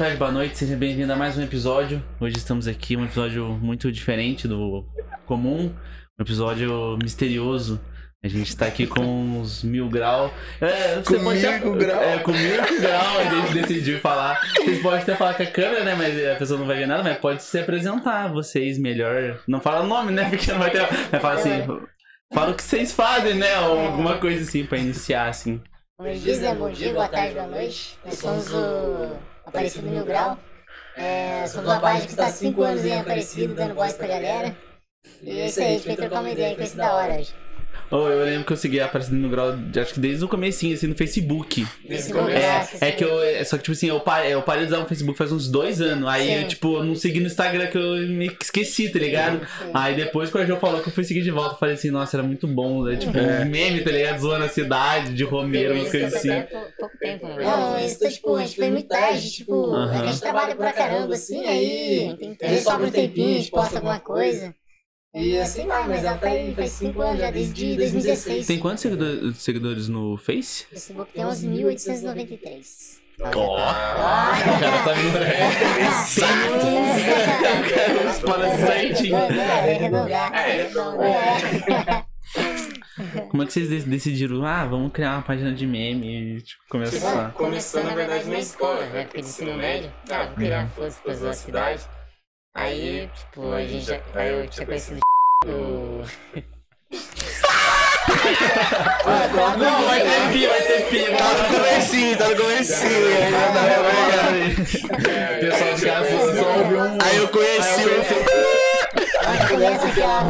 tarde, boa noite, seja bem-vindo a mais um episódio. Hoje estamos aqui, um episódio muito diferente do comum, um episódio misterioso. A gente tá aqui com os mil grau. É, você Com pode mil grau. É, com mil grau, a gente decidiu falar. Vocês podem até falar com a câmera, né? Mas a pessoa não vai ver nada, mas pode se apresentar vocês melhor. Não fala o nome, né? Porque não vai ter. Mas fala assim. Fala o que vocês fazem, né? Ou alguma coisa assim pra iniciar, assim. Diz, né? Bom dia, boa tarde, boa noite. Nós somos o Aparecido Mil Grau. É, somos uma página que está há 5 anos em Aparecido, dando voz pra galera. E é isso aí, a gente veio trocar uma ideia com esse da hora hoje. Oh, eu lembro que eu segui a Aparecida no Grau, de- acho que desde o comecinho, assim, no Facebook. Esse É, é que eu. é Só que, tipo assim, eu parei, eu parei de usar o Facebook faz uns dois anos. Aí, Sim. eu, tipo, eu não segui no Instagram que eu me esqueci, tá ligado? Sim. Aí depois, quando a Jo falou que eu fui seguir de volta, eu falei assim, nossa, era muito bom, né? Tipo, É. um meme, tá ligado? Zoando a cidade, de Romero, umas coisas assim. pouco tempo, né? Não, isso tipo, a gente foi muito tarde, tipo, é que a gente trabalha pra caramba, assim, aí a gente sobra um tempinho, a gente posta alguma coisa. E assim vai, mas ela tá aí faz 5 anos já, desde 2016. Tem quantos seguidor- seguidores no Face? O Facebook tem uns 1893. Ó, O cara tá vindo. É, arredondar. É. Como é que vocês de- decidiram? Ah, vamos criar uma página de meme e tipo, começar. Começou, na verdade, na escola, na época de ensino médio. Ah, vou criar fosse coisas da cidade. Aí, tipo, a gente já. Aí eu tinha conhecido o. Não, vai ter pi, vai ter pi. tá no comecinho, tá no comecinho. é O pessoal de casa só um. Aí eu conheci o. Começa aqui, ó.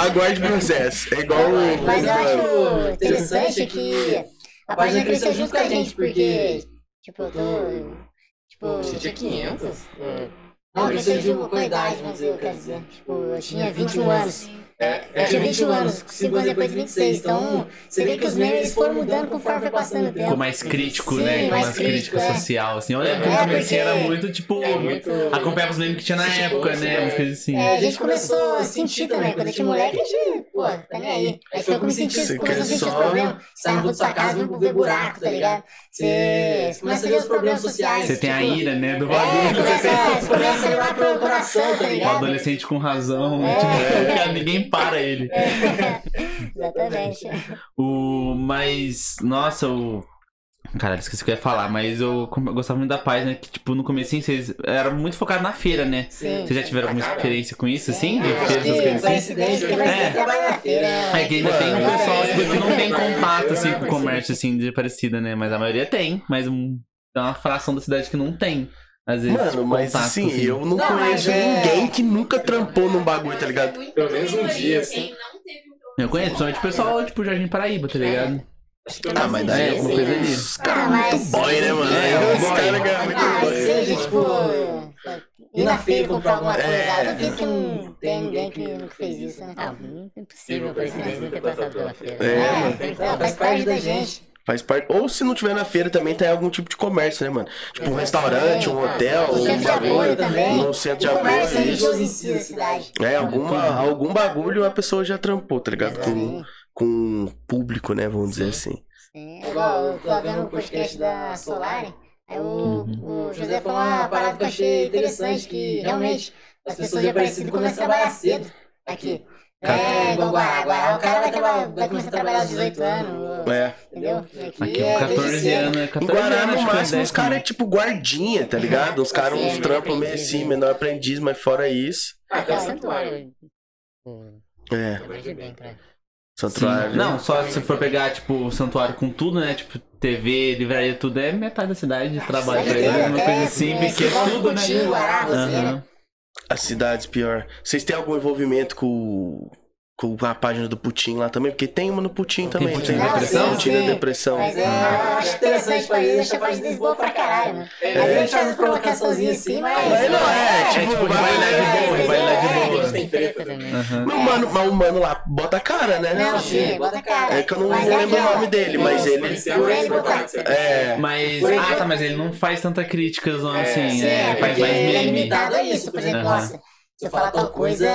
Aguarde o processo. É igual o. Mas eu acho interessante que a página cresceu junto com a gente, porque, tipo, eu tô. Tipo. Você tinha 500? Não, cresceu junto com a idade, mas eu quero dizer. Tipo, eu tinha 21 anos. É, Eu tinha 21 anos, 5 anos depois de 26. Então, você vê que os memes eles foram mudando conforme foi passando o tempo. Ficou mais crítico, Sim, né? Com mais mais crítico, crítica é. social, assim. Que É, começo porque- era muito, tipo, É muito- acompanhava os memes que tinha na época, né? Umas coisas assim. É, a gente começou a sentir também. Quando eu tinha moleque, a gente, pô, tá nem aí. Aí foi como sentir, Você começou a sentir os só- problemas. Sai na rua da sua casa, vem ver buraco, tá ligado? Você começa a ver os problemas sociais. Você tem a tipo, ira, né? Do É, bagulho. você começa a levar pro coração, tá O ligado? adolescente com razão, É. tipo, ninguém para ele. Exatamente. O, mas, nossa, o. Caralho, esqueci o que eu ia falar, mas eu, gostava muito da página, que, tipo, no comecinho vocês era muito focado na feira, né? Sim. Vocês já tiveram alguma experiência com isso, assim? De feira, essas coisas assim? É. É que ainda tem um pessoal é. tipo, que não tem contato assim com o comércio assim de parecida, né? Mas a maioria tem, mas um, tem uma fração da cidade que não tem. Às vezes, Mano, tipo, mas contato, assim, eu não, Não, conheço é- ninguém que nunca trampou num bagulho, tá ligado? Pelo menos um dia, assim. Eu conheço, principalmente o pessoal, tipo, Jardim Paraíba, tá ligado? Ah, mas um daí dia, é alguma assim. coisa ali. Os Ah, caras mas- muito boy, né, mano? É, Os caras que é muito Ah, boy. seja, tipo, ir na feira comprar alguma coisa. É. Eu que não tem ninguém que nunca fez isso, né? Ah, é impossível coincidência não ter passado pela feira. É, É, mano. faz parte da gente. Faz parte. Ou se não tiver na feira também tem algum tipo de comércio, né, mano? Tipo um restaurante, um hotel, O um centro de apoio bagulho. também. Um centro de apoio. religioso em si da cidade. É, alguma, algum bagulho a pessoa já trampou, tá ligado? Com, com público, né? Vamos dizer assim. Sim, é igual, eu tô vendo o podcast da Solari, aí o, o José falou uma parada que eu achei interessante, que realmente as pessoas de Aparecido começam a trabalhar cedo aqui. É, igual Guará, o cara vai, trabalhar, vai começar a trabalhar aos 18 anos, É. entendeu? Aqui, é com desde 14 cedo. anos, né? Em 14 Guará, anos, no máximo, é os caras é 10 tipo guardinha, tá ligado? Os caras, uns trampos meio assim, menor aprendiz, mas fora isso. Ah, até o santuário. É, bem pra. santuário. Sim. Não, só se for pegar, tipo, o santuário com tudo, né? Tipo, TV, livraria, tudo, é metade da cidade de trabalho pra Certeza, eles, uma coisa é, assim, é, porque é tudo, né? Guará, você, né? As cidades pior. Vocês têm algum envolvimento com, com a página do Putin lá também? Porque tem uma no Putin também. Putin Tem da Depressão? Putin da. Depressão. Mas é, eu acho interessante pra eles, deixa a página deles boa pra caralho, né? Vezes a gente faz uma provocaçãozinha assim, mas... Mas não é, É, tipo, tipo, vai lá de boa, vai lá de boa. gente tem treta também. Aham. Mas o mano, mas o mano lá bota a cara, né? Não, sim, bota a cara. É que eu não Mas lembro o nome dele, mas É, ele-. É. Mas, ah, tá, mas ele não faz tanta crítica, assim, Sim, é, é, mais ele é limitado a isso. Por exemplo, nossa, se eu falar tal coisa,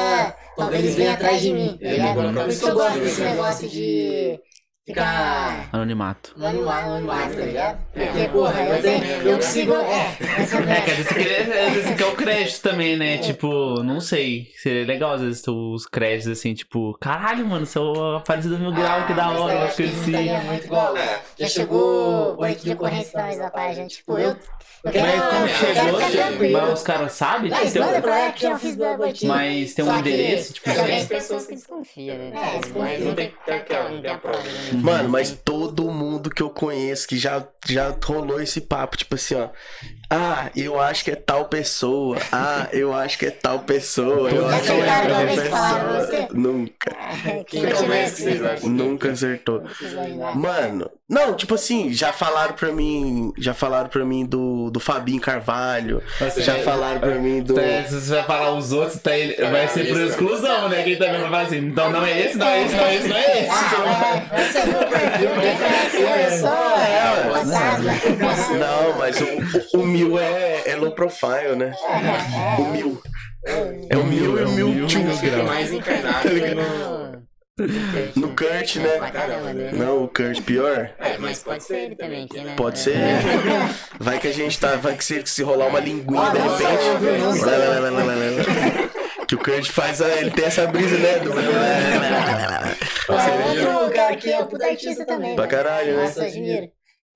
talvez eles venham atrás de mim, ligado? Por isso que eu gosto desse negócio de ficar Anonimato. no animado, no animado, tá ligado? Porque, porra, eu, tenho, eu consigo. É, essa É, que às vezes você quer, às vezes quer o crédito também, né? Tipo, não sei. Seria legal às vezes ter os créditos assim, tipo, caralho, mano, seu aparecido mil grau, que da hora, eu esqueci. É muito igual. Já chegou boletim de ocorrência pra da página. Tipo, eu. Mas como chegou, mas os caras sabem? Mas Tem- manda pra lá que eu fiz boletim. Mas tem um que- endereço, tipo, que Tem as as pessoas que desconfiam, né? É, Mas não tem, tem aquela, não tem a prova. Né? Mano, mas todo mundo que eu conheço que já, já rolou esse papo, tipo assim, ó. Ah, eu acho que é tal pessoa. Ah, eu acho que é tal pessoa. Eu acho que é tal pessoa. você? Nunca, nunca acertou. Mano, não, tipo assim, já falaram pra mim. Já falaram pra mim do, do Fabinho Carvalho. Já falaram pra mim do. Tá, Se você vai falar os outros, tá, ele- vai ser por exclusão, né? Quem também vai falar assim, então não é esse, não é esse, não é esse, não é esse. Vai, você viu o perfil, quem conhece eu, eu sou, é, passado. Não, mas o, o, o Mil é, é low profile, né? O Mil. É o Mil e o Mil Tio. Fica mais encarnado que no... No Kurt, né? Pra caramba, né? Não, o Kurt pior. É, mas pode ser ele também aqui, né? Pode ser. Vai que a gente tá. Vai que se, se rolar uma linguinha de Ah, repente. sei. Lá, lá, lá, lá, lá, lá. Que o Kurt faz. a- Ele tem essa brisa, né? Do... É outro cara que é um puta artista também. Pra caralho, né? Nossa, admiro.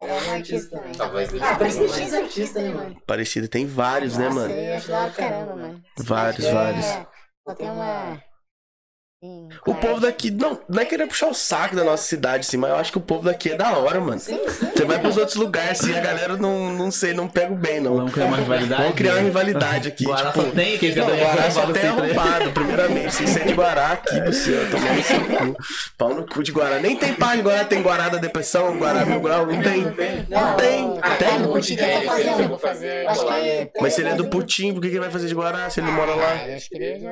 É um artista também. Talvez ele Ah, mais- X artista, né, mano? Parecido, tem vários, né, mano? eu acho da caramba, mano. Vários, É, vários. Só tem uma. Sim, O povo daqui, não, não é querer puxar o saco da nossa cidade, assim, mas eu acho que o povo daqui é da hora, mano. Sim, sim. Você vai pros outros lugares, assim, a galera não, não sei, não pega o bem, não. Vamos criar uma rivalidade. Vamos criar uma rivalidade aqui, Guará tipo... só tem aquele Não, Guará só tem tá arrombado, primeiramente. Se você é de Guará aqui, você ó, tomando seu cu. Pau no cu de Guará. Nem tem pá de Guará, tem Guará da depressão, Guará mil grau, não tem. Não tem. Ah, Tem? no Putin É, tenta fazer eu vou fazer. Que. Mas se ele é do Putin, por que que ele vai fazer de Guará se ele mora Ah, lá? que já.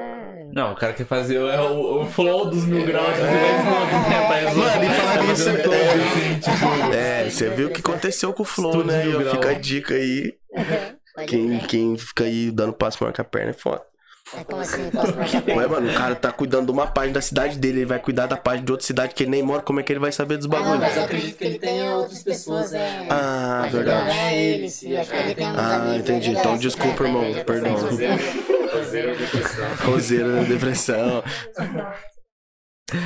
Não, o cara quer fazer é o, o flow dos mil graus, né? Faz Mano, e falar tá nisso, tipo, É, você viu o que aconteceu com o Flow, né? fica a dica aí. Quem, quem fica aí dando passo maior que a perna é foda. É Como assim? Ué, perna? mano, o cara tá cuidando de uma página da cidade dele, ele vai cuidar da página de outra cidade que ele nem mora, como é que ele vai saber dos Ah, bagulhos? mas eu acredito que ele tenha outras pessoas, é. Ah, verdade. ele, que ele tem Ah, amigos. entendi. Então, desculpa, irmão. Perdão. Consegue fazer- fazer a depressão. Roseira da depressão.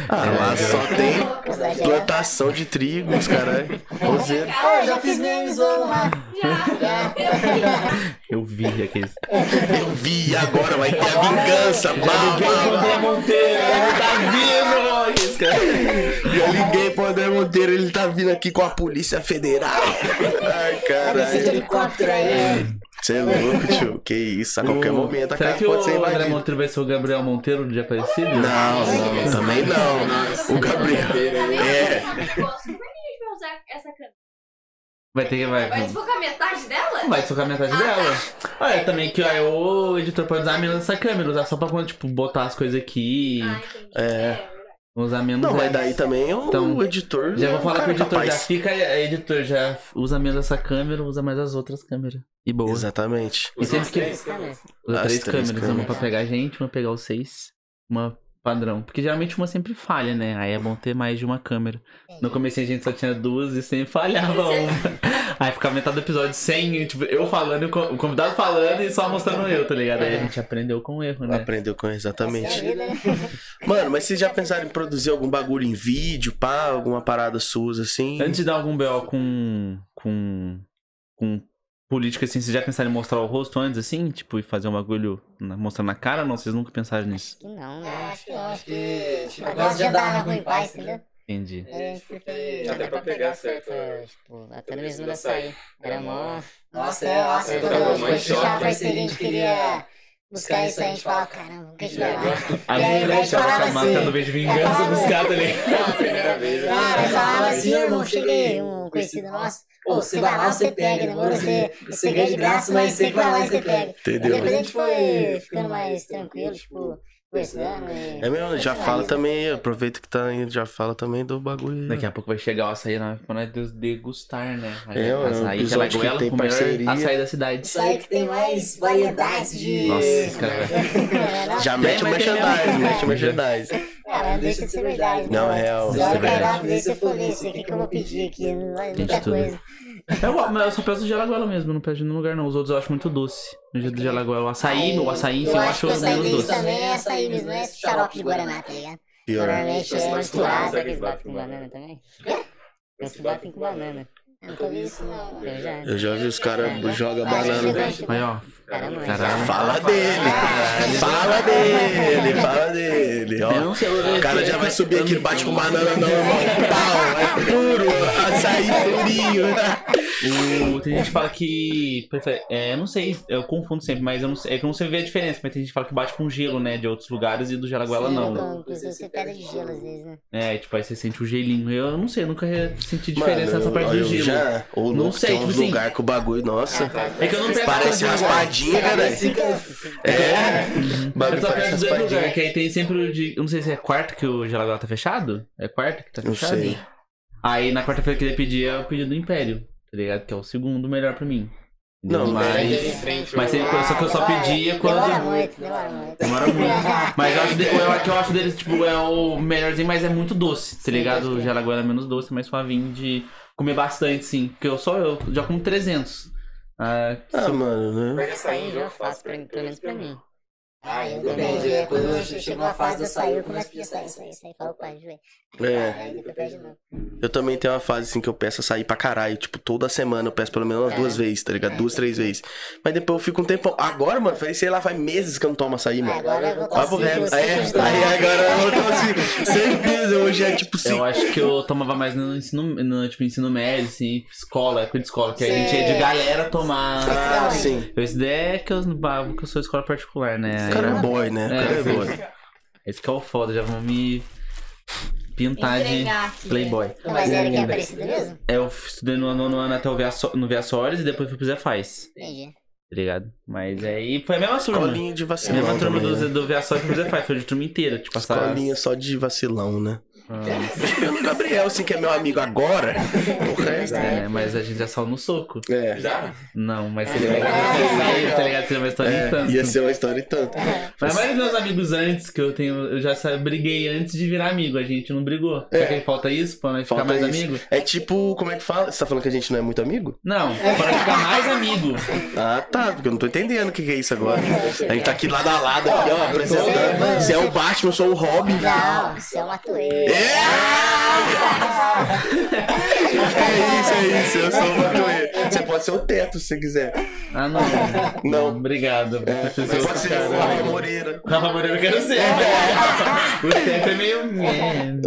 Ah, lá É, só tem Exagerado. plantação de trigo, os caralho. Roseira. Ah, eu já fiz memes zoando lá. Eu vi aqueles. Eu vi agora, vai ter a vingança. Pá, André Monteiro, ele tá vindo, caras. Eu liguei pro André Monteiro, ele tá vindo aqui com a Polícia Federal. Ai, Esse de caralho. helicóptero aí. Você é louco, tio. Que isso, a qualquer momento a Será casa que o pode ser André invadida. Monteiro vai ser o Gabriel Monteiro de Aparecido? Não, não, também não. O Gabriel. É. Pô, super ninguém vai usar essa câmera. Vai ter que. Vai, Vai desfocar metade dela? vai socar metade Ah, dela. Olha, também que ó, o editor pode usar menos essa câmera, usar só pra quando, tipo, botar as coisas aqui. Ah, entendi. É. Usar menos. Não, mas daí também o Então, editor. Já é vou um falar cara pro editor, já fica aí, editor, já usa menos essa câmera, usa mais as outras câmeras. E boa. Exatamente. E sempre que. Três câmeras. Usa três três câmeras, uma câmeras. pra pegar a gente, uma pra pegar os seis, uma padrão. Porque geralmente uma sempre falha, né? Aí é bom ter mais de uma câmera. No começo a gente só tinha duas e sempre falhava uma. Aí ficava metade do episódio sem, tipo, eu falando, e o co- o convidado falando e só mostrando eu, tá ligado? Aí a gente aprendeu com o erro, né? Aprendeu com É exatamente. vida, né? Mano, mas vocês já pensaram em produzir algum bagulho em vídeo, pá? Alguma parada suas assim? Antes de dar algum BO com. com. com política, assim, vocês já pensaram em mostrar o rosto antes, assim? Tipo, e fazer um bagulho na- mostrando a cara? Não, vocês nunca pensaram nisso. Que não, né? acho que eu acho que. Tipo, eu gosto de andar na rua em paz, entendeu? Entendi. É, porque. Até pra pegar certo, tipo, até mesmo da sair. Era mó. Nossa, é, nossa, Eu quando tava eu mais fechava a choque. parceria, a gente queria buscar isso aí, a gente falava, caramba, o que a gente vai lá? A gente falava tava matando assim. vez de vingança dos caras ali. Primeira vez. eu- mas falava assim, irmão, cheguei, um conhecido nosso. Pô, você vai lá, você pega, demora, você, você ganha de graça, mas você vai lá e você pega. Aí Entendeu? depois a gente foi ficando mais tranquilo, tipo, conversando e... É mesmo, já fala também, aproveita que tá aí, já fala também do bagulho. aí. Daqui a pouco vai chegar o açaí na, pra nós degustar, né? É, ó, açaí, um já vai goela tem melhor parceria. açaí da cidade. Isso aí que tem mais variedades de... Nossa, cara. Já mete o merchandising, mesmo. mete o merchandising. É, Cara, não deixa de ser verdade. Não, é real. Se Deixa de olha ser o verdade. cardápio desse, eu falei, isso aqui que eu vou pedir aqui. Não Tem muita de tudo. coisa. Eu, mas eu só peço o gelaguela mesmo, não peço em nenhum lugar não. Os outros eu acho muito doce. No dia do gelaguela, o açaí, o açaí, enfim, eu eu acho acho que o açaí menos deles doce. também é açaí mesmo, não é xarope de Guaraná, tá ligado? Pior. Normalmente é Será misturado. que eles batem com banana também? Eles que batem com banana. Eu nunca vi isso, não. Eu já. Vi os caras jogam banana. Aí, ó. Caralho. Fala dele! Fala dele! Fala dele! Ó. Não O cara já vai subir aqui, bate com banana não, irmão. Pau, é puro, açaí purinho. O- tem gente que fala que. prefere- É, eu não sei, eu confundo sempre, mas eu não sei, é que eu não sei ver a diferença. Mas tem gente que fala que bate com gelo, né? De outros lugares e do gelaguela Sim, não. Inclusive você pega de gelo às vezes, né? É, tipo, aí você sente o gelinho. Eu não sei, eu nunca senti diferença Mano, nessa parte eu do gelo. já. Ou Não não sei, tem tipo assim- lugar que o bagulho, nossa. É que eu não peço Parece dois raspadinha, cara. É. Eu Bagulho só dois raspadinha. lugares, que aí tem sempre o de. Eu não sei se é quarto que o gelaguela tá fechado? É quarto que tá Não fechado? sei. Aí na quarta-feira que ele pedia é o pedido do Império, tá ligado? Que é o segundo melhor pra mim. Não, mas. Mas sempre, só que eu só pedia quando. Demora muito, demora muito. Demora muito. Mas eu acho, de, eu, que eu acho deles, tipo, é o melhorzinho, mas é muito doce, tá ligado? O é menos doce, mais suavinho de comer bastante, sim. Porque eu só eu já como 300. Ah, Ah, mano, né? Mas açaí já faço, pra, pelo menos pra mim. Ah, eu depende. é, Quando chegou a fase eu a velho. É. Eu também tenho uma fase assim que eu peço açaí pra caralho. Tipo, toda semana eu peço pelo menos umas duas vezes, tá ligado? Duas, três vezes. Mas depois eu fico um tempo. Agora, mano, faz, sei lá, faz meses que eu não tomo açaí, mano. Agora eu vou você É, aí agora eu tô assim, certeza, hoje é tipo assim. eu acho que eu tomava mais no ensino, no, tipo, ensino médio, assim, escola, época de escola, que a gente ia de galera tomar. Ah, sim. Eu, esse daí é que eu, que eu sou escola particular, né? O cara é Aí, boy, né? O cara é É. boy. Esse que é o foda, já vão me pintar de aqui. playboy. Mas era que é parecido mesmo? É, Eu estudei no nono ano até o Via So- no Via Soares e depois fui pro Zé Faz, Entendi. tá ligado? Mas aí foi a mesma turma. Escolinha de A vacilão. mesma turma também, do, né? do Via Soares pro Zé Faz, foi de turma inteira, tipo, passar... Escolinha só de vacilão, né? Ah, Pelo Gabriel, assim, que é meu amigo agora. O resto. é, né? Mas a gente já saiu no soco. É. Não, mas seria legal sair, tá ligado? Seria uma história em tanto. Ia ser uma história e tanto. Mas dos meus amigos antes, que eu tenho, eu já sa- briguei antes de virar amigo, a gente não brigou. É. Será que falta isso pra nós ficar mais isso. amigo? É tipo, como é que fala? Você tá falando que a gente não é muito amigo? Não, para ficar mais amigo. Ah, tá, porque eu não tô entendendo o que que é isso agora. A gente tá aqui lado a lado, aqui, ó, apresentando. Você é o Batman, eu sou o Robin. Não, você é uma toeira. É isso, é isso, eu sou o Batman. Você pode ser o teto se você quiser. Ah, não. Não. Obrigado. É, pode ser o Rafa Moreira. Rafa Moreira eu quero ser. O tempo é meio.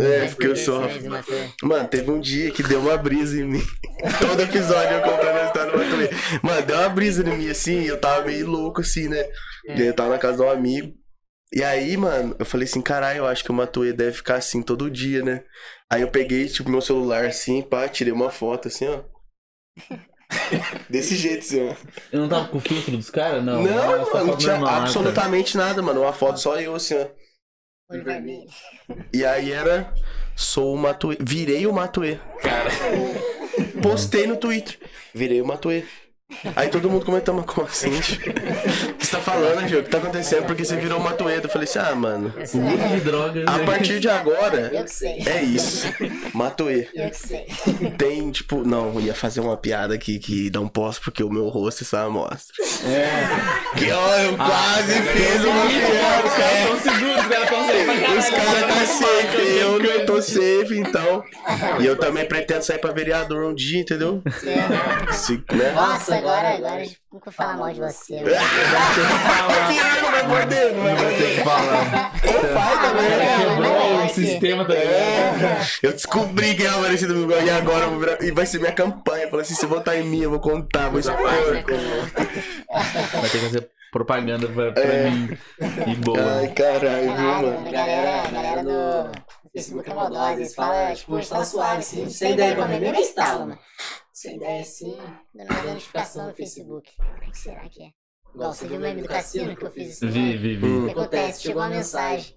É, porque eu sou. Mano, teve um dia que deu uma brisa em mim. Todo episódio eu contando a história do Matuê. Mano, deu uma brisa em mim assim, eu tava meio louco assim, né? Aí Eu tava na casa de um amigo. E aí, mano, eu falei assim, caralho, eu acho que o Matuê deve ficar assim todo dia, né? Aí eu peguei, tipo, meu celular assim, pá, tirei uma foto assim, ó. Desse jeito, assim, ó. Eu não tava com o filtro dos caras? Não. Não, só mano, não tinha normal, né, absolutamente nada, mano. Uma foto só eu, assim, ó. Olho vermelho. E aí era. Sou o Matuê. Virei o Matuê. Cara. Postei no Twitter. Virei o Matuê. Aí todo mundo comentou, mas como assim? tio? O que você tá falando, Gil? O que tá acontecendo? Porque você virou o Matuê. Eu falei assim, ah, mano. Uso de drogas. A partir de agora. Eu que sei. É isso. Matuê. Eu que sei. Tem, tipo, não, eu ia fazer uma piada aqui que não posso porque o meu rosto está à mostra. É. Que ó, eu quase fiz uma Os piada. caras tão seguros, os caras tão safe. Os caras tá safe, eu não tô safe, então. E eu também pretendo sair pra vereador um dia, entendeu? Se, né? Nossa, agora, agora a gente nunca fala mal de você. né? Não vai poder, não vai que falar. Ou vai também, né? Quebrou o sistema, tá ligado? Eu descobri quem é o Aparecido Miguel e agora vou e vai ser minha campanha. Falei assim, se votar em mim, eu vou contar, vou expor. Vai ter que fazer propaganda pra, pra mim. E boa. Ai, caralho, viu, mano? galera, a galera do Facebook é maldosa. Eles falam, tipo, instala suave, assim, sem ideia pra mim, nem instala, mano. Sem ideia assim, dando uma notificação no Facebook. O que será que é? Igual, você viu o meme do cassino que eu fiz esse Vi, vi, vi. Hum. O que acontece? Chegou uma mensagem.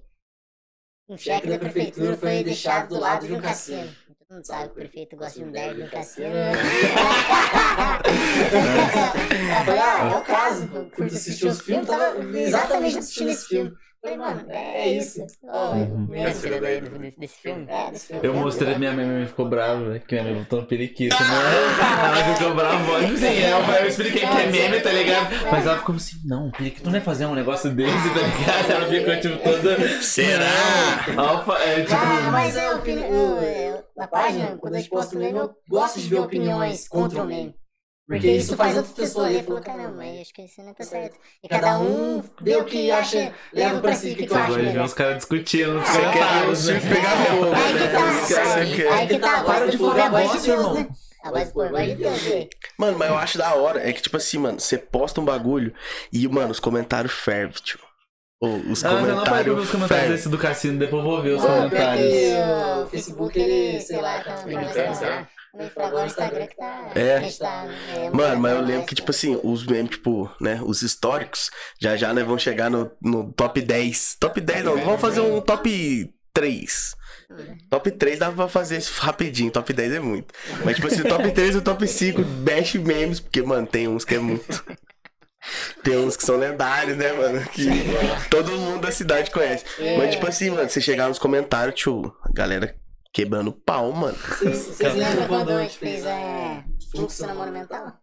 Um cheque da prefeitura foi deixado do lado de um cassino. Todo mundo sabe que o prefeito gosta de um nerd de um cassino. Eu falei, ah, é o caso. Eu curto assistir os filmes, tava exatamente assistindo esse filme. Falei, mano, é isso. Uhum. Esse filho daí desse, desse filme? É, desse filme. Eu mostrei pra minha mãe, minha mãe ficou brava, velho, que minha mãe botou um periquito, né? Ela ficou brava, tipo assim, eu, eu expliquei que é meme, tá ligado? Mas ela ficou assim, não, o periquito não é fazer um negócio desse, tá ligado? Ela ficou tipo toda. Será? Alfa, é tipo. Ah, mas é opinião. eu- eu- Na página, quando a gente posta o meme, eu gosto de ver opiniões contra o meme. Porque isso faz outra pessoa ler e falar, caramba, mas acho que isso não tá certo. E cada um vê o que acha, leva pra si o que Você acha vai ver melhor. os caras discutindo nos Você quer ver o comentários, né? pegar fogo, Aí que tá, que você quer. aí que tá, Para de pôr a voz de Deus, irmão. né? A voz pôr a voz de Deus. Mano, mas eu acho da hora. É que, tipo assim, mano, você posta um bagulho e, mano, os comentários fervem, tio. Ô, os Ah, eu não parei comentários os comentários desse do cassino, depois eu vou ver os pior comentários. que o Facebook, ele, sei lá, tá Tá- Instagram que tá. É. tá, é, Mano, mas eu mais, lembro que, tipo assim, os memes, tipo, né, os históricos, já já, né, vão chegar no, no top 10. Top 10 não, vamos fazer um top 3. Top 3 dá pra fazer isso rapidinho, top 10 é muito. Mas, tipo assim, top 3 e o top 5 mexe memes, porque, mano, tem uns que é muito. Tem uns que são lendários, né, mano? Que todo mundo da cidade conhece. Mas, tipo assim, mano, você chegar nos comentários, tio, a galera quebrando pau, mano. Vocês lembram quando a gente fez é, fluxo na Monumental?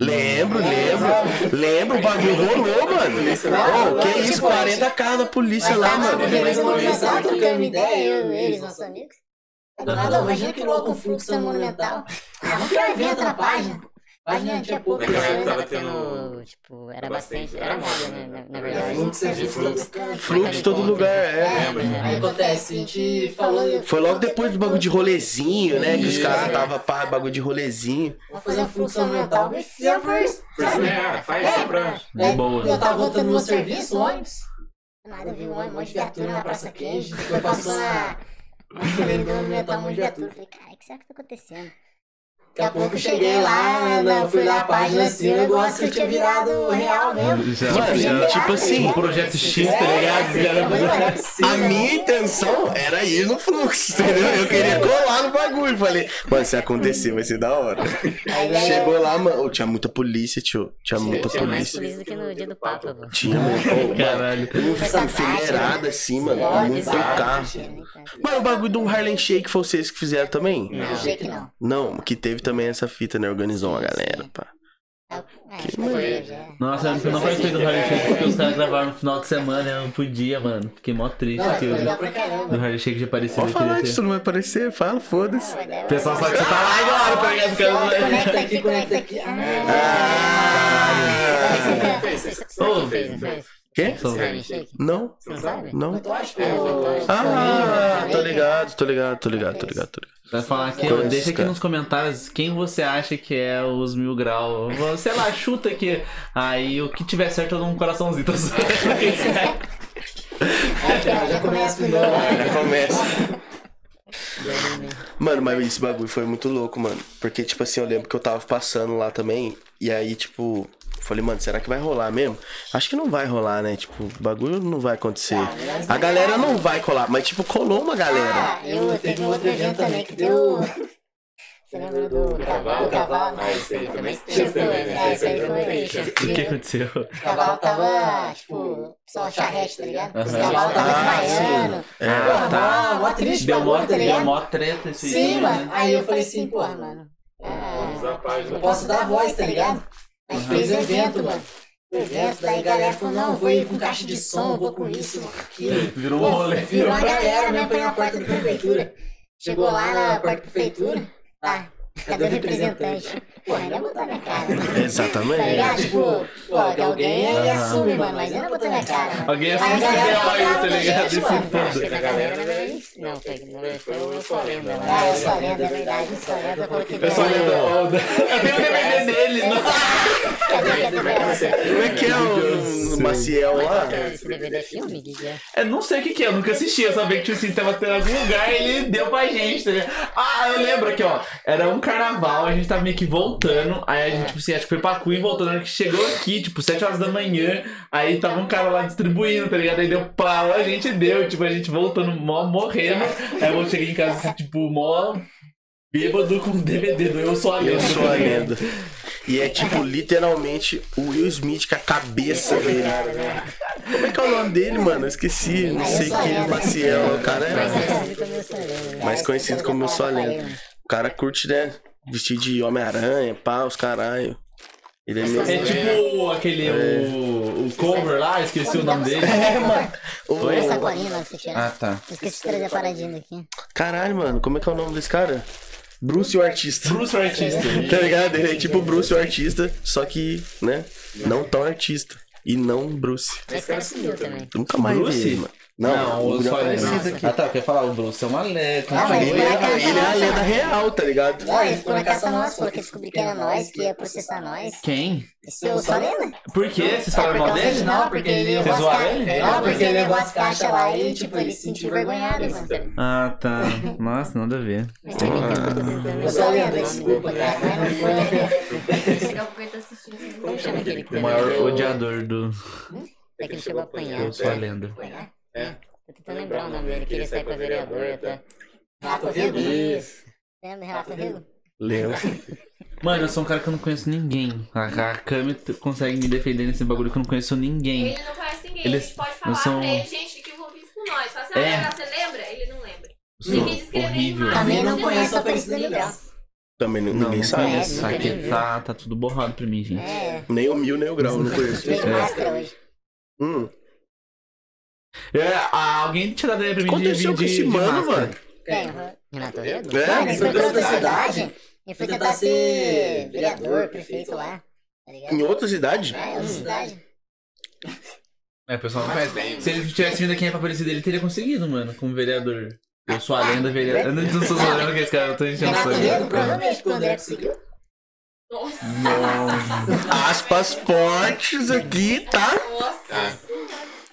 Lembro, lembro. Lembro, o bagulho rolou, mano. Ô, que isso, 40 carros da polícia lá, tá mano. na no Monumental, trocando ideia, eu, eles, nossos amigos. Nada, imagina que louco um fluxo Monumental. Ah, vamos evento na página. Página tinha pouco Naquela pessoas. época tava né? tendo, tipo, era bastante, era moda, né, na, verdade. Fluxo, é De fluxo. Fluxo todo lugar, é. Né? Aí acontece, a gente falou. Foi logo depois do bagulho de rolezinho, né? Que os caras tava pá, bagulho de rolezinho. Vamos fazer um fluxo. E fizemos por isso. Por isso, né? Faz É, só pra... De boa. Eu tava voltando no meu serviço, ônibus. Nada, eu vi um monte de viatura na Praça Queijo. Foi passando na. Ele deu monumental, um monte de viatura. Eu Falei, cara, o que será que tá acontecendo? Daqui a pouco eu cheguei lá, não, fui na página assim, o negócio tinha virado real mesmo. Já- Mano, já- tipo assim, um projeto X, tá ligado? É, não é A né? minha intenção era ir no fluxo, entendeu? Eu queria colar no bagulho. Falei, mano, se acontecer vai ser da hora. Aí, é, Chegou lá, mano. Tinha muita polícia, tio. Tinha muita Tinha mais polícia. polícia do que no dia do Papa, pô. Tinha, mano. Caralho. mano, Enfileirada assim, mano. Muito exato. carro. Mano, o bagulho do Harlem Shake foi vocês que fizeram também? Não. Não, que teve também essa fita, né? Organizou uma galera, pá. Ah, Que foi. Nossa, eu não participei do Harley Shake porque os caras gravaram no final de semana, eu não podia, mano. Fiquei mó triste que pra do. Harley Shake já apareceu. Pode eu falar disso, não vai aparecer? Fala, foda-se. O pessoal sabe que você tá lá agora, tá ligado? Eu Conecta aqui, conecta aqui. Ah, Fez, fez, Ô? Quê? Não, Você não sabe? não. Fantástico. Ah, tô ligado, tô ligado, tô ligado, tô ligado, tô ligado. Vai falar aqui, ó, deixa aqui nos comentários quem você acha que é os mil grau. Sei lá, chuta aqui. Aí o que tiver certo eu dou um coraçãozinho. Tô zoando. Já começa com o meu lá. Já começa. Mano, mas esse bagulho foi muito louco, mano. Porque, tipo assim, eu lembro que eu tava passando lá também. E aí, tipo, falei, mano, será que vai rolar mesmo? Acho que não vai rolar, né? Tipo, o bagulho não vai acontecer. A galera não vai colar, mas, tipo, colou uma galera. Ah, eu teve um outro evento também que deu. Você lembra do cavalo? Cavalo? Ah, isso aí também. É, isso aí foi. O que aconteceu? O cavalo tava, tipo, só charrete, tá ligado? Os Aham. cavalos tava Ah, desmaiando. É. Porra, tá. mó, mó triste Deu mó, tá deu ligado? mó treta aí. Sim, né? mano. Aí eu falei assim, porra, mano. ah, não posso dar voz, tá ligado? A gente fez evento, mano. Evento, daí a galera falou, não, vou ir com caixa de som, vou com isso, vou com aquilo. Virou um rolê. Virou uma galera mesmo pra ir na porta da prefeitura. Chegou lá na porta da prefeitura, tá, cadê o representante? Porra, ainda botar minha cara. Tá ligado? Exatamente. Tipo, pô, alguém aí assume, mano, mas ainda botar minha cara. Alguém assume esse ideal aí, ficou tá ligado? Esse foda. Não, foi, verdade, foi o Eu Sou Lenda, né? Ah, eu sou a lenda, é verdade, eu sou lenda, falou que Eu só lembro. Eu tenho o DVD dele. Como é que é que é o Maciel lá? Esse DVD é filme? É? Eu não sei o que que é, eu nunca assisti. Eu sabia que tipo, assim, tava tendo algum lugar e ele deu pra gente, tá ligado? Ah, eu lembro aqui, ó. Era um carnaval, a gente tava meio que voltando. Aí a gente, tipo assim, acho que foi pra Cunha e voltou. Na hora que chegou aqui, tipo, 7 horas da manhã, aí tava um cara lá distribuindo, tá ligado? Aí deu pau, a gente deu, tipo, a gente voltando, mó morrendo. Aí eu cheguei em casa, assim, tipo, mó bêbado com DVD do Eu Sou a Lenda. Eu sou a lenda. E é tipo, literalmente, o Will Smith com a cabeça dele. Como é que é o nome dele, mano? Eu esqueci. Não sei que Maciel. O cara é é como eu sou lendo. mais conhecido como Eu Sou a Lenda. O cara curte, né? Vestir de Homem-Aranha, pá, os caralho. Ele é meio. É tipo aquele, o, o cover lá, esqueci o nome dele. É, mano. Essa Ô, sacolinha lá que você tira. Ah, tá. Esqueci de trazer a paradinha daqui. Caralho, mano, como é que é o nome desse cara? Bruce o Artista. Bruce o Artista. Tá ligado? Ele é tipo Bruce o Artista, só que, né? Não tão artista. E não Bruce. Mas cara sumiu também. Nunca mais Bruce? vi ele, mano. Não, Não, o o só Bruce lenda. é aqui. Ah, tá, quer falar, o Bruce é uma lenda. Ah, mas Ele é, ele é a lenda real, tá ligado? Ó, ele ficou na caça nossa, falou que descobriu que era nós, que ia processar nós. Quem? Esse é o só lenda. Por quê? Vocês falaram mal dele? Não, porque ele levou as caixas. ele? Não, porque ele levou as caixas lá e, tipo, ele se sentiu envergonhado, mano. Ah, tá. Nossa, nada a ver. Mas também tem que eu Eu sou lembrar lenda, desculpa, do- cara, não. Daqui a pouco ele tá assistindo. assim. Como chama aquele que O tem maior odiador do É que ele chegou a apanhar. Eu Sou a Lenda. Tô tentando lembrar o nome dele, queria sair pra vereador até. Renato Rego? Isso. Lembra, Renato Rego? Lenda. Mano, eu sou um cara que eu não conheço ninguém. A, a Kami t- consegue me defender nesse bagulho que eu não conheço ninguém. Ele não conhece ninguém. Eles a gente pode falar são- pra ele, gente, fica envolvido com nós. Fala assim, É. ah, você lembra? Ele não lembra. Eu Tem que sou horrível. imagem. Também não conheço a Miguel. Também não- Não, ninguém não sabe. conheço. nunca Aqui tá, tá tudo borrado pra mim, gente. É, Nem o Mil, nem o Grau, não conheço. hoje. Hum. É, ah, alguém tira daí pra mim de, aconteceu de, com esse de mano, máscara. mano? Quem? Mano, Renato Rego? ele É? foi pra outra cidade. Ele foi tentar ser vereador, prefeito lá. Tá? Em outra cidade? É, outra cidade. É, o pessoal não conhece. Se ele tivesse vindo aqui pra Aparecida, ele teria conseguido, mano, como vereador. Eu sou a lenda vereador. Eu não sou só lenda que esse cara, eu tô enchendo o. Rego, provavelmente, porque o André conseguiu. Nossa, Nossa. Aspas fortes aqui, tá? nossa.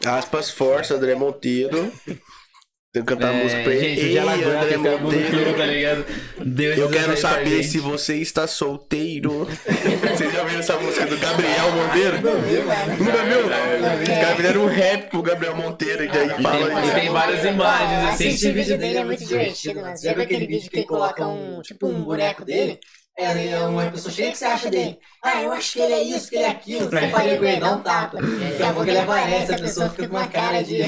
Aspas fortes, André Monteiro. Tem que cantar a música pra ele. É, Gente, Ei, que André Monteiro. tá ligado? Deus Eu quero saber se você está solteiro. Vocês já viram essa música do Gabriel Monteiro? Nunca viu? Os caras fizeram um rap pro Gabriel Monteiro e daí E tem, fala e tem várias imagens, assim. Assistir o vídeo dele é muito divertido, mano. Você já viu aquele vídeo que ele coloca um, tipo, um boneco dele? É, é uma pessoa cheia que você acha dele. Ah, eu acho que ele é isso, que ele é aquilo. Você fala com ele, dá um tapa. Daqui a pouco ele aparece, a pessoa fica com uma cara de...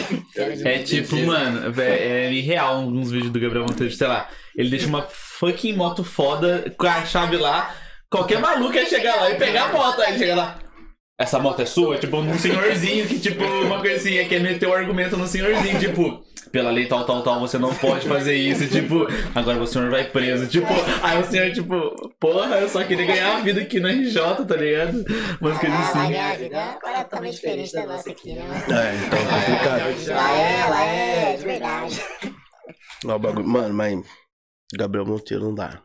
É tipo, mano, é, é irreal alguns vídeos do Gabriel Monteiro, sei lá. Ele deixa uma fucking moto foda com a chave lá. Qualquer maluco ia chegar lá e pegar a moto. Aí ele chega lá. Essa moto é sua? Tipo, num senhorzinho que, tipo, uma coisinha, quer meter o argumento no senhorzinho, tipo, pela lei tal, tal, tal, você não pode fazer isso, tipo, agora o senhor vai preso. Tipo, aí o senhor, tipo, porra, eu só queria ganhar a vida aqui na RJ, tá ligado? Umas coisas Ah, assim. minha vida é uma parada totalmente diferente da nossa aqui, né? mano? É, então é complicado. Lá é, lá é de verdade. Ó, o bagulho. Mano, mas. Gabriel Monteiro não dá.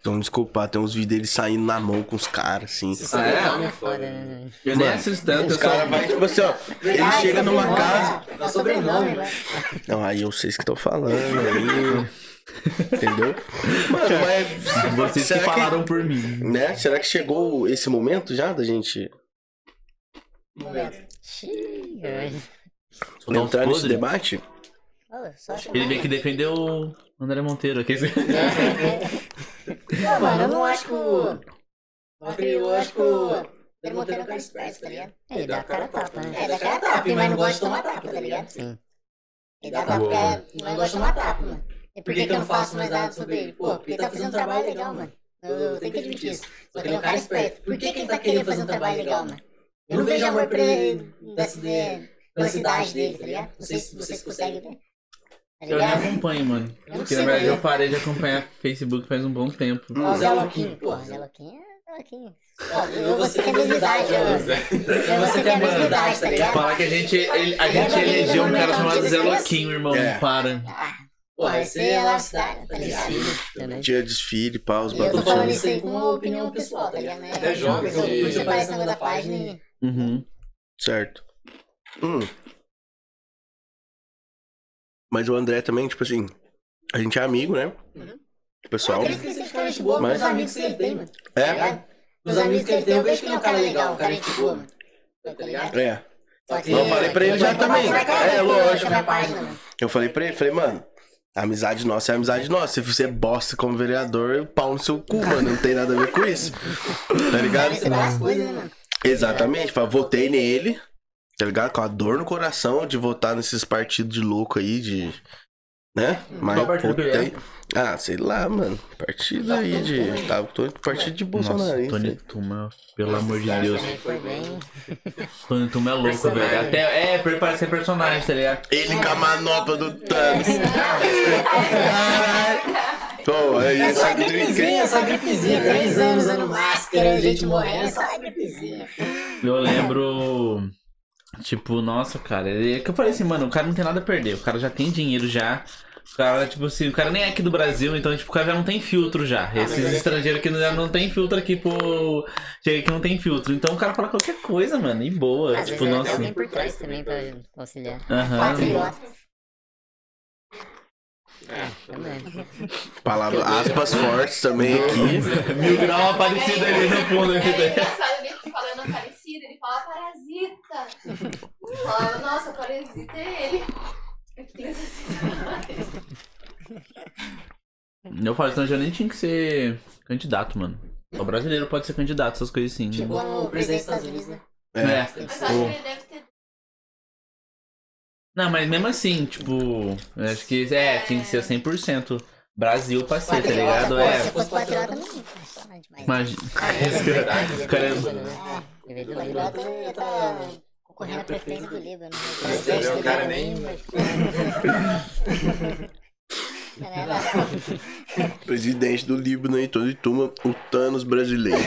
Então, desculpa, tem uns vídeos dele saindo na mão com os caras, assim. Isso Ah, é? foda, né? Eu nem assisto tanto, Os caras vai, tipo assim, ó. Ele chega numa sobrenome, casa. né? O sobrenome, mano. Não, aí eu sei o que estão falando aí. Entendeu? Mano, mas. Vocês que falaram por mim. Né? Será que chegou esse momento já da gente uns entrar nesse debate? Ele veio que defendeu o André Monteiro aqui. Não, mano, eu não acho que o. Eu acho que o. Ele Monteiro é um cara esperto, tá ligado? Ele dá a cara a tapa, né? É, dá cara a tapa, mas não gosta de tomar tapa, tá ligado? Sim. Ele dá tapa porque é- não gosta de tomar tapa, mano. E por que, que eu não faço mais nada sobre ele? Pô, porque ele tá fazendo um trabalho legal, mano. Eu, eu tenho que admitir isso. Só que ele é um cara esperto. Por que, que ele tá querendo fazer um trabalho legal, mano? Eu não vejo amor pra ele da pela cidade dele, tá ligado? Não sei se vocês conseguem ver. Tá Eu nem acompanho, mano. Eu Porque na verdade ver. eu parei de acompanhar Facebook faz um bom tempo. Ó, o Zé Loquinho, porra, Zé Loquinho é Zé Loquinho. Ó, eu você tem a mesma idade, eu. Eu você tem a mesma idade, tá ligado? Falar que a gente, ele- a gente elegeu um cara chamado Zé Loquinho, irmão. É. Para. Ah, porra, esse é lá cidade, tá ligado? Desfile, pá, os E eu tô falando isso aí com uma opinião pessoal, tá ligado? É jovem, de- isso aparece na da página e. Uhum. Certo. Hum. Mas o André também, tipo assim, a gente é amigo, né? O pessoal. Aqueles que gente boa, Mas- meus amigos que ele tem, mano. Tá É? ligado? Os amigos que ele tem, eu vejo que ele é um cara legal, um cara gente boa, mano. Tá ligado? É. Que. Não, falei pra ele já também. É, lógico. Na página, mano. Eu falei pra ele, falei, mano, a amizade nossa é amizade nossa. Se você bosta como vereador, pau no seu cu, mano. Não tem nada a ver com isso. Tá ligado? Né? Exatamente. Falei, votei nele. Tá ligado? Com a dor no coração de votar nesses partidos de louco aí, de. Né? Mas, Qual partido pô, que é? tem- Ah, sei lá, mano. Partido aí de. Tá, tô partido de Nossa, Bolsonaro. Tony Tuma, pelo amor de Deus. Tony Tuma é louco, velho. Até, é, pra ele parecer personagem, tá ligado? Ele com a manopla do Thanos. Pô, é É isso. só gripezinha, só gripezinha. Três anos usando máscara, gente morrendo, só gripezinha. Eu lembro. Tipo, nossa, cara. É que eu falei assim, mano, o cara não tem nada a perder. O cara já tem dinheiro já. O cara, tipo assim, o cara nem é aqui do Brasil, então, tipo, o cara já não tem filtro já. Esses estrangeiros aqui já não tem filtro aqui pro. Chega aqui não tem filtro. Então o cara fala qualquer coisa, mano, e boa. Às tipo, vezes nossa. tem alguém por trás também pra auxiliar. Aham. Também. Palavra, aspas fortes também aqui. Mil grau aparecido ali no fundo. É engraçado falando aparecido, ele fala parasita. Fala, nossa, parasita é ele. Eu fiquei. Eu falo, estrangeiro nem tinha que ser candidato, mano. O brasileiro pode ser candidato, essas coisas assim. Tipo o presidente dos Estados Unidos, né? É. É. Mas eu acho que ele deve ter. Não, mas mesmo assim, tipo, eu acho que é, tinha que ser 100% Brasil pra ser, tá ligado? pô, É. Se fosse patriota, não. Mas... Imagina. Verdade, é- Líbano, né? Ele veio do Líbano. Já tá concorrendo à preferência do Líbano. né? Você vê, o cara nem- É, Presidente do Líbano aí, todo e turma, o Thanos brasileiro.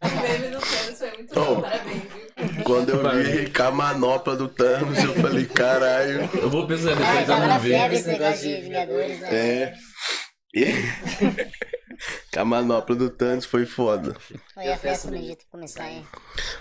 O meme do Thanos foi muito Oh. bom, parabéns, viu? Quando eu vi com a manopla do Thanos, eu falei, caralho. Eu vou pensar Ah, depois, eu tava não na ver. esse negócio de Vingadores, né? É. E... com a manopla do Thanos foi foda. Foi a festa no Egito começar, hein?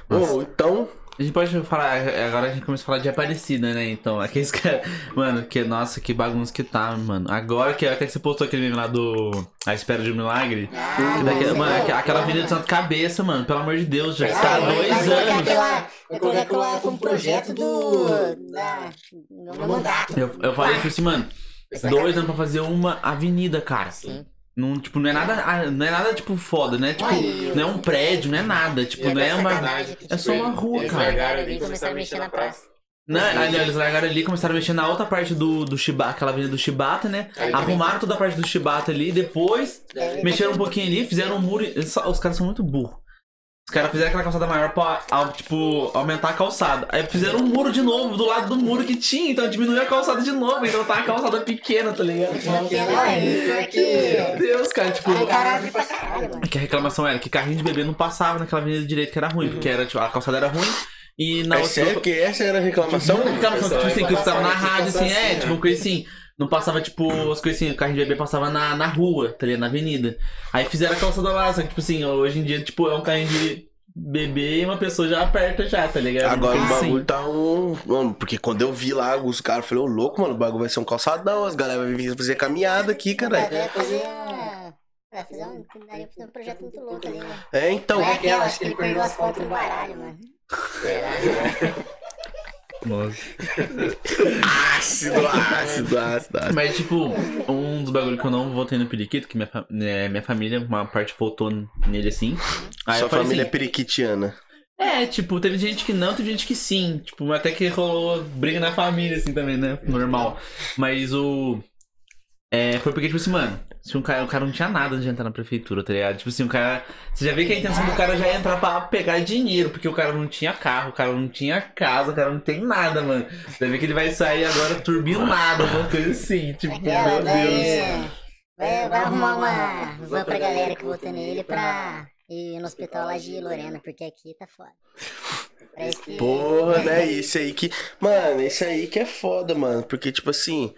Bom, então. A gente pode falar, agora a gente começa a falar de Aparecida, né? Então, aqueles caras. Mano, que nossa, que bagunça que tá, mano. Agora que até que você postou aquele meme lá do A Espera de um Milagre. Ah, Daquela, mas- mano, aqu- aquela avenida de Santa Cabeça, mano, pelo amor de Deus, já Ah, está há vai dois anos. aquela- Vai colocar aquela como projeto do. Da, do meu mandato. Eu, eu falei, tipo assim, mano, dois anos pra fazer uma avenida, cara. Sim. Não, tipo, não é nada, ah, não é nada, tipo, foda, né? Tipo, Ai, não é um prédio, não é nada. Tipo, E não é uma. É só uma rua, Eles cara. largaram ali e começaram a mexer na praça. Não, aí, eles largaram ali, começaram a mexer na outra parte do, do Shibata, aquela avenida do Shibata, né? Arrumaram toda a parte do Shibata ali, depois mexeram um pouquinho ali, fizeram um muro. só- Os caras são muito burros. Os caras fizeram aquela calçada maior pra, tipo, aumentar a calçada. Aí fizeram um muro de novo do lado do muro que tinha, então diminuiu a calçada de novo. Então tá a calçada pequena, tá ligado? Pior que. Meu Deus, cara, tipo. Que a reclamação era que carrinho de bebê não passava naquela avenida direita que era ruim, porque era, tipo, a calçada era ruim e na É outra. sério que essa era a reclamação? Não, reclamação, tipo assim, que eu tava na rádio, assim, é, tipo, coisa assim. Não passava, tipo, as coisas assim, o carrinho de bebê passava na, na rua, tá ligado? Na avenida. Aí fizeram a calçada lá, só que, tipo assim, hoje em dia, tipo, é um carrinho de bebê e uma pessoa já aperta já, tá ligado? Agora o Tipo assim. bagulho tá um. Mano, porque quando eu vi lá os caras, eu falei, ô louco, mano, o bagulho vai ser um calçadão, as galera vai vir fazer caminhada aqui, caralho. Vai fazer. Vai fazer um. Pra fazer um projeto muito louco ali, né? É, então. É aquela, acho que ele perdeu as fotos no baralho, mano. Nossa. Ácido, ácido, ácido, ácido. Mas, tipo, um dos bagulhos que eu não votei no Periquito, que minha, fa- né, minha família, uma parte votou nele assim. Aí Sua eu falei família é assim, periquitiana. É, tipo, teve gente que não, teve gente que sim. Tipo, até que rolou briga na família, assim, também, né? Normal. Mas o. É, foi porque, tipo assim, mano, se um cara, o cara não tinha nada de entrar na prefeitura, tá ligado? Tipo assim, o cara. Você já vê que a intenção do cara já é entrar pra pegar dinheiro, porque o cara não tinha carro, o cara não tinha casa, o cara não tem nada, mano. Você vê que ele vai sair agora turbinado, uma coisa assim, tipo, Aquela, meu Deus. daí. Vai, vai arrumar uma van pra galera que votou nele pra ir no hospital lá de Lorena, porque aqui tá foda. Parece que. Porra, né? Isso aí que. Mano, isso aí que é foda, mano. Porque, tipo assim,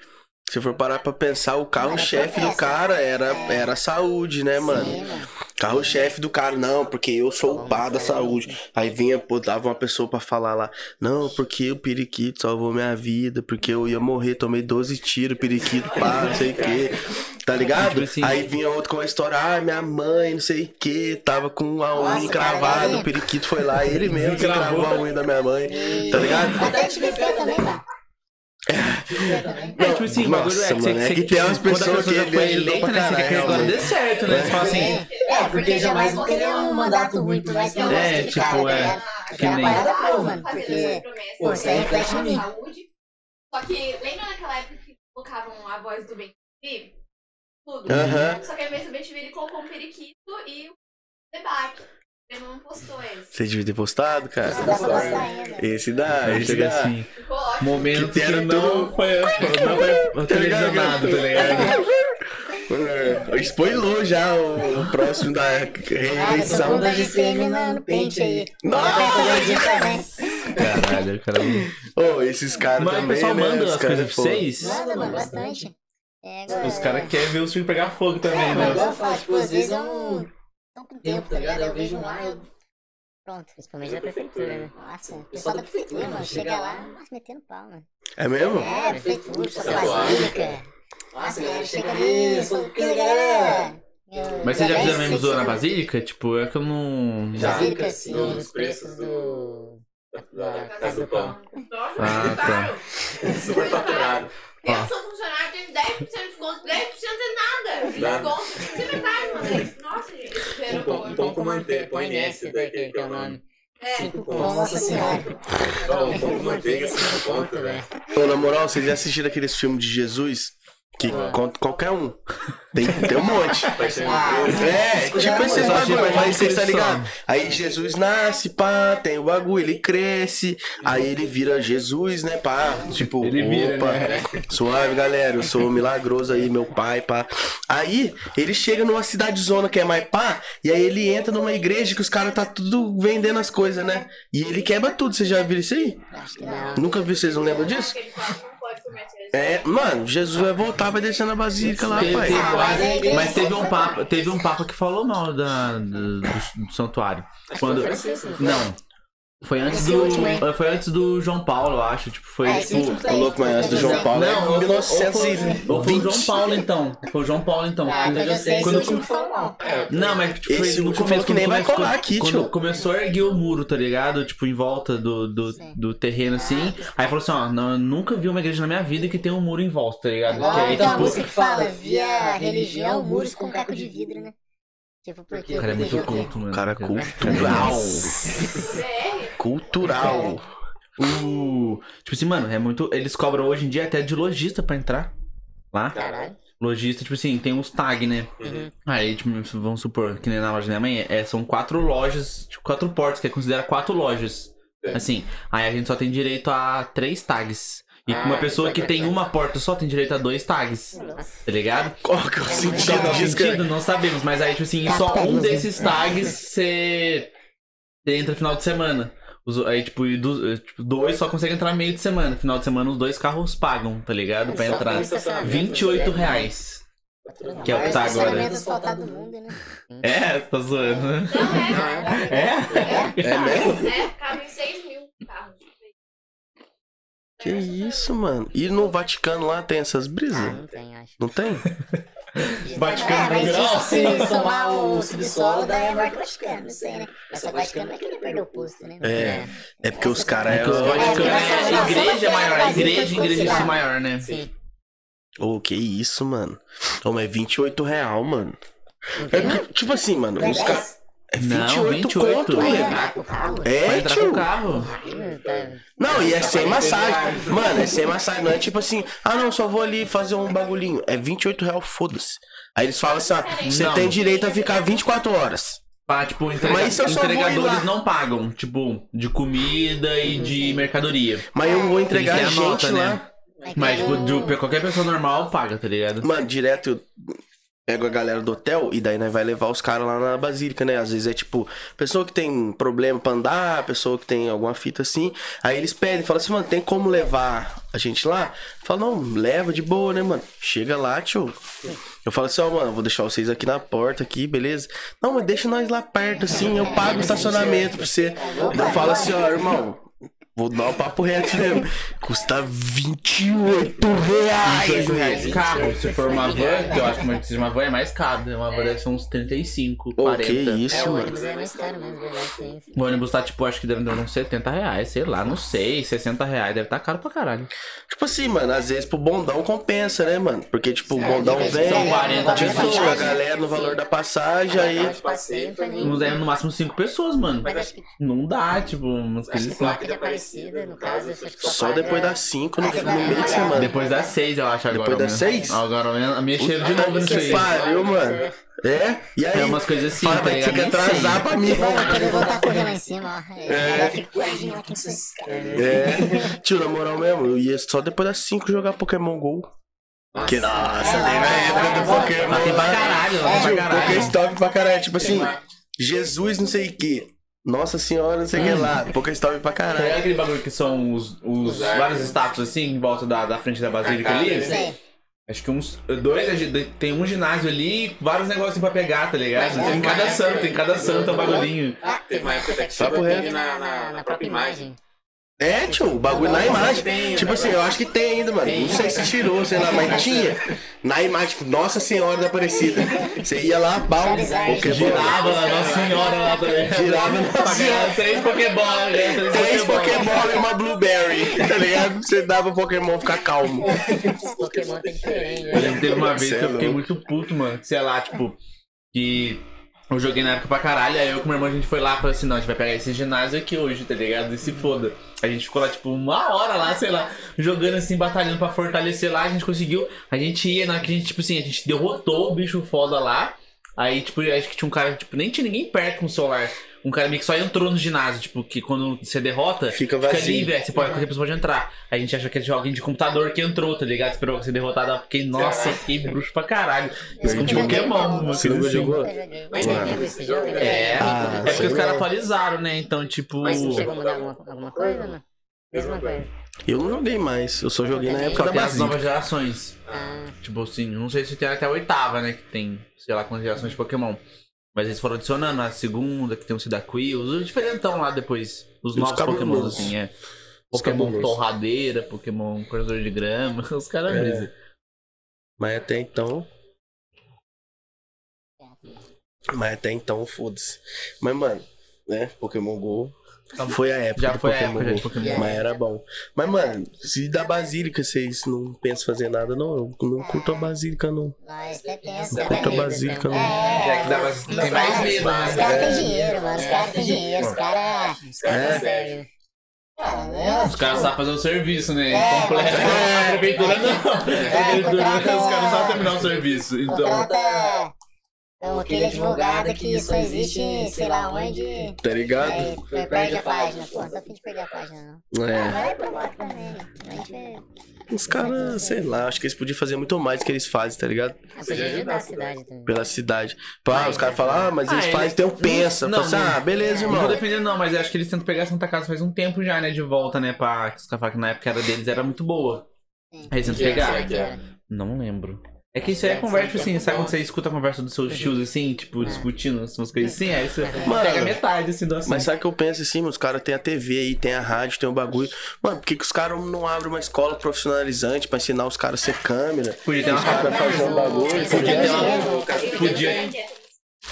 se for parar pra pensar, o carro-chefe do cara era, era a saúde, né, mano? Sim, mano. Carro-chefe do cara, não, porque eu sou o pá da saúde. Aí vinha, pô, dava uma pessoa pra falar lá, não, porque o periquito salvou minha vida, porque eu ia morrer, tomei 12 tiros, periquito, pá, não sei o quê. Tá ligado? Tipo assim- Aí vinha outro com a história, ah, minha mãe, não sei o quê, tava com a unha encravada, o periquito foi lá, ele mesmo que Encravou. encravou a unha da minha mãe, tá ligado? Até tive fé também, mano. Também. É, tipo assim, o bagulho Nossa, é que, mano, você, é que você- tem umas a pessoas pessoa que já ele foi eleita, né? Você quer que caralho, agora dê realmente. certo, né? Você fala assim. É, porque jamais vão querer um mandato por mais que eu É, tipo, cara, é. é uma nem- Porque, pô, aí reflete em mim. saúde. Só que lembra naquela época que colocavam a voz do Ben Tudo. Só que ao invés do Ben ele colocou um periquito e o debate. Ele não postou esse. Você devia ter postado, cara. isso dá pra postar ainda. Esse dá, esse dá. assim. Momento Que que, era não foi, não foi Tá ligado? televisionado, tá ligado? É, Spoilou já o, o próximo da Ah, reeleição. com da GCM no, pente aí. Nossa! Também. Caralho, cara. Ô, esses caras Mas o também, pessoal né? manda as caras, coisas pra pô. vocês. Manda, mano, bastante. É, agora... Os caras querem ver os filhos pegar fogo também, É, né? eu falo, tipo, às vezes eu não tô com tempo, tá ligado? Eu vejo um lá, eu... Pronto. Principalmente da prefeitura, né? Nossa, o pessoal da prefeitura, mano, chega lá, nossa, metendo pau, mano. É mesmo? É, prefeitura, pessoal da basílica. Nossa, galera, chega ali, sou que galera. Eu- Mas vocês já fizeram mesmo zoa na você- Basílica? Tipo, é que eu não. Já. Basílica, Sim, sim. nos preços do. da Casa do Pão. Nossa, Ah, tá. Super faturado. Eu Ó. sou funcionário, tenho 10% de desconto. 10% é nada. Desconto. Você metade uma vez. Nossa, gente. Um Super um pão com manteiga, pão MS, daquele que é o nome. É. Cinco Nossa contos. senhora. Ó, um pão com manteiga, cinco conto, velho. Na moral, vocês já assistiram aqueles filmes de Jesus? Que conta qualquer um. Tem, tem um monte. Ah, É, tipo esses Só tipo bagulho, a mas vocês tá ligado? Aí Jesus nasce, pá, tem o bagulho, ele cresce, aí ele vira Jesus, né, pá, tipo, Ele vira, opa, né? suave, galera, eu sou milagroso aí, meu pai, pá. Aí, ele chega numa cidade zona que é mais pá, e aí ele entra numa igreja que os caras tá tudo vendendo as coisas, né? E ele quebra tudo, vocês já viram isso aí? Acho que não. Nunca viu, vocês não lembram disso? É, mano, Jesus vai voltar, vai descer na basílica lá, Teve- pai. teve- é. Mas teve um papa, teve um papa que falou mal da, do, do santuário. Quando, não. Foi antes Esse do. último? Foi antes do João Paulo, eu acho. Tipo, foi É, tipo. também. louco, mas antes do João Paulo é Não, foi, 1920. ou foi o João Paulo então. Foi o João Paulo então. Ah, Quando- então já sei, esse quando- último falou mal. Não, mas tipo, foi Esse no último começo que nem quando vai começou- colar aqui, quando começou a erguer o muro, tá ligado? Tipo, em volta do, do, do terreno assim. Aí falou assim: ó, não, eu nunca vi uma igreja na minha vida que tem um muro em volta, tá ligado? Que Igual aí, tem uma tipo. música que fala, via religião, muros com caco de vidro, né? Tipo, porque... O cara é muito porque- culto, mano. Cara cultural. Cultural. O... Tipo assim, mano, é muito. Eles cobram hoje em dia até de lojista pra entrar lá. Caralho. Lojista, tipo assim, tem uns tag, né? Uhum. Aí, tipo, vamos supor que nem na loja da minha mãe, é, são quatro lojas, tipo, quatro portas, que é considerado quatro lojas. É. Assim, aí a gente só tem direito a três tags. E Ah, uma pessoa que isso tem é uma porta só tem direito a dois tags. Tá ligado? Qual que é o Qual sentido que é o disso, sentido? Não sabemos, mas aí, tipo assim, só um desses tags você entra final de semana. Os- aí, tipo, e do- tipo, dois só conseguem entrar meio de semana. Final de semana, os dois carros pagam, tá ligado? Pra entrar. com estacionamento, 28 né? reais. Que é o que tá agora. mundo, né? É, tá zoando, né? Não, é. É? É mesmo? É, cabem 6 mil carros. Que isso, mano? E no Vaticano lá tem essas brisas? não tem, acho. Não tem? Vaticano É, mas Grau. isso se somar o subsolo, daí é maior que o Vaticano, não sei, né? Mas só o Vaticano não é que ele perdeu o posto, né? É. É porque os caras É o é. Vaticano É, é é, igreja é, maior, é, igreja, é, igreja é, é maior, né? Sim. Ô, que isso, mano? Ô, mas é 28 real, mano. É tipo assim, mano, os caras. É 28, Não, 28. conto. Vai É, tio. o carro. Tá. Não, e é sem massagem. Mano, é sem massagem. Não é tipo assim, ah não, só vou ali fazer um bagulhinho. É 28 real, foda-se. Aí eles falam assim, ó, você tem direito a ficar 24 horas. Pá, tipo, entrega- Mas isso ir entregadores não pagam, tipo, de comida e de mercadoria. Mas eu vou entregar a gente nota, lá. né? Mas, tipo, de, qualquer pessoa normal paga, tá ligado? Mano, direto eu pego a galera do hotel e daí nós vai levar os caras lá na basílica, né? Às vezes é tipo, pessoa que tem problema pra andar, pessoa que tem alguma fita assim. Aí eles pedem, falam assim, mano, tem como levar a gente lá? Fala, não, leva de boa, né, mano? Chega lá, tio. Eu falo assim, ó, mano, vou deixar vocês aqui na porta, aqui, beleza? Não, mas deixa nós lá perto, assim, eu pago o estacionamento pra você. Eu falo assim, ó, irmão, Vou dar um papo reto mesmo. Custa 28 reais, 28 reais carro. Se for uma van, que eu acho que uma- uma van é mais caro. né? Uma van deve ser uns 35, Ô, 40. que É, isso, o mano. ônibus é mais caro mesmo, isso. O ônibus tá, tipo, acho que deve dar uns 70 reais, sei lá, não sei, 60 reais, deve tá caro pra caralho. Tipo assim, mano, às vezes pro bondão compensa, né, mano? Porque, tipo, o É, bondão vem, são 40 divide pessoas. a galera no valor da passagem, aí. Não Uns é no máximo 5 pessoas, mano. Mas acho que, Não dá, tipo, umas coisas assim. Aparecida, no caso, que Só depois das 5 no, Ah, no meio de semana. Depois das 6, eu acho, agora. Depois das né? seis? Agora, mexeram de novo que aí. pariu, mano. É? E aí? É umas coisas assim, Fala, tá ligado? que Nem atrasar sei. pra mim. Vai poder voltar a correr lá em cima, ó. É. É. Tio, na moral mesmo, eu ia só depois das 5 jogar Pokémon GO. Que nossa, né? Na época do Pokémon. Mas tem pra caralho, tem Tio, caralho. Pokéstop pra caralho. Tipo assim, Jesus não sei o que. Nossa senhora, não sei o que lá. Pokéstop pra Tá ligado caralho. aquele bagulho que são os, os vários estátuos assim, em volta da, da frente da basílica ali? Sei. Acho que uns dois, é tem um ginásio ali, vários negócios pra pegar, tá ligado? Tem em cada santo, em cada santo é um bagulhinho. Ah, Teve uma época até que chegou na, na, na própria imagem. É, tio, o bagulho na imagem. Tem, Tipo né? assim, eu acho que tem ainda, mano. Não sei se tirou, sei lá, mas tinha. Na imagem, tipo, Nossa Senhora da Aparecida. Você ia lá, pau. Pokébola. Girava lá, Nossa Senhora lá também. Girava, Nossa Senhora. Três Pokébola, né? Três Pokémon e uma Blueberry, tá ligado? Você dava pro Pokémon ficar calmo. Pokémon tem diferente, Eu né? lembro que teve uma vez que é eu fiquei louco. muito puto, mano. Sei lá, tipo, que eu joguei na época pra caralho, aí eu com meu irmão a gente foi lá e falou assim, não, a gente vai pegar esse ginásio aqui hoje, tá ligado? E se foda. A gente ficou lá, tipo, uma hora lá, sei lá, jogando assim, batalhando pra fortalecer lá, a gente conseguiu. A gente ia, na que a gente, tipo assim, a gente derrotou o bicho foda lá. Aí, tipo, acho que tinha um cara, tipo, nem tinha ninguém perto com o celular. Um cara meio que só entrou no ginásio, tipo, que quando você derrota, Fica fica vazio. livre, é, você pode, qualquer pessoa pode entrar. A gente achou que era alguém de computador que entrou, tá ligado? Esperou ser derrotado. Eu Fiquei, nossa, fiquei bruxo pra caralho. Isso com. Pokémon, uma Você nunca jogou? É vivo esse jogo, né? É, Ah, é porque os caras atualizaram, né? Então, tipo. Mas você chegou a mudar alguma, alguma coisa, não? Mesma coisa. Eu não joguei mais, eu só joguei na época Só da tem as novas gerações. Ah, Tipo assim, não sei se tem até a oitava, né? Que tem, sei lá, quantas gerações de Pokémon. Mas eles foram adicionando a segunda, que tem o Cyndaquil, os diferentão lá depois. Os Os novos Pokémon, assim, é. Pokémon torradeira, Pokémon corredor de grama, os caras É. brisa. Mas até então. Mas até então, foda-se. Mas, mano, né? Pokémon GO. Foi a época Já do foi a Pokémon época Go. de Pokémon. Mas era bom. Mas, mano, se da Basílica vocês não pensam fazer nada, não. Eu não curto a Basílica, não. Nós até pensa, Não curto a né? Basílica, não. É, que dá mais, tem mais medo, Os né? caras têm dinheiro, mano. Os caras têm dinheiro. Os caras. os caras É. conseguem, né? Ah, Os caras sabem fazer o serviço, né? É, Completo. é. A prefeitura não. A prefeitura, contrata- os caras sabem terminar o serviço. Então. Então, aquele advogado que só existe, sei lá onde. Tá ligado? Aí aí perde a página. Pô, não tô afim de perder a página, não. É. Vai pro voto também. A gente vê. Os caras, sei lá, acho que eles podiam fazer muito mais do que eles fazem, tá ligado? Ah, podia ajudar a cidade também. Pela cidade. Pá, os caras falam, ah, mas eles Ah, fazem, tem um pensa. Não, Fala assim, não. ah, beleza, Não tô irmão. defendendo, não, mas eu acho que eles tentam pegar a Santa Casa faz um tempo já, né? De volta, né? Pra. Os caras falam que na época era deles era muito boa. Sim. Aí eles tentam é, pegar. é. Não lembro. É que isso aí é conversa assim, sabe quando você escuta a conversa dos seus tios assim, tipo, discutindo umas coisas assim? Aí você Mano, pega metade assim do assunto. Mas sabe o que eu penso assim, mano? Os caras têm a TV aí, tem a rádio, tem o bagulho. Mano, por que, que os caras não abrem uma escola profissionalizante pra ensinar os caras a ser câmera? Podia ter uma Os caras faculdade. fazer um bagulho. Podia ter uma, Podia.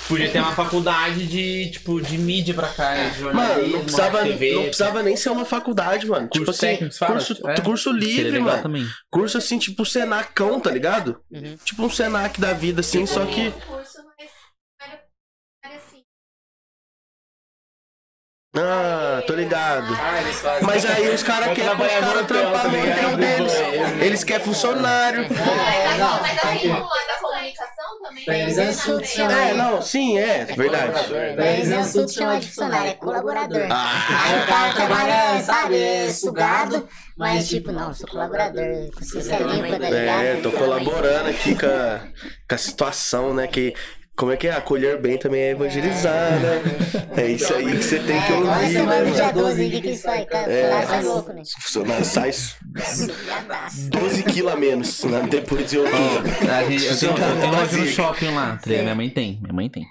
Podia, ter uma faculdade de, tipo, de mídia pra cá, né? de Mano, jornalismo, não precisava, TV. não precisava nem ser uma faculdade, mano. Curso tipo assim, técnico, fala? curso, É. curso livre, legal mano. também. Curso assim, tipo Senacão, tá ligado? Uhum. Tipo um Senac da vida, assim, só que. O curso mais era, era assim. Ah, tô ligado. Ah, eles fazem. Mas aí os caras querem os caras trampar tá no hotel deles. É. Eles querem funcionário. Mas assim, mas assim, é da comunicação né, é assunto, também. É, não, sim, é, verdade. Não é chamar de funcionário, é colaborador. Ah, Aí o cara trabalha, sabe, sugado, mas tipo, não, sou colaborador, consciência limpa, tá ligado? é, tô colaborando aqui com a, com a situação, né? Que. Como é que é? Acolher bem também é evangelizar, né? É isso aí que você tem que É, ouvir, semana né, dia mano? 12, o que que isso faz? Cara, É. sai louco, né? Funcionário sai Sugadaço. 12 quilos a menos, né? Depois de outubro. A gente, eu, tenho, eu tenho loja no shopping lá, tá? Minha mãe tem, minha mãe tem.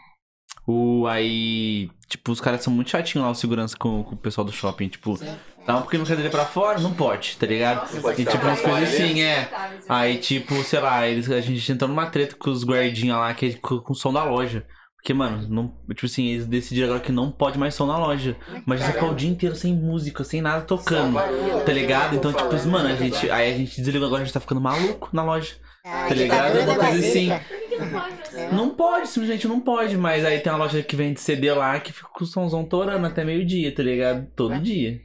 O, aí, tipo, os caras são muito chatinhos lá, o segurança com, com o pessoal do shopping. Tipo, dá um pouquinho de cadeira pra fora? Não pode, tá ligado? E tipo, umas coisas assim, é. Aí, tipo, sei lá, eles, a gente entrou numa treta com os guardinhas lá, que é com, com o som da loja. Porque, mano, não, tipo assim, eles decidiram agora que não pode mais som na loja. Mas você ficar o dia inteiro sem música, sem nada tocando, tá ligado? Então, tipo, assim, mano, a gente, aí a gente desligou agora, a gente tá ficando maluco na loja. Ah, Tá ligado? ditadura Uma coisa assim. bazica. Por que que não pode fazer? Não pode, simplesmente não pode, mas aí tem uma loja que vende CD lá que fica com o somzão torando até meio-dia, tá ligado? Todo dia.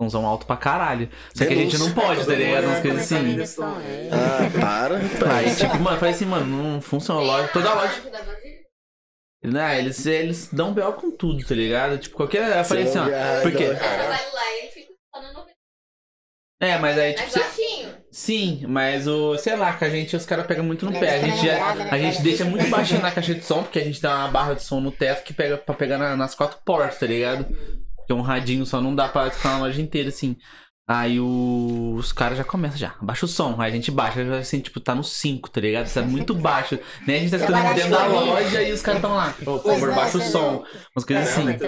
Somzão alto pra caralho. Só que a gente não pode, tá ligado? Umas coisas a assim. é. Ah, para. Aí, tipo, mano, falei assim, mano, não funciona a loja. Toda loja. Né, eles, eles dão B.O. com tudo, tá ligado? Tipo, qualquer. Eu falei assim, ó. Porque. E fica falando no É, mas aí, tipo. mais cê- baixinho. Sim, mas o. Sei lá, que a gente, os caras pegam muito no pé. A gente, já, né? a gente deixa muito baixinho na caixa de som, porque a gente dá uma barra de som no teto que pega pra pegar na- nas quatro portas, tá ligado? Porque um radinho só não dá pra escutar na loja inteira, assim. Aí o- os caras já começam já. Baixa o som. Aí a gente baixa, já, assim, tipo, tá no 5, tá ligado? Isso é muito baixo. Nem a gente tá escutando dentro da loja e os caras tão lá. Ô, por favor, baixa o som. Umas coisas Não, assim. mas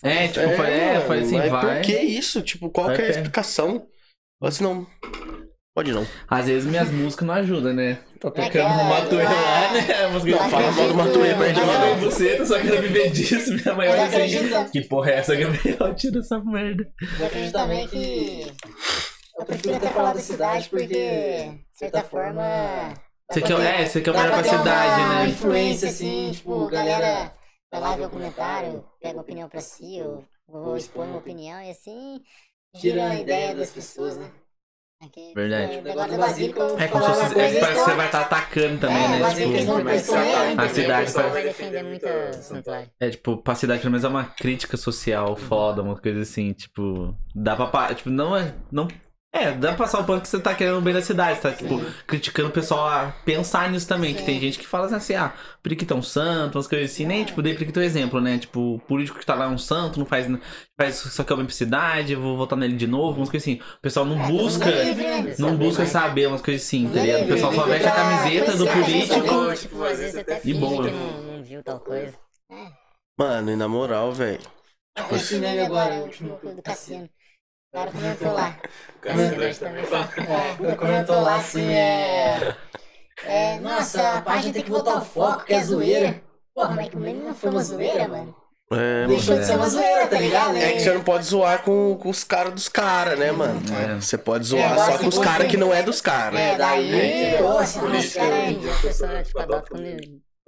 tá. É, tipo, foi, é, mano, foi assim, mas vai. por que isso? Tipo, qual que é a explicação? Assim, não. Pode não. Às vezes minhas músicas não ajudam, né? Tô tocando uma Matuê lá, né? A música Não, fala mal do Matuê mim, Não, não. você tá só querendo viver disso, minha mãe Mas vai que porra é essa, Gabriel? Tira essa merda. eu acredito também que eu prefiro até falar da cidade porque, de certa forma. Você pra quer, é, você quer olhar pra ter cidade, uma né? influência assim, tipo, galera vai lá ver o comentário, pega a opinião pra si, eu vou expor uma opinião e assim gira a ideia das pessoas, né? Aqui, Verdade. Basílica, eu É como se fosse, é, parece que você vai estar atacando também, É, né? mas Tipo, a cidade vai defender muito a santuário. É, tipo, pra cidade pelo menos é uma crítica social foda, uma coisa assim, tipo, dá pra, tipo, não é, não, é, dá pra passar o ponto que você tá querendo bem da cidade, tá, tipo, criticando o pessoal a pensar nisso também, que tem gente que fala assim, ah, Periquito é um santo, umas coisas assim, nem, tipo, dei Periquito um exemplo, né, tipo, o político que tá lá é um santo, não faz, faz só que é o bem pra cidade, eu vou votar nele de novo, umas coisas assim, o pessoal não É, busca, é não busca saber umas coisas assim, tá ligado? O pessoal só veste a camiseta do político. Tipo, até E boa. que não, não viu tal coisa. Mano, e na moral, velho. Tipo Esse meme agora, o último do Cara comentou lá. Cassiano também fala. É, comentou lá assim, é. É, nossa, a página tem que voltar ao foco, que é zoeira. Porra, mas que não foi uma zoeira, mano. É, Deixou de ser uma zoeira, tá ligado? É que você não pode zoar com, com os caras dos caras, né, mano? É. Você pode zoar É, só com os caras que não é dos caras. É, daí, nossa, os caras.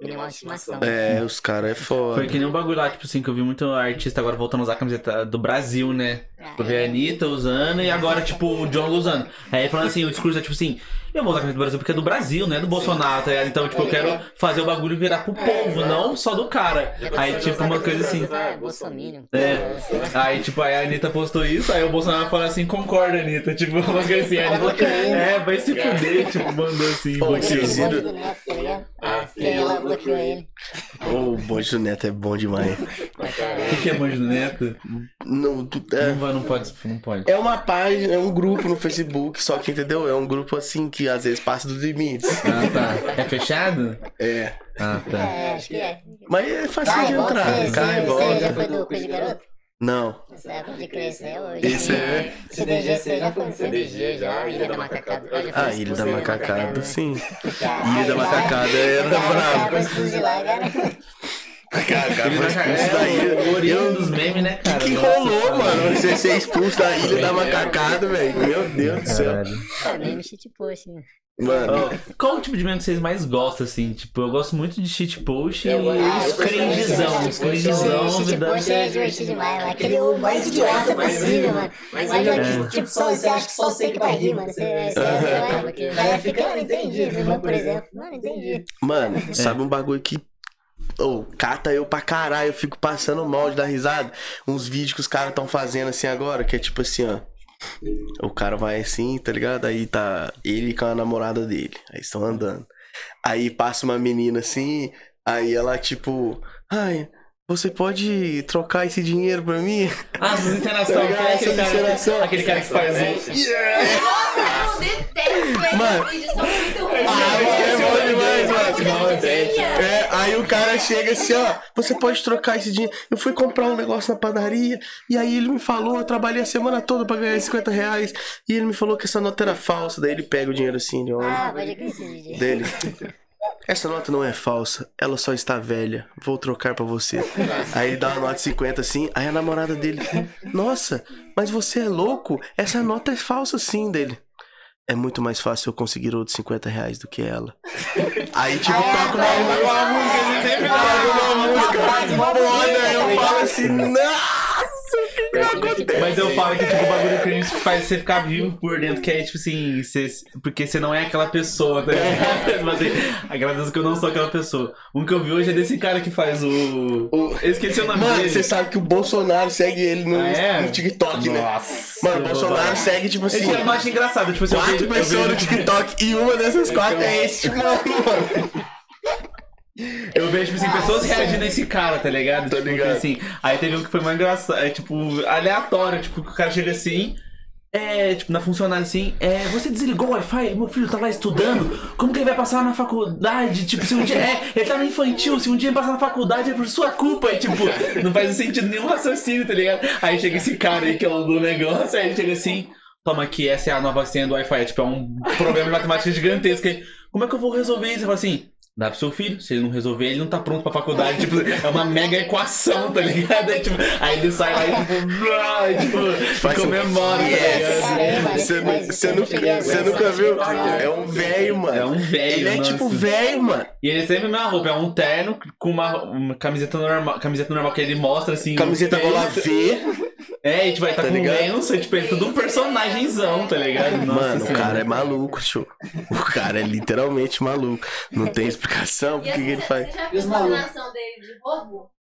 Animal de estimação. É, os caras é foda. Foi que nem um bagulho lá, tipo assim, que eu vi muito artista agora voltando a usar a camiseta do Brasil, né? Eu vi a Anitta usando e agora, tipo, o John usando. Aí falando assim, o discurso é tipo assim, eu vou usar a camiseta do Brasil porque é do Brasil, não é do Bolsonaro, tá ligado? Então, tipo, eu quero fazer o bagulho virar pro povo, não só do cara. Aí, tipo, uma coisa assim. Bolsominion. É. Aí, tipo, aí a Anitta postou isso, aí o Bolsonaro falou assim, concorda, Anitta. Tipo, uma coisa assim, a Anitta, é, vai se fuder, tipo, mandou assim, Pô, bloqueou. vocês O viram? bonde do Neto, tá ligado? Ah, ela bloqueou ele. O bonde do Neto é bom demais. O que, que é Banjo do Neto? Não, é, Não, vai, não pode, não pode. é uma página, é um grupo no Facebook, só que, entendeu? É um grupo assim que às vezes passa dos limites. Ah, tá. É fechado? É. Ah, tá. É, acho que é. Mas é fácil Cai, de entrar. você, Cai, você, você já volta. foi do Coisa de Garoto? Não. Você é de isso é hoje. Esse é. CDG, você já foi no CDG já, Ilha da Macacada. Ah, Ilha da Macacada, né? sim. Ilha da vai. Macacada era Cara, brabo. Cara, expulso de lá, cara. Cara, cara, foi vai expulso da é, ilha. o orelha dos memes, né, cara? Que rolou, mano? Você ser expulso da ilha da macacada, velho. Meu Deus do céu. Caralho. É, meme shitpost, né? Mano, Qual o tipo de meme que vocês mais gostam, assim? Tipo, eu gosto muito de shitpost e Eu gosto- os eu de Os tipo, dá... poxa, é divertido demais, mano. Aquele o mais idiota possível, mano. Mas eu é, tipo, só, você acha que só você que vai rir, mano. Você, você, você que- vai ficar, não entendi. Por exemplo. Não entendi. mano, sabe um bagulho que. Ô, cata eu pra caralho, eu fico passando mal de dar risada. Uns vídeos que os caras tão fazendo assim agora, que é tipo assim, ó. O cara vai assim, tá ligado? Aí tá ele com a namorada dele. Aí estão andando. Aí passa uma menina assim, aí ela tipo. Ai, Você pode trocar esse dinheiro pra mim? Ah, essas encenações. Tá ligado? Essas encenações. aquele cara que faz isso. Nossa, eu detesto esses Mano. vídeos, são muito ruins. Ah, isso é bom demais, mano. Piadinha. É, aí o cara chega assim, ó, você pode trocar esse dinheiro. Eu fui comprar um negócio na padaria, e aí ele me falou, eu trabalhei a semana toda pra ganhar 50 reais, e ele me falou que essa nota era falsa, daí ele pega o dinheiro assim, de olha, Ah, pode vídeo. dele. Essa nota não é falsa, ela só está velha. Vou trocar pra você. Aí ele dá uma nota de 50 assim, aí a namorada dele, nossa, mas você é louco? Essa nota é falsa sim, dele. É muito mais fácil eu conseguir outros 50 reais do que ela. Aí, tipo, toca uma música, sempre toca uma música foda, eu falo assim, nossa, o que acontece? Mas eu falo que, tipo, o bagulho cringe faz você ficar vivo por dentro, que é, tipo assim, você- porque você não é aquela pessoa, tá ligado? Tipo assim, agradeço que eu não sou aquela pessoa. Um que eu vi hoje é desse cara que faz o... O- Eu esqueci o nome Mano, dele. você sabe que o Bolsonaro segue ele no, Ah, é? no TikTok, né? Nossa. Mano, o Bolsonaro segue, tipo assim, Esse eu acho engraçado, tipo assim, quatro pessoas no TikTok e uma dessas quatro é esse mano, mano. Eu vejo, tipo assim, pessoas reagindo a esse cara, tá ligado? Tô Tipo, ligado. assim, aí teve um que foi mais engraçado, é tipo, aleatório, tipo, que o cara chega assim, é, tipo, na funcionária assim, é, você desligou o Wi-Fi? Meu filho tá lá estudando, como que ele vai passar na faculdade? Tipo, se um dia, é, ele tá no infantil, se um dia ele passar na faculdade é por sua culpa, e tipo, não faz sentido nenhum raciocínio, tá ligado? Aí chega esse cara aí que é o do negócio, aí ele chega assim, toma aqui, essa é a nova senha do Wi-Fi, é, tipo, é um problema de matemática gigantesco, aí, como é que eu vou resolver isso? Ele fala assim, Dá pro seu filho, se ele não resolver, ele não tá pronto pra faculdade. Tipo, é uma mega equação, tá ligado? Aí, tipo, aí ele sai lá e tipo, blá, e, tipo Faz comemora, tá? Caramba, Você nunca, viu? É um velho, mano. É um velho, Ele é nossa. tipo velho, mano. E ele sempre a mesma roupa, é um terno com uma, uma camiseta normal, camiseta normal que ele mostra assim. Camiseta gola V. É, e tipo, aí tá, Tá com ligado? lenço, tipo, ele é tudo um personagemzão, tá ligado? Nossa Mano, o Senhora. cara é maluco, tio. O cara é literalmente maluco. Não tem explicação por que assim, que ele faz. Você já E viu a dele de roubo?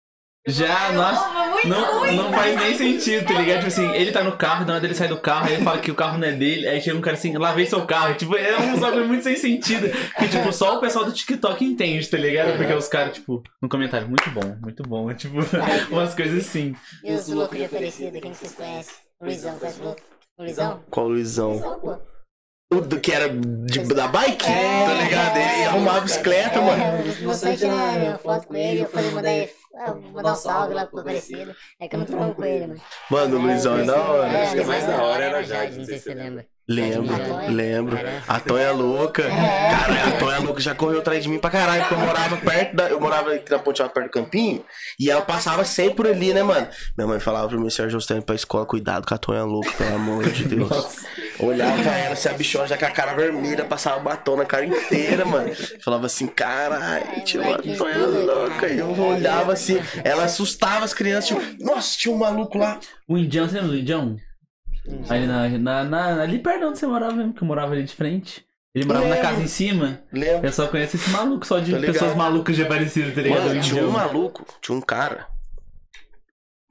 Já, nossa. Não, ruim. não faz nem sentido, tá ligado? Tipo assim, ele tá no carro, na hora dele sai do carro, aí ele fala que o carro não é dele, aí chega um cara assim, lavei seu carro. Tipo, é um bagulho muito sem sentido. Que, tipo, só o pessoal do TikTok entende, tá ligado? Porque os caras, tipo, no comentário, muito bom, muito bom. É, tipo, umas coisas assim. E os loucos de Aparecida, quem que vocês conhecem? Luizão, conhece o louco? Luizão? Qual Luizão? Luizão, pô. O do que era de, da bike? É. Tá ligado? Ele arrumava bicicleta, mano. É, no site na foto com ele, eu falei, mandar, ah, mandar um salve lá pro Aparecido. É que eu não tô com ele, mano. Mano, o Luizão é da hora. É, Acho que a mais da hora era Jade, não sei se você lembra. Lembro, lembro. A Tonha louca. Caralho, a Tonha louca já correu atrás de mim pra caralho, porque eu morava perto da. Eu morava aqui na Ponte Alta, perto do Campinho, e ela passava sempre por ali, né, mano? Minha mãe falava pro meu senhor Justino pra escola, cuidado com a Tonha louca, pelo amor de Deus. Olhava pra ela, se a bichona já com a cara vermelha, passava batom na cara inteira, mano. Falava assim, caralho, tinha uma Tonha louca. E eu olhava assim, ela assustava as crianças, tipo, nossa, tinha um maluco lá. O Indião, você lembra do Indião? Ali, na, na, na- ali perto de onde você morava mesmo, que eu morava ali de frente. Ele morava na Lembro. casa em cima. Lembra? Eu só conheço esse maluco, só de Tô ligado. pessoas malucas de Aparecido, tá ligado? Mano, tinha um maluco, tinha um cara.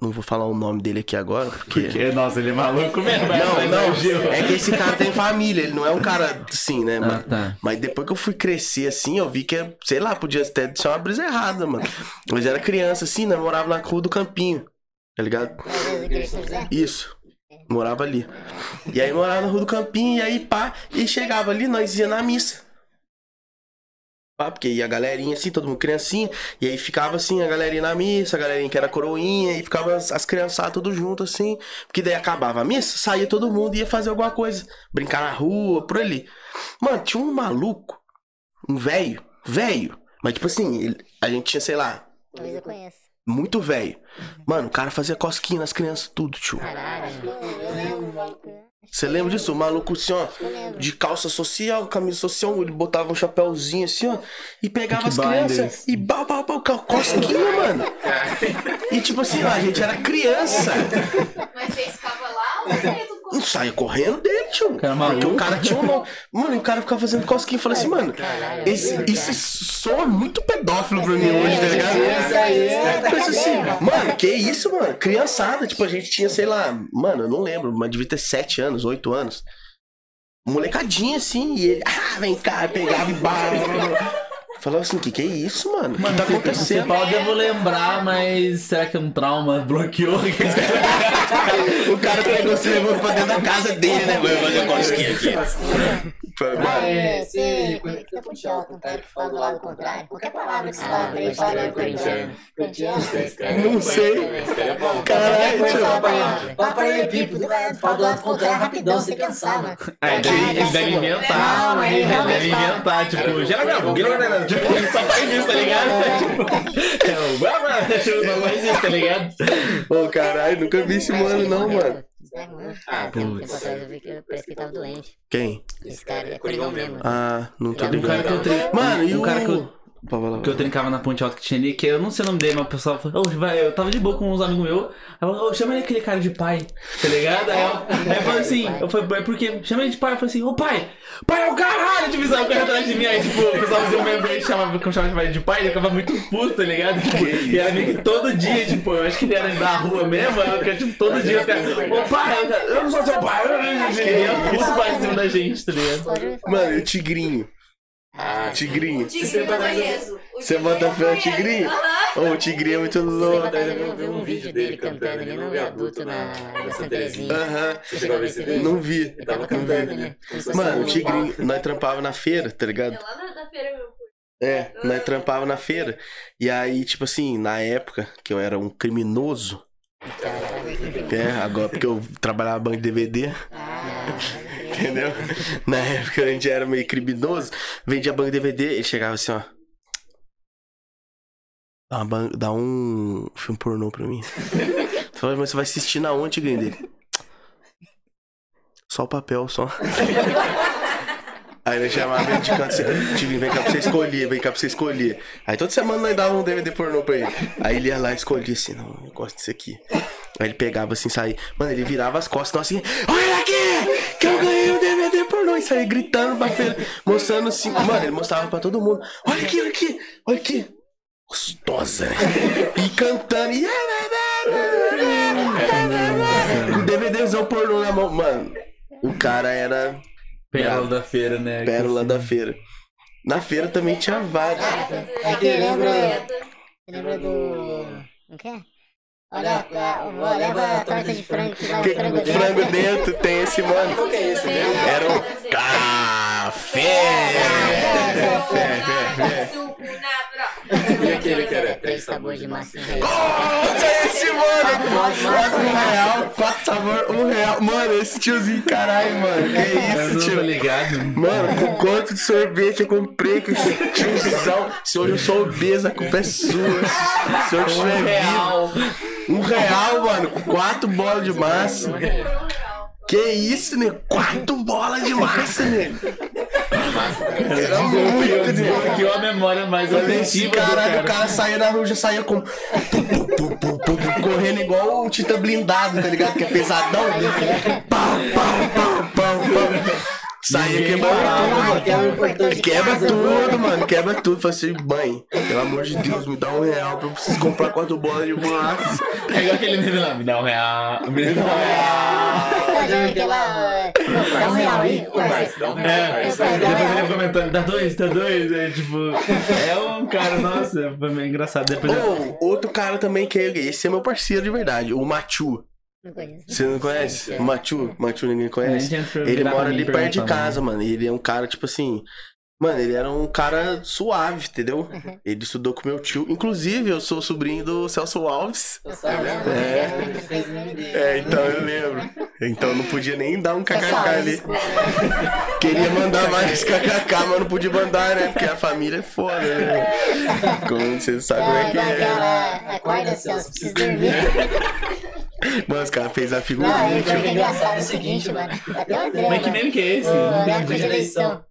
Não vou falar o nome dele aqui agora, porque. Porque, nossa, ele é maluco mesmo. Não, vai- não. Gil. É que esse cara tem família, ele não é um cara assim, né, Ah, mano? tá. Mas depois que eu fui crescer assim, eu vi que, sei lá, podia até ser uma brisa errada, mano. Mas era criança assim, né? Morava na rua do Campinho, tá ligado? Isso. Morava ali. E aí morava na rua do Campinho, e aí pá, e chegava ali, nós ia na missa. Pá, porque ia a galerinha assim, todo mundo criancinha, e aí ficava assim, a galerinha na missa, a galerinha que era coroinha, e ficava as, as criançadas tudo junto assim, porque daí acabava a missa, saía todo mundo e ia fazer alguma coisa, brincar na rua, por ali. Mano, tinha um maluco, um velho, velho, mas tipo assim, ele- a gente tinha, sei lá, Talvez eu conheça. Muito velho. Mano, o cara fazia cosquinha nas crianças, tudo, tio. Caralho. Eu lembro. Você lembra disso? O maluco assim, ó, de calça social, camisa social, ele botava um chapéuzinho assim, ó, e pegava as crianças e bau, bau, bau, co- cosquinha, mano. E tipo assim, ó, a gente era criança. Mas vocês ficavam lá Não saia correndo dele, tio. Cara Porque o cara tinha um nome. Mano, e o cara ficava fazendo cosquinha e falava assim, mano, esse, isso soa muito pedófilo pra mim hoje, tá ligado? Isso aí é Eu assim, mano, que isso, mano? Criançada, tipo, a gente tinha, sei lá, mano, eu não lembro, mas devia ter 7 anos, 8 anos. Molecadinha assim, e ele, ah, vem cá, pegava e blá. Falava assim, que que é isso, mano? Mano, tá você acontecendo? pau eu devo lembrar, mas será que é um trauma? Bloqueou? O cara pegou, se levou pra dentro da casa dele, né? Vai fazer cosquinha aqui. Mano, Aí, você conecta com o Celta, um cara que fala do lado contrário. Qualquer palavra que você fala pra ele, fala corintiano. Corintiano? Não sei. Caralho, tio. Fala pra ele, Pipo, fala do lado contrário rapidão, você cansar, mano. Ah, ele deve- inventar. Ele Ele deve inventar, tipo, geral não, geral não, tipo, ele só faz isso, tá ligado? Tipo, é o tipo, só faz isso, tá ligado? Ô, caralho, nunca vi esse mano, não, mano. Ah, tem um tempo atrás eu vi que parece que ele tava doente. Quem? Esse cara é Coringão mesmo. Ah, não tô Um cara ligado. que eu treino. Mano, e o... cara que eu, Pô, vai lá. que eu trincava na ponte alta que tinha ali, que eu não sei o nome dele, mas o pessoal falou, ô, vai, eu tava de boa com uns amigos meus, aí falou, ô, chama ele aquele cara de pai, tá ligado? Aí eu, aí eu falei assim, eu falei, é porque, chama ele de pai, eu falei assim, ô pai, pai é o caralho, isso, aí o cara atrás de mim, aí tipo, o pessoal fazia um meme dele, chamava, como chamava de pai, ele ficava muito puto, tá ligado? Tipo, e era meio que todo dia, tipo, eu acho que ele era da rua mesmo, eu ficava, tipo, todo dia, eu ficava, ô pai, eu, eu não sou seu pai, eu ia puto pra cima da gente, tá ligado? Mano, e o Tigrinho? Ah, Tigrinho. Tigrinho eu O Você Tigrinho bota eu fé no conheço. Tigrinho? Aham. Ô, o Tigrinho é muito louco. atrás eu vi um vídeo dele cantando ali no viaduto na, na Santa Terezinha. Aham. Você chegou a ver esse vídeo? Não vi. Ele tava cantando, né? Mano, o Tigrinho, nós trampava na feira, tá ligado? É lá na, feira, meu. É, nós trampava na feira. E aí, tipo assim, na época que eu era um criminoso, é, agora porque eu trabalhava banco de DVD, entendeu? Na época a gente era meio criminoso, vendia banco DVD, ele chegava assim, ó. Dá, dá um filme pornô pra mim. Mas você vai assistir na onde, dele? Só o papel, só. Aí nós chamava ele de canto assim, Tigrinho, vem cá pra você escolher, vem cá pra você escolher. Aí toda semana nós dava um DVD pornô pra ele. Aí ele ia lá e escolhia assim, não, eu gosto disso aqui. Aí ele pegava assim, saía. Mano, ele virava as costas, não assim, olha aqui! Que eu ganhei um DVD pornô! E saía gritando pra feira, mostrando assim. Mano, ele mostrava pra todo mundo. Olha aqui, olha aqui, olha aqui. Gostosa. E cantando. E... Com o DVDzão pornô na mão. Mano, o cara era Pérola da feira, né? pérola da feira. Na feira também tinha vários. É que lembra. Lembra do. Não quer? Olha, a- leva a torta de frango que vai Que- frango dentro. frango dentro tem esse mano. Qual que é esse? Era um café. E aquele que era três sabores de real. Nossa, esse mano! Quatro um real, quatro sabor, um real. Mano, esse tiozinho, caralho, mano. Que Eu isso, não tô tio? ligado. Mano, com quanto de sorvete eu comprei com esse tiozão? Senhor, eu sou obesa, a culpa é sua. Se o senhor tiver vivo. Um real, mano, com quatro bolas de massa. Que isso, né? Quatro bolas de massa, né? Era muito, né? Desbloqueou a memória mais do caralho, o cara. saía na rua, já saía com. correndo igual o Tita blindado, tá ligado? Que é pesadão. Pau, pau, pau, pau, pau. Saía Ninguém quebrando tudo, Quebra tudo, mano. Quebra tudo. Falei assim, mãe, pelo amor de Deus, me dá um real pra eu preciso comprar quatro bolas de massa. É igual aquele meme lá, me dá um real, me dá um real. Aquela. Dá um real aí, um É, real. depois ele comentando, dá dois, dá dois, é tipo, é um cara, nossa, foi meio engraçado. Depois Ou, outro cara também que é, esse é meu parceiro de verdade, o Machu. Não conheço. Você não conhece? O Machu? Machu ninguém conhece? Ele mora ali perto de casa, mano. E ele é um cara, tipo assim. Mano, ele era um cara suave, entendeu? Ele estudou com meu tio. Inclusive, eu sou sobrinho do Celso Alves. É, então eu lembro. Então eu não podia nem dar um kkk ali. Queria mandar mais kkk, mas não podia mandar, né? Porque a família é foda, né? Como você sabe como é que é. Aquela. Acorda, Celso, preciso dormir. Mano, os caras fez a Não, figurinha. é é engraçado é o seguinte, mano. Até o André. Mas que meme que é esse? Não Na época de eleição.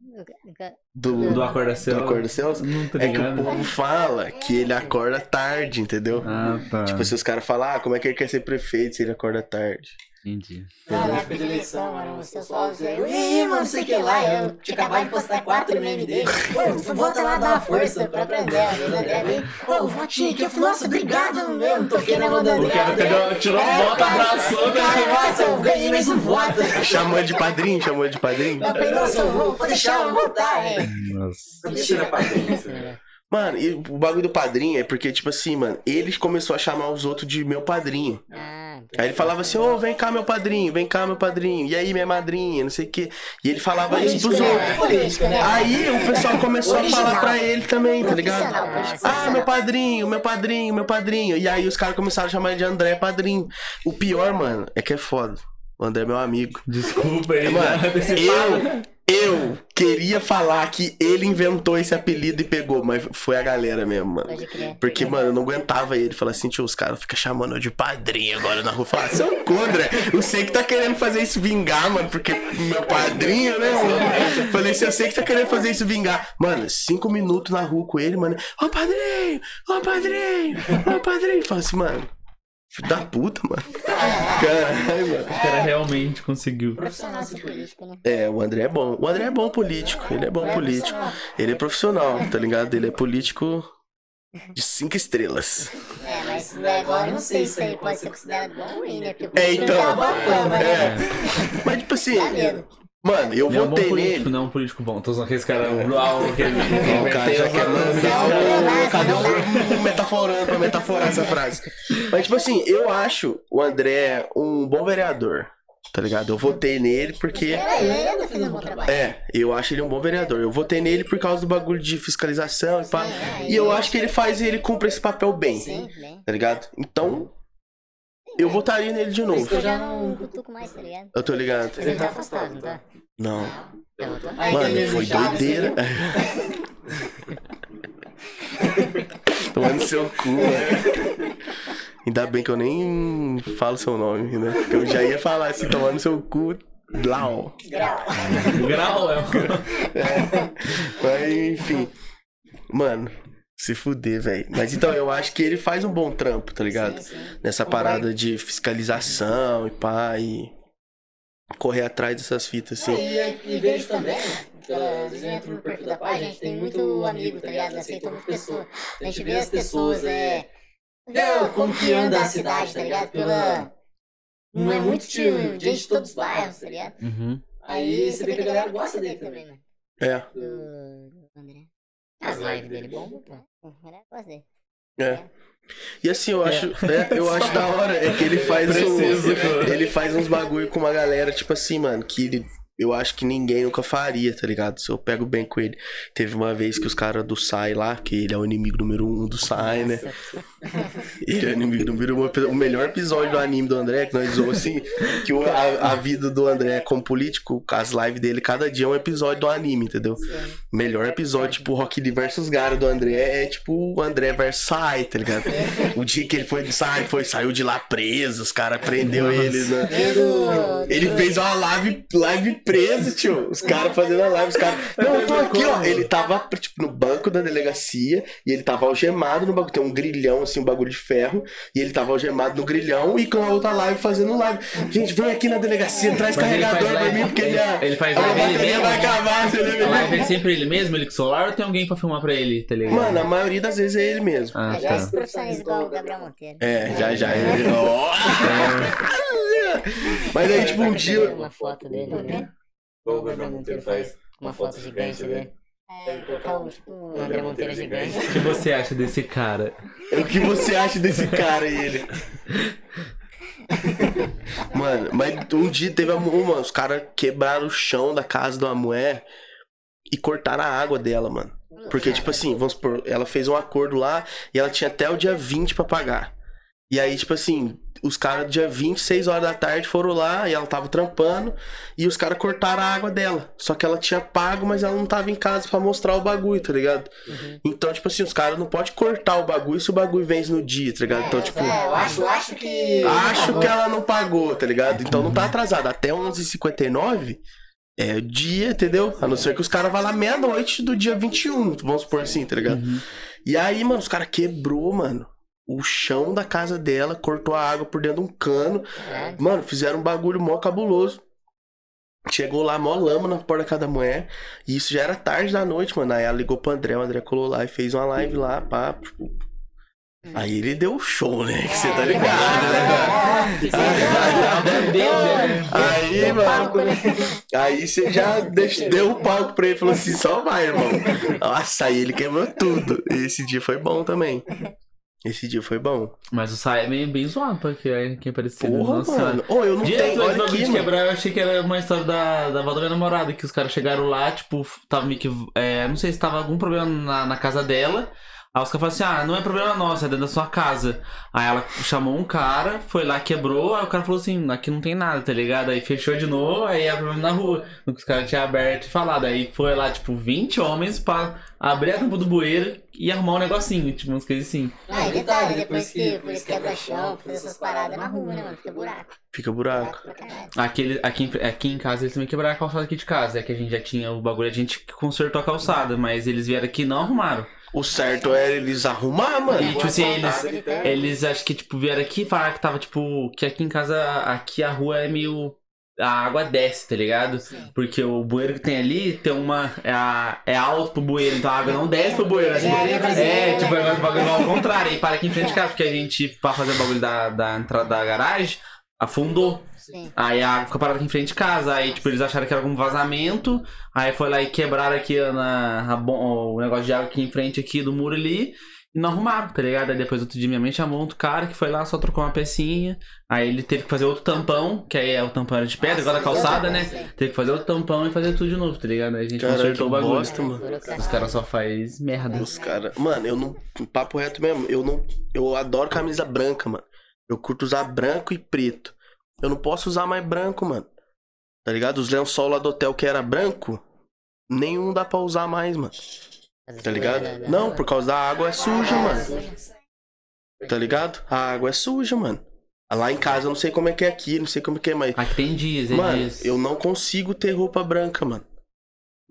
Do, Do Acorda do Céu. Acorda. Não tô É que o povo fala que ele acorda tarde, entendeu? Ah, tá. Tipo, se os caras falam, ah, como é que ele quer ser prefeito se ele acorda tarde? Entendi. Na época de eleição, mano, os seus fotos aí, eu, e aí, mano, não sei o que lá, eu tinha acabado de postar quatro memes dele, pô, volta lá, dá uma força pra aprender, a André veio, pô, votinho aqui, eu falei, nossa, obrigado mesmo, toquei na mão do André, O cara André, pegou, tirou É, a bota, cara, abraçou, né? cara, nossa, eu ganhei mais um voto, Chamou de padrinho, chamou de padrinho. eu falei, nossa, eu vou, deixar, eu vou voltar, é. Nossa. Tira pra dentro. Mano, e o bagulho do padrinho é porque, tipo assim, mano, ele começou a chamar os outros de meu padrinho. Ah, Aí ele falava assim, ô, vem cá, meu padrinho, vem cá, meu padrinho. E aí, minha madrinha, não sei o quê. E ele falava isso pros né? outros. Política, né? Aí o pessoal começou a falar pra ele também, tá ligado? Ah, meu padrinho, meu padrinho, meu padrinho. E aí os caras começaram a chamar ele de André Padrinho. O pior, mano, é que é foda. O André é meu amigo. Desculpa aí, Mano, eu, eu queria falar que ele inventou esse apelido e pegou, mas foi a galera mesmo, mano. Porque, mano, eu não aguentava ele. Falar assim, tio, os caras ficam chamando eu de padrinho agora na rua. Falar, seu cu, André. Eu sei que tá querendo fazer isso vingar, mano, porque meu padrinho, né, mano? Falei assim, eu sei que tá querendo fazer isso vingar. Mano, cinco minutos na rua com ele, mano. Ô, padrinho! Ô, padrinho! Ô, padrinho! Fala assim, mano. Filho da puta, mano. Caralho, mano. O cara realmente conseguiu. Né? É, o André é bom. O André é bom político. Ele é bom político. Ele é profissional, tá ligado? Ele é político de cinco estrelas. É, mas agora eu não sei se aí pode ser considerado bom ou ruim, né? Porque o É, então. tá né? É. Mas, tipo assim. Mano, eu Ele é um bom votei político, nele. não um político bom. Tô usando aqueles caras que ele O cara já quer mandar o. Cadê o metaforando pra metaforar essa frase? Mas, tipo assim, eu acho o André um bom vereador. Tá ligado? Eu votei nele porque. É, ele ainda fez um bom trabalho. É, eu acho ele um bom vereador. Eu votei nele por causa do bagulho de fiscalização e pá. É, E eu acho que ele faz ele cumpre esse papel bem. Sim, bem. Tá ligado? Então, eu votaria nele de que eu novo. já não cutuco mais, tá ligado? Eu tô ligado. Ele tá afastado, não tá? Não. Aí Mano, foi doideira. Tomando seu cu, né? Ainda bem que eu nem falo seu nome, né? Porque eu já ia falar assim, tomando seu cu. Lau. Grau. Grau é Mas, enfim. Mano, se fuder, velho. Mas então, eu acho que ele faz um bom trampo, tá ligado? Sim, sim. Nessa parada de fiscalização e pá, e correr atrás dessas fitas, assim. E, e vejo também, pela, às vezes eu entro no perfil da página, a gente tem muito amigo, tá ligado? Aceita muita pessoa. A gente vê as pessoas, é. Vê como que anda a cidade, tá ligado? Pela. Não é muito tio, gente de todos os bairros, tá ligado? Uhum. Aí você vê que a galera gosta dele também, né? É, Do, do André. As lives dele bombam, pô. A galera gosta dele. é. E assim, eu acho, é, eu acho da hora, é que ele faz Preciso, um, ele faz uns bagulho com uma galera, tipo assim, mano, que ele- eu acho que ninguém nunca faria, tá ligado? Se eu pego bem com ele. Teve uma vez que os caras do Sai lá, que ele é o inimigo número um do Sai, né? Ele é o inimigo número um. O melhor episódio do anime do André, que nós zoamos assim, que a, a vida do André como político, as lives dele, cada dia é um episódio do anime, entendeu? Melhor episódio, tipo, Rock Lee versus Gara do André é tipo o André versus Sai, tá ligado? O dia que ele foi de Sai, foi, saiu de lá preso, os caras prendeu ele, né? Do. Ele fez uma live, live preso, tio. Os caras fazendo a live, os caras. Não, eu tô aqui, ó. Ele tava, tipo, no banco da delegacia e ele tava algemado no bagulho. Tem um grilhão, assim, um bagulho de ferro. E ele tava algemado no grilhão e com a outra live fazendo live. Gente, vem aqui na delegacia, traz Mas ele carregador pra live- mim, porque ele- minha. ele faz a live ele mesmo? vai acabar, você A live é sempre ele mesmo, ele com o celular, ou tem alguém pra filmar pra ele, tá ligado? Mano, a maioria das vezes é ele mesmo. Ah, Já se tá. igual o Gabriel Monteiro. É, já, já. Ele... Ó! Mas aí, tipo, um dia. Uma foto dele, né? O Gabriel Monteiro faz uma foto gigante. É, tipo, O André Monteiro gigante. O que você acha desse cara? O que você acha desse cara aí, ele? Mano, mas um dia teve uma, os caras quebraram o chão da casa de uma mulher e cortaram a água dela, mano. Porque, tipo assim, vamos supor, ela fez um acordo lá e ela tinha até o dia 20 pra pagar. E aí, tipo assim, os caras, dia 20, 6 horas da tarde, foram lá e ela tava trampando e os caras cortaram a água dela. Só que ela tinha pago, mas ela não tava em casa pra mostrar o bagulho, tá ligado? Então, tipo assim, os caras não podem cortar o bagulho se o bagulho vence no dia, tá ligado? Então, tipo. É, eu acho, eu acho que. Acho que ela não pagou, tá ligado? Então não tá atrasado. Até 11h59 é dia, entendeu? A não ser que os caras vá lá meia-noite do dia 21, vamos supor assim, tá ligado? E aí, mano, os caras quebrou, mano. O chão da casa dela, cortou a água por dentro de um cano. Caralho. Mano, fizeram um bagulho mó cabuloso. Chegou lá, mó lama na porta da casa da mulher. E isso já era tarde da noite, mano. Aí ela ligou pro André, o André colou lá e fez uma live lá, pá. tipo. Aí ele deu show, né? Que você tá ligado, né? Aí, mano. Aí você já deu o palco pra ele e falou assim: só vai, irmão. Nossa, aí ele quebrou tudo. Esse dia foi bom também. Esse dia foi bom. Mas o Sai é meio bem zoado, porque é quem é parecido. Porra, Nossa, mano. Ô, eu não Direto tenho. Olha aqui, de quebrar, eu achei que era uma história da, da avó da minha namorada, que os caras chegaram lá, tipo, tava meio que. É, não sei se tava algum problema na, na casa dela. Aí os caras falaram assim: ah, não é problema nosso, é dentro da sua casa. Aí ela chamou um cara, foi lá, quebrou, aí o cara falou assim: aqui não tem nada, tá ligado? Aí fechou de novo, aí era problema na rua. Os caras tinham aberto e falado. Aí foi lá, tipo, 20 homens pra abrir a tampa do bueiro e arrumar um negocinho, tipo, umas coisas assim. Ah, e detalhe, depois que depois quebra chão, fazer essas paradas na rua, né, mano? Fica buraco. Fica buraco. Caralho. Aqui, ele- aqui, em- aqui em casa eles também quebraram a calçada aqui de casa. É que a gente já tinha o bagulho, a gente consertou a calçada, mas eles vieram aqui e não arrumaram. O certo é eles arrumar, mano. E tipo assim, eles, tem. eles acho que tipo vieram aqui e falaram que tava tipo. Que aqui em casa, aqui a rua é meio. A água desce, tá ligado? Sim. Porque o bueiro que tem ali tem uma. É, a- é alto pro bueiro, então a água não desce pro bueiro. Tipo, É, é, é, tipo, agora o bagulho ao contrário. E para aqui em frente de casa, porque a gente, pra fazer o bagulho da, da entrada da garagem, afundou. Sim. Aí a água fica parada aqui em frente de casa. Aí, tipo, eles acharam que era algum vazamento. Aí foi lá e quebraram aqui na, a o negócio de água aqui em frente aqui do muro ali. E não arrumaram, tá ligado? Aí depois outro dia minha mãe chamou outro cara que foi lá, só trocou uma pecinha. Aí ele teve que fazer outro tampão, que aí é o tampão era de pedra, igual da calçada, né? Teve que fazer outro tampão e fazer tudo de novo, tá ligado? Aí a gente Caralho, consertou o bagulho. bosta, mano. Os caras só faz merda. Os caras. Mano, eu não. Papo reto mesmo. Eu não. Eu adoro camisa branca, mano. Eu curto usar branco e preto. Eu não posso usar mais branco, mano. Tá ligado? Os lençol lá do hotel que era branco, nenhum dá pra usar mais, mano. Tá ligado? Não, por causa da água é suja, mano. Tá ligado? A água é suja, mano. Lá em casa eu não sei como é que é aqui, não sei como é que é, mas. Aqui tem dias, é Mano, dias. eu não consigo ter roupa branca, mano.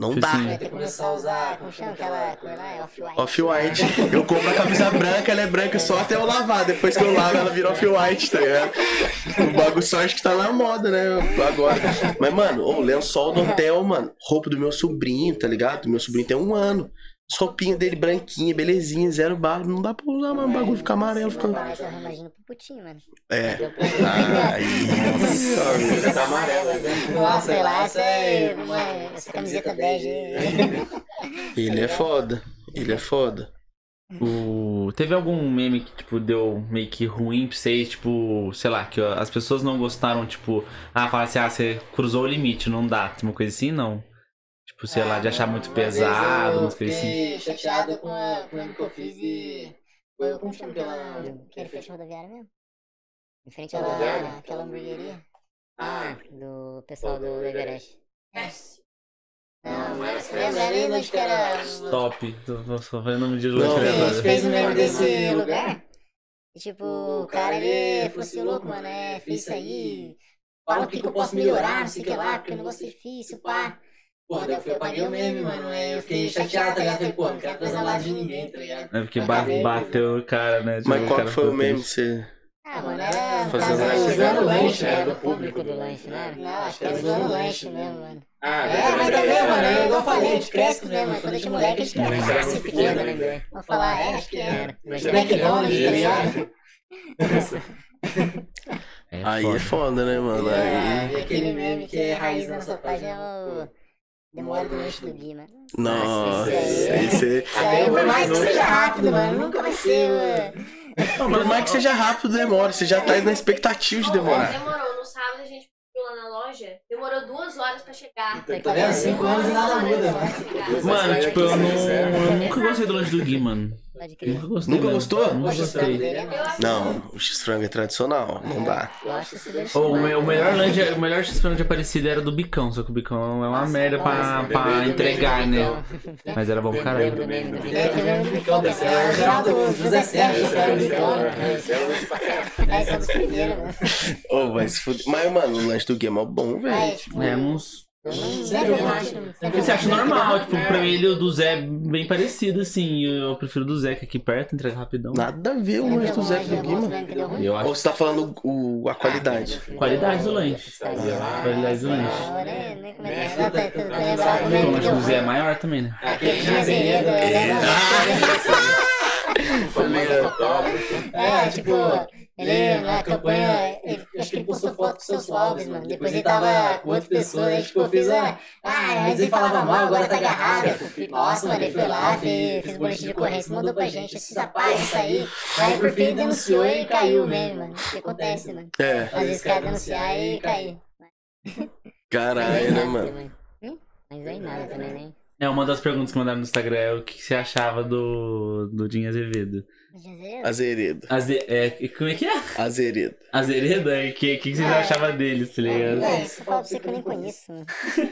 Não dá. Vai começar a usar, como chama aquela cor lá? É off-white. Off-white. Eu compro a camisa branca, ela é branca só até eu lavar. Depois que eu lavo, ela vira off-white, tá ligado? O bagulho só acho que tá na moda, né? Agora. Mas, mano, o lençol do hotel, mano. Roupa do meu sobrinho, tá ligado? Meu sobrinho tem um ano. As roupinhas dele branquinha, belezinha, zero bala. Não dá pra usar, mano. O bagulho fica amarelo, fica. Parece, eu imagino pro mano. É. Aí. Tá amarela, né? Nossa, sei lá, essa é uma, essa camiseta bege aí. Ele é foda. Ele é foda. O... Teve algum meme que, tipo, deu meio que ruim pra vocês, tipo, sei lá, que as pessoas não gostaram, tipo, ah, fala assim, ah, você cruzou o limite, não dá, uma coisa assim, não. Tipo, sei lá, de achar muito pesado, eu umas coisas assim. Fiquei chateado com a com o que eu fiz e. Foi como chama aquela. Aquele frente rodoviária mesmo? Em frente à Aquela, rodoviária? aquela hamburgueria? Ah, do pessoal do Everest. Não, mas lembra ali que era. Top, tô, vendo o nome de lanche A gente fez o meme desse lugar. E, tipo, o cara ele falou assim, louco, mano, é, fiz isso aí. Fala o que, que eu posso melhorar, não sei o que lá, porque o negócio é difícil, pá. Porra, daí eu fui, apaguei o meme, mano. Aí eu fiquei chateado, tá ligado? Falei, pô, não quero trazer lado de ninguém, tá ligado? É porque ba- bateu o cara, né? Mas qual cara que foi o meme? triste. Você... Ah, mano, era no Fazendo lanche. usando lanche, né? do público do lanche, né? Não, acho que era usando lanche mesmo, mano. Ah, É, mas também, mano, é igual eu falei, a gente cresce mesmo, mano. Quando a gente é moleque, a gente cresce Cresce pequeno, pequeno. lembrei. Vou falar, é, acho que é. Era. Mas McDonald's, tá ligado? É Aí é foda, né, mano? É, Aí... e aquele meme que é raiz na nossa página é o Demora do lanche do Gui, mano. Nossa, Isso aí. isso aí. Isso aí, por mais que seja rápido, mano, nunca vai ser. mano. Por mais que seja rápido, demora. Você já tá na expectativa de demorar. Demorou. No sábado a gente foi lá na loja. Demorou duas horas pra chegar. Tá vendo? Cinco anos e nada muda, né? chegar. Mano, tipo, eu, não, eu nunca gostei do lanche do Gui, mano. Pode crer. Nunca gostei. Nunca gostou? Frango gostei. é Não, o X-Frango é tradicional. Não dá. O, meu- o melhor lanche, o melhor x de Aparecida era do Bicão, só que o Bicão é uma merda pra, pra entregar, né? Mas era bom pra caralho. É, Bicão. que vem do Bicão, desse é o Geraldo José Sérgio, esse era o Bicão, né? É, esse é um dos primeiros, mano. Ô, vai se fuder. Mas, mano, o lanche do Game é bom, Aí, velho. tipo, É, uns Eu não, Sério, eu não mano? acho. Porque você acha normal, tipo, pra ele o do Zé é bem parecido, assim. Eu prefiro o do Zé que é aqui perto, entrega rapidão. Nada a ver o lanche do Zé aqui, mano. Eu Ou acho você tá falando o, a qualidade? qualidade do lanche. Qualidade do lanche. Agora, né, como é que é? Tá, tá, tá, tá lembrado como é Então, que acho que deu o Zé é maior também, né? É, tipo, ele na campanha, ele, acho que ele postou foto com seus fogos, mano. Depois ele tava com outra pessoa, aí tipo, eu fiz a. Ah, antes ele falava mal, agora tá agarrado. Nossa, mano, ele foi lá, fez, fez boletim de ocorrência, mandou pra gente, esses rapazes, isso aí. Aí por fim denunciou e caiu mesmo, mano. O que acontece, mano? É, Às vezes cara denunciar e cair. caralho, né, mano? Mas aí nada também, né? É, uma das perguntas que mandaram no Instagram é o que você achava do, do Dinho Azevedo. Azeredo. Aze, é, como é que é? Azeredo. Azeredo? O que, que, que vocês achavam deles, tá ligado? É, isso eu falo pra você que eu nem conheço, mano.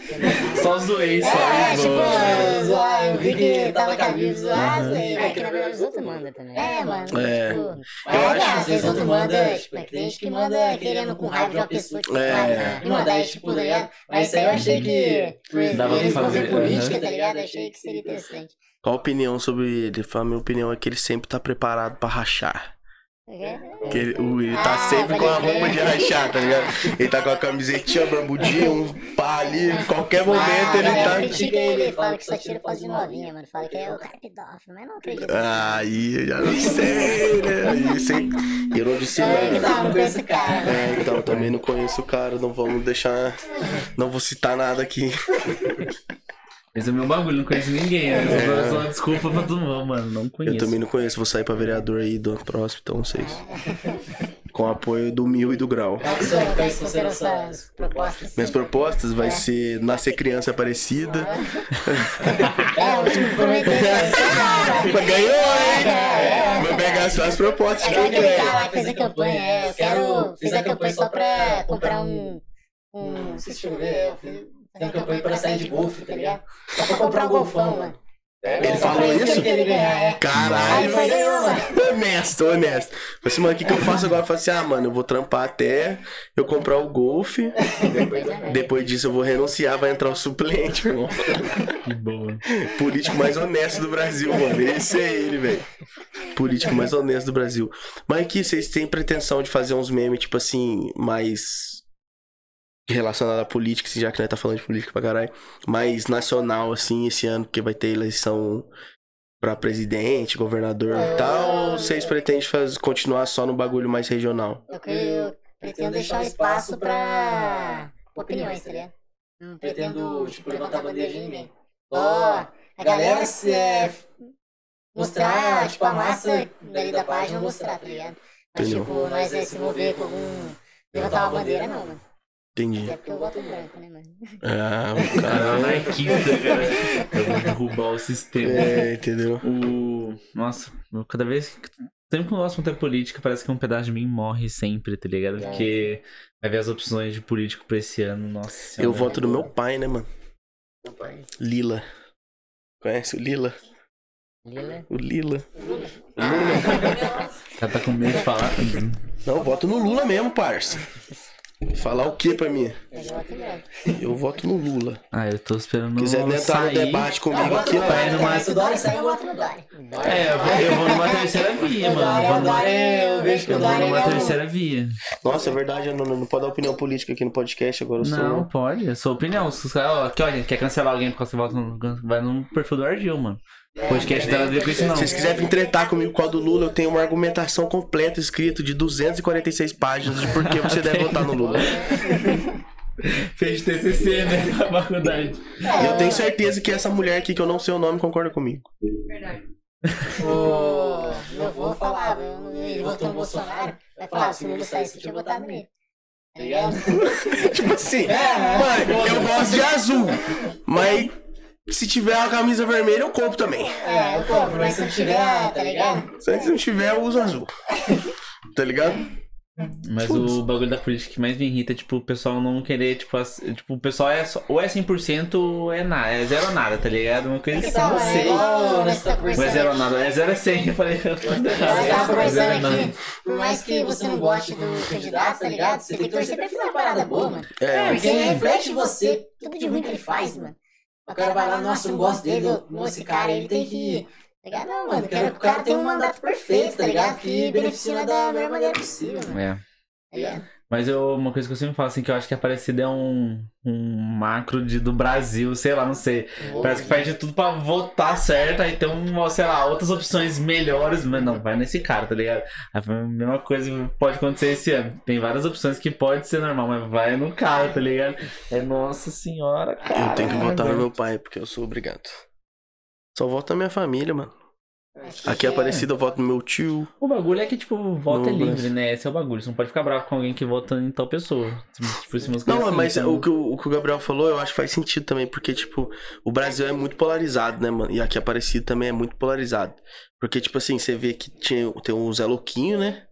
Só zoei, só. É, tipo, zoar, eu vi que tava com a Vivo zoado, aí, É que na verdade os outros mandam também. É, mano. É. Tipo, Eu é, acho- às vezes outro manda, tipo, é que tem gente que manda querendo com raiva de uma pessoa, tipo, É. e mandar, tipo, tá ligado? Mas isso aí eu achei que, Dava pra fazer, política, tá ligado? Eu achei que seria interessante. Qual a opinião sobre ele? A minha opinião é que ele sempre tá preparado pra rachar. Que ele, o- ele tá Ah, sempre com a roupa de rachar, tá ligado? Ele tá com a camisetinha, bambudinha, um pá ali. Em qualquer momento Ah, ele a galera tá. critica ele, fala que só tira foto de novinha, mano. Fala que é o cara pedófilo, mas não acredito. Aí eu já não sei, né? Aí sem... Eu não disse É, que nada. tá, não conheço o cara, né? É, então também não conheço o cara, não vamos deixar. Não vou citar nada aqui. Esse é o meu bagulho, não conheço ninguém. né? Eu só dou uma desculpa pra todo mundo, mano. Não conheço. Eu também não conheço, vou sair pra vereador aí do ano próximo, então vocês. Com apoio do Mil e do Grau. Quais são- são serão suas propostas? Minhas propostas vai ser nascer criança parecida. É, o último prometeu. Ganhou, hein? É, Vou pegar só as propostas que Aquele eu aquele cara quero. lá que fez a campanha, é, eu quero. Fiz a campanha só pra comprar um. Um. Deixa eu ver, eu fiz. A campanha pra sair de golfe, tá ligado? Só pra comprar um golfão, mano. Ele Só falou pra que isso? ele é. Aí Caralho. mano. Honesto, honesto. Falei assim, mano, o que, que eu faço agora? Eu falei assim, ah, mano, eu vou trampar até eu comprar o golfe. Depois disso eu vou renunciar, vai entrar o suplente, irmão. Que boa. Político mais honesto do Brasil, mano. Esse é ele, velho. Político mais honesto do Brasil. Mas aqui vocês têm pretensão de fazer uns memes, tipo assim, mais relacionado à política, assim, já que nós tá falando de política pra caralho, mais nacional, assim, esse ano, porque vai ter eleição pra presidente, governador e tal, ou vocês pretendem fazer, continuar só no bagulho mais regional? Eu, eu pretendo deixar espaço pra opiniões, tá ligado? Não pretendo, tipo, levantar bandeira de ninguém. Ó, a galera se é, mostrar, tipo, a massa dali da página mostrar, tá ligado? Mas, tipo, nós é se envolver com algum. levantar uma bandeira, não, mano. Entendi. É porque eu voto branco, né, mano? Ah, Cara, o cara. anarquista, cara. Eu vou derrubar o sistema. É, entendeu? O. Nossa, cada vez. que- Sempre que o assunto é política, parece que um pedaço de mim morre sempre, tá ligado? Porque vai ver as opções de político pra esse ano, nossa senhora. Eu voto no meu pai, né, mano? Lila. Conhece o Lila? Lila. O Lila. O cara tá com medo de falar. Não, eu voto no Lula mesmo, parça. Falar o que pra mim? Eu voto no Lula. Ah, eu tô esperando Quiser entrar no debate comigo aqui, Vai pai. numa... Se o Dória sair, eu voto no Dória. É, eu vou, eu vou numa terceira via, mano. Eu vou O numa, Dória, eu vejo que o eu vou numa é o- terceira via. Nossa, é verdade, eu não, não pode dar opinião política aqui no podcast, agora eu sou. Não, pode, é sua opinião. Se você, ó, aqui, olha, quer cancelar alguém porque você volta no, vai no perfil do Ardil, mano. O podcast dela a ver com isso não. Se vocês quiserem vir tretar comigo com a do Lula, eu tenho uma argumentação completa escrita de 246 páginas de por que você deve votar no Lula. Fez TCC, né, na faculdade. E eu tenho certeza que essa mulher aqui, que eu não sei o nome, concorda comigo. Verdade. O meu avô falava, eu- ele votou no Bolsonaro, vai falar, se o Lula saísse, eu tinha votado nele. Tá ligado? tipo assim, mano, eu gosto de azul, mas se tiver a camisa vermelha, eu compro também. É, eu compro, mas se não tiver, tá ligado? Se não tiver, eu uso azul. Tá ligado? Mas o bagulho da política que mais me irrita é, tipo, o pessoal não querer, tipo, as- tipo o pessoal é só, ou é 100% ou é nada, é zero ou nada, tá ligado? Uma coisa assim, não é sei. igual nós tá Não é conversando zero ou nada, é zero a 100. Eu falei, Nós tava zero conversando aqui, por mais que você não goste do candidato, tá ligado? Você tem que torcer pra fazer uma parada boa, mano. É, Porque reflete em você tudo de ruim que ele faz, mano. O cara vai lá, nossa, eu não gosto dele, não, esse cara, ele tem que. Tá ligado? Não, mano, quero que o cara tenha um mandato perfeito, tá ligado? Que beneficie da melhor maneira possível, mano. É. Tá ligado? Mas eu, uma coisa que eu sempre falo, assim, que eu acho que a Aparecida é um, um macro de, do Brasil, sei lá, não sei. Parece que faz de tudo pra votar certo, aí tem, um, sei lá, outras opções melhores, mas não, vai nesse cara, tá ligado? A mesma coisa pode acontecer esse ano. Tem várias opções que pode ser normal, mas vai no cara, tá ligado? É nossa senhora, cara. eu tenho que votar no meu pai, porque eu sou obrigado. Só voto na minha família, mano. Aqui é Aparecida, eu voto no meu tio. O bagulho é que, tipo, o voto é livre, Brasil. né? Esse é o bagulho. Você não pode ficar bravo com alguém que vota em tal pessoa. Tipo, se Não, assim, mas então- o que, o o que o Gabriel falou, eu acho que faz sentido também, porque, tipo, o Brasil é muito polarizado, né, mano? E aqui Aparecido também é muito polarizado. Porque, tipo assim, você vê que tinha, tem o Zé Louquinho, né?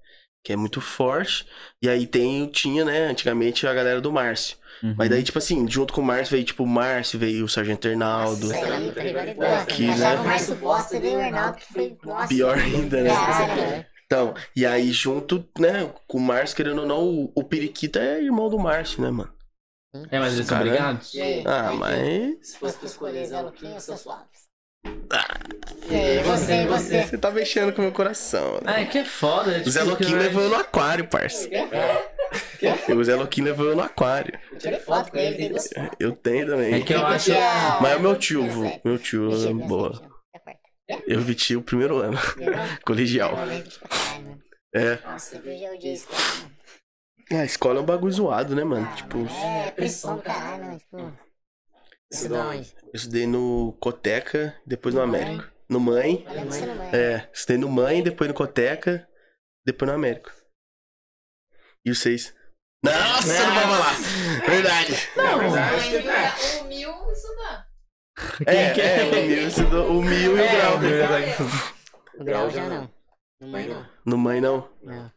Que é muito forte. E aí tem, tinha, né, antigamente a galera do Márcio. Uhum. Mas daí, tipo assim, junto com o Márcio veio, tipo, o Márcio, veio o Sargento Arnaldo. Tá ligado? Aqui, Eu achava né? o mais suposto e veio o Arnaldo, que foi. Nossa. Pior ainda, né? Caralho. Então, e aí junto, né, com o Márcio, querendo ou não, o, o Periquita é irmão do Márcio, né, mano? É, mas eles são Cara, obrigados? Aí? Ah, Aí, mas. Se fosse pra escolher Zé Luquinha ou Seu Suaves? Ah. E aí, você, você? Você tá mexendo com o meu coração, né? Ah, é que é foda. é O Zé Louquinho que- levou eu no aquário, parça. O Zé Louquinho levou eu no aquário. Eu tirei foto com ele. Eu tenho também. É que eu acho. Mas é o meu tio, vô. Meu tio, é boa. Eu vi tio o primeiro ano, colegial. É. Nossa, eu odiei isso, A escola é um bagulho zoado, né, mano? Tipo, É, pressão do caralho, né? Tipo, Da onde? eu estudei no Coteca, depois no Américo. No Mãe. olha você não vai. É, estudei no Mãe, depois no Coteca, depois no Américo. E vocês? Nossa, não vai falar! Verdade. O mil estudando. É, que é, é? o Mil, estudou- o Mil e o É, Grau. é. O grau já não. No mãe não. No Mãe, não? Não.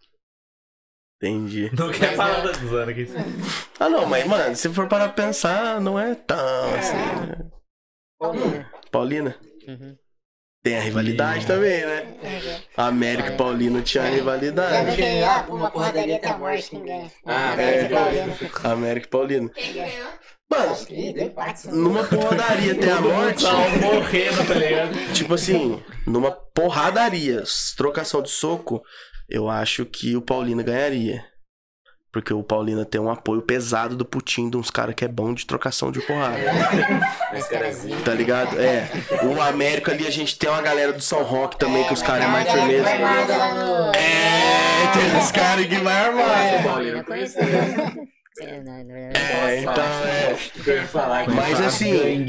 Entendi. Não quer falar da Suzana aqui. Ah, não, mas, mano, se for para pensar, não é tão assim. né? Paulina. Paulina? Uhum. Tem a rivalidade também, né? América e Paulino tinha viu rivalidade. que ah, uma porradaria até a morte quem ganha? Ah, é. é. Paulina. América e Paulino. Quem ganhou? Mano, só. numa porradaria até a morte. Morrendo, tá ligado? Tipo assim, numa porradaria, trocação de soco, eu acho que o Paulino ganharia. Porque o Paulino tem um apoio pesado do Putin, de uns caras que é bom de trocação de porrada. Tá ligado? É. O América ali, a gente tem uma galera do São Roque também, que os caras é mais firmeza. no... É, tem uns caras que vai. Paulina conheço. É, verdade, É, então é. Mas assim,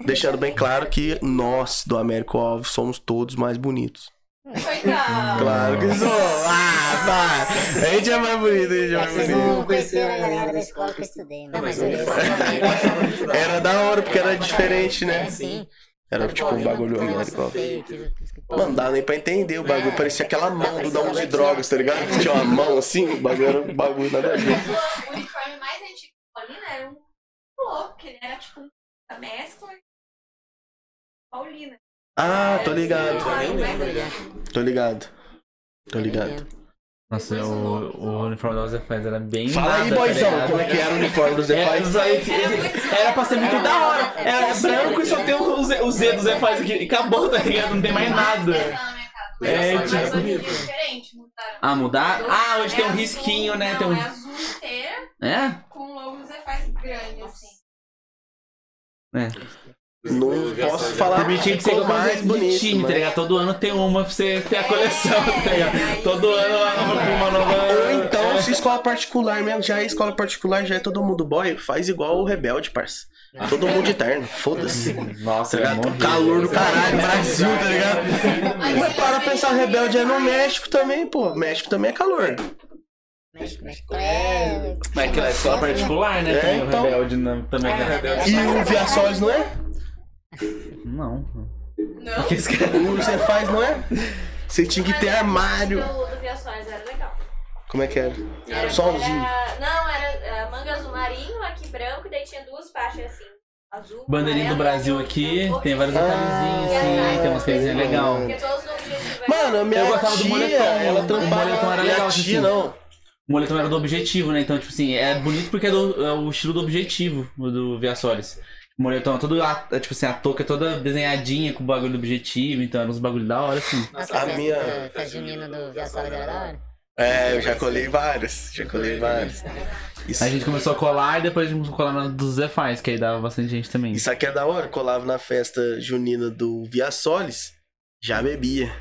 deixando bem claro que nós do Américo Alves somos todos mais bonitos. Coitado. Claro que sou. Ah, vai. A gente é mais bonito, a gente é mais que vocês bonito. não conheceram a galera da escola que eu estudei, Não, mas eu Era da hora, porque era diferente, né? É, sim. Era tipo um bagulho Américo Alves. Mano, não dá nem pra entender o bagulho. Parecia aquela mão do Dão de Drogas, tá ligado? Que Tinha uma mão assim, o bagulho era um bagulho nada a ver. O uniforme mais antigo do Paulina era um louco, ele era tipo a mescla Paulina. Ah, tô ligado. Tô ligado. Tô ligado. Nossa, o, o uniforme da Zé Faz era bem. Fala aí, nada, tá boizão, ligado? como é que era o uniforme do Zé É, Faz? isso aí, era pra ser muito da hora. Era branco e só tem o Z, o Z do Zé Faz aqui. E acabou, tá ligado? Não tem mais nada. É, tipo- é mudaram. Ah, mudar? Ah, hoje É tem um azul, risquinho, né? Não, Tem um... é azul inteira, É? com o logo do Zé faz grande, assim. É. Não posso falar Por mim tinha que ser mais time, tá mas- ligado? Todo ano tem uma pra você ter a coleção, tá É, ligado? Todo ano uma nova. Ou então, se escola particular mesmo, já é escola particular, já é todo mundo boy, faz igual o Rebelde, parça. Todo mundo de terno, foda-se. Nossa, Tá é ligado? morrer. Calor do caralho, Brasil, tá ligado? Mas para pensar, Rebelde é no México também, pô. México também é calor. México, México é... Mas que é escola particular, né? É, também, o então. Rebelde não, também é rebelde. E o Via Solis não é? Não. Não. Que esse cara- O você faz, não é? Você tinha que ter armário. O do Via Soares era legal. Como é que era? Era, Solzinho. era- não, era é, manga azul marinho, aqui branco, e daí tinha duas faixas assim. Azul. Bandeirinha do Brasil aqui, o- tem vários Ah, detalhezinhos, assim, tem umas coisinhas. Porque é- Mano, a minha Eu gostava do tia, moletom. ela O trampava... moletom era legal, tia, assim. não. O moletom era do objetivo, né? Então, tipo assim, é bonito porque é, do- é o estilo do objetivo o do Via Solis. O moletom é todo, a- é, tipo assim, a touca é toda desenhadinha com o bagulho do objetivo, então era uns bagulho da hora, assim. Nossa, A minha- festa junina do Via Solis era da hora. É, eu já colei vários. Já colei vários. Isso, a gente começou a colar e depois a gente começou a colar na do Zé Faz, que aí dava bastante gente também. isso aqui é da hora. Colava na festa junina do Via Solis, já bebia.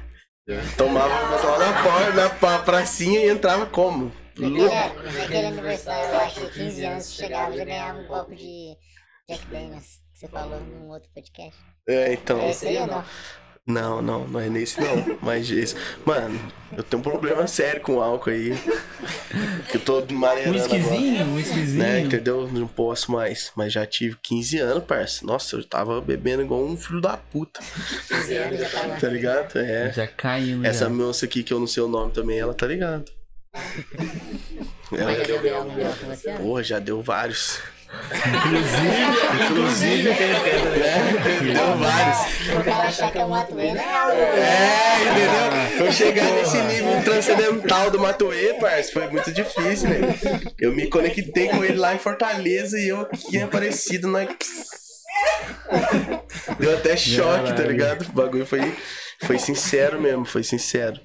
Tomava lá na porta, na pa- pracinha e entrava como? Louco. Naquele aniversário, eu acho que 15 anos, chegava e já ganhava um copo de Jack Daniels, que você falou num outro podcast. É, então. É esse aí ou não? Não, não, não é nesse não. Mas esse. Mano, eu tenho um problema sério com álcool aí. Que eu tô Um maneirando agora. esquisinho, um esquisinho. Né, entendeu? Não posso mais. Mas já tive 15 anos, parça. Nossa, eu tava bebendo igual um filho da puta. 15 anos já tava. Tá ligado? É. Já caindo. Essa já. moça aqui que eu não sei o nome também, ela tá ligada. Mas Ela, já deu B.O. com você? porra, já deu vários. Inclusive, É, deu vários. O cara achar que é um Matuê, né? É, entendeu? Eu chegar nesse nível transcendental do Matuê, parça, foi muito difícil, né? Eu me conectei com ele lá em Fortaleza e eu aqui em Aparecido, nós... Deu até choque, tá ligado? O bagulho foi, foi sincero mesmo, foi sincero.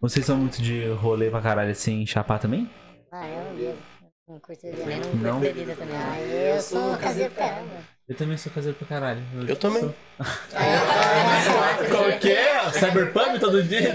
Vocês são muito de rolê pra caralho assim, chapar também? Ah, eu bebo. Não curto Também não curto Não. bebida também. Ah, eu sou caseiro pra caramba. Eu também sou caseiro pra caralho. Eu também. sou- Qual que é? Cyberpunk todo dia?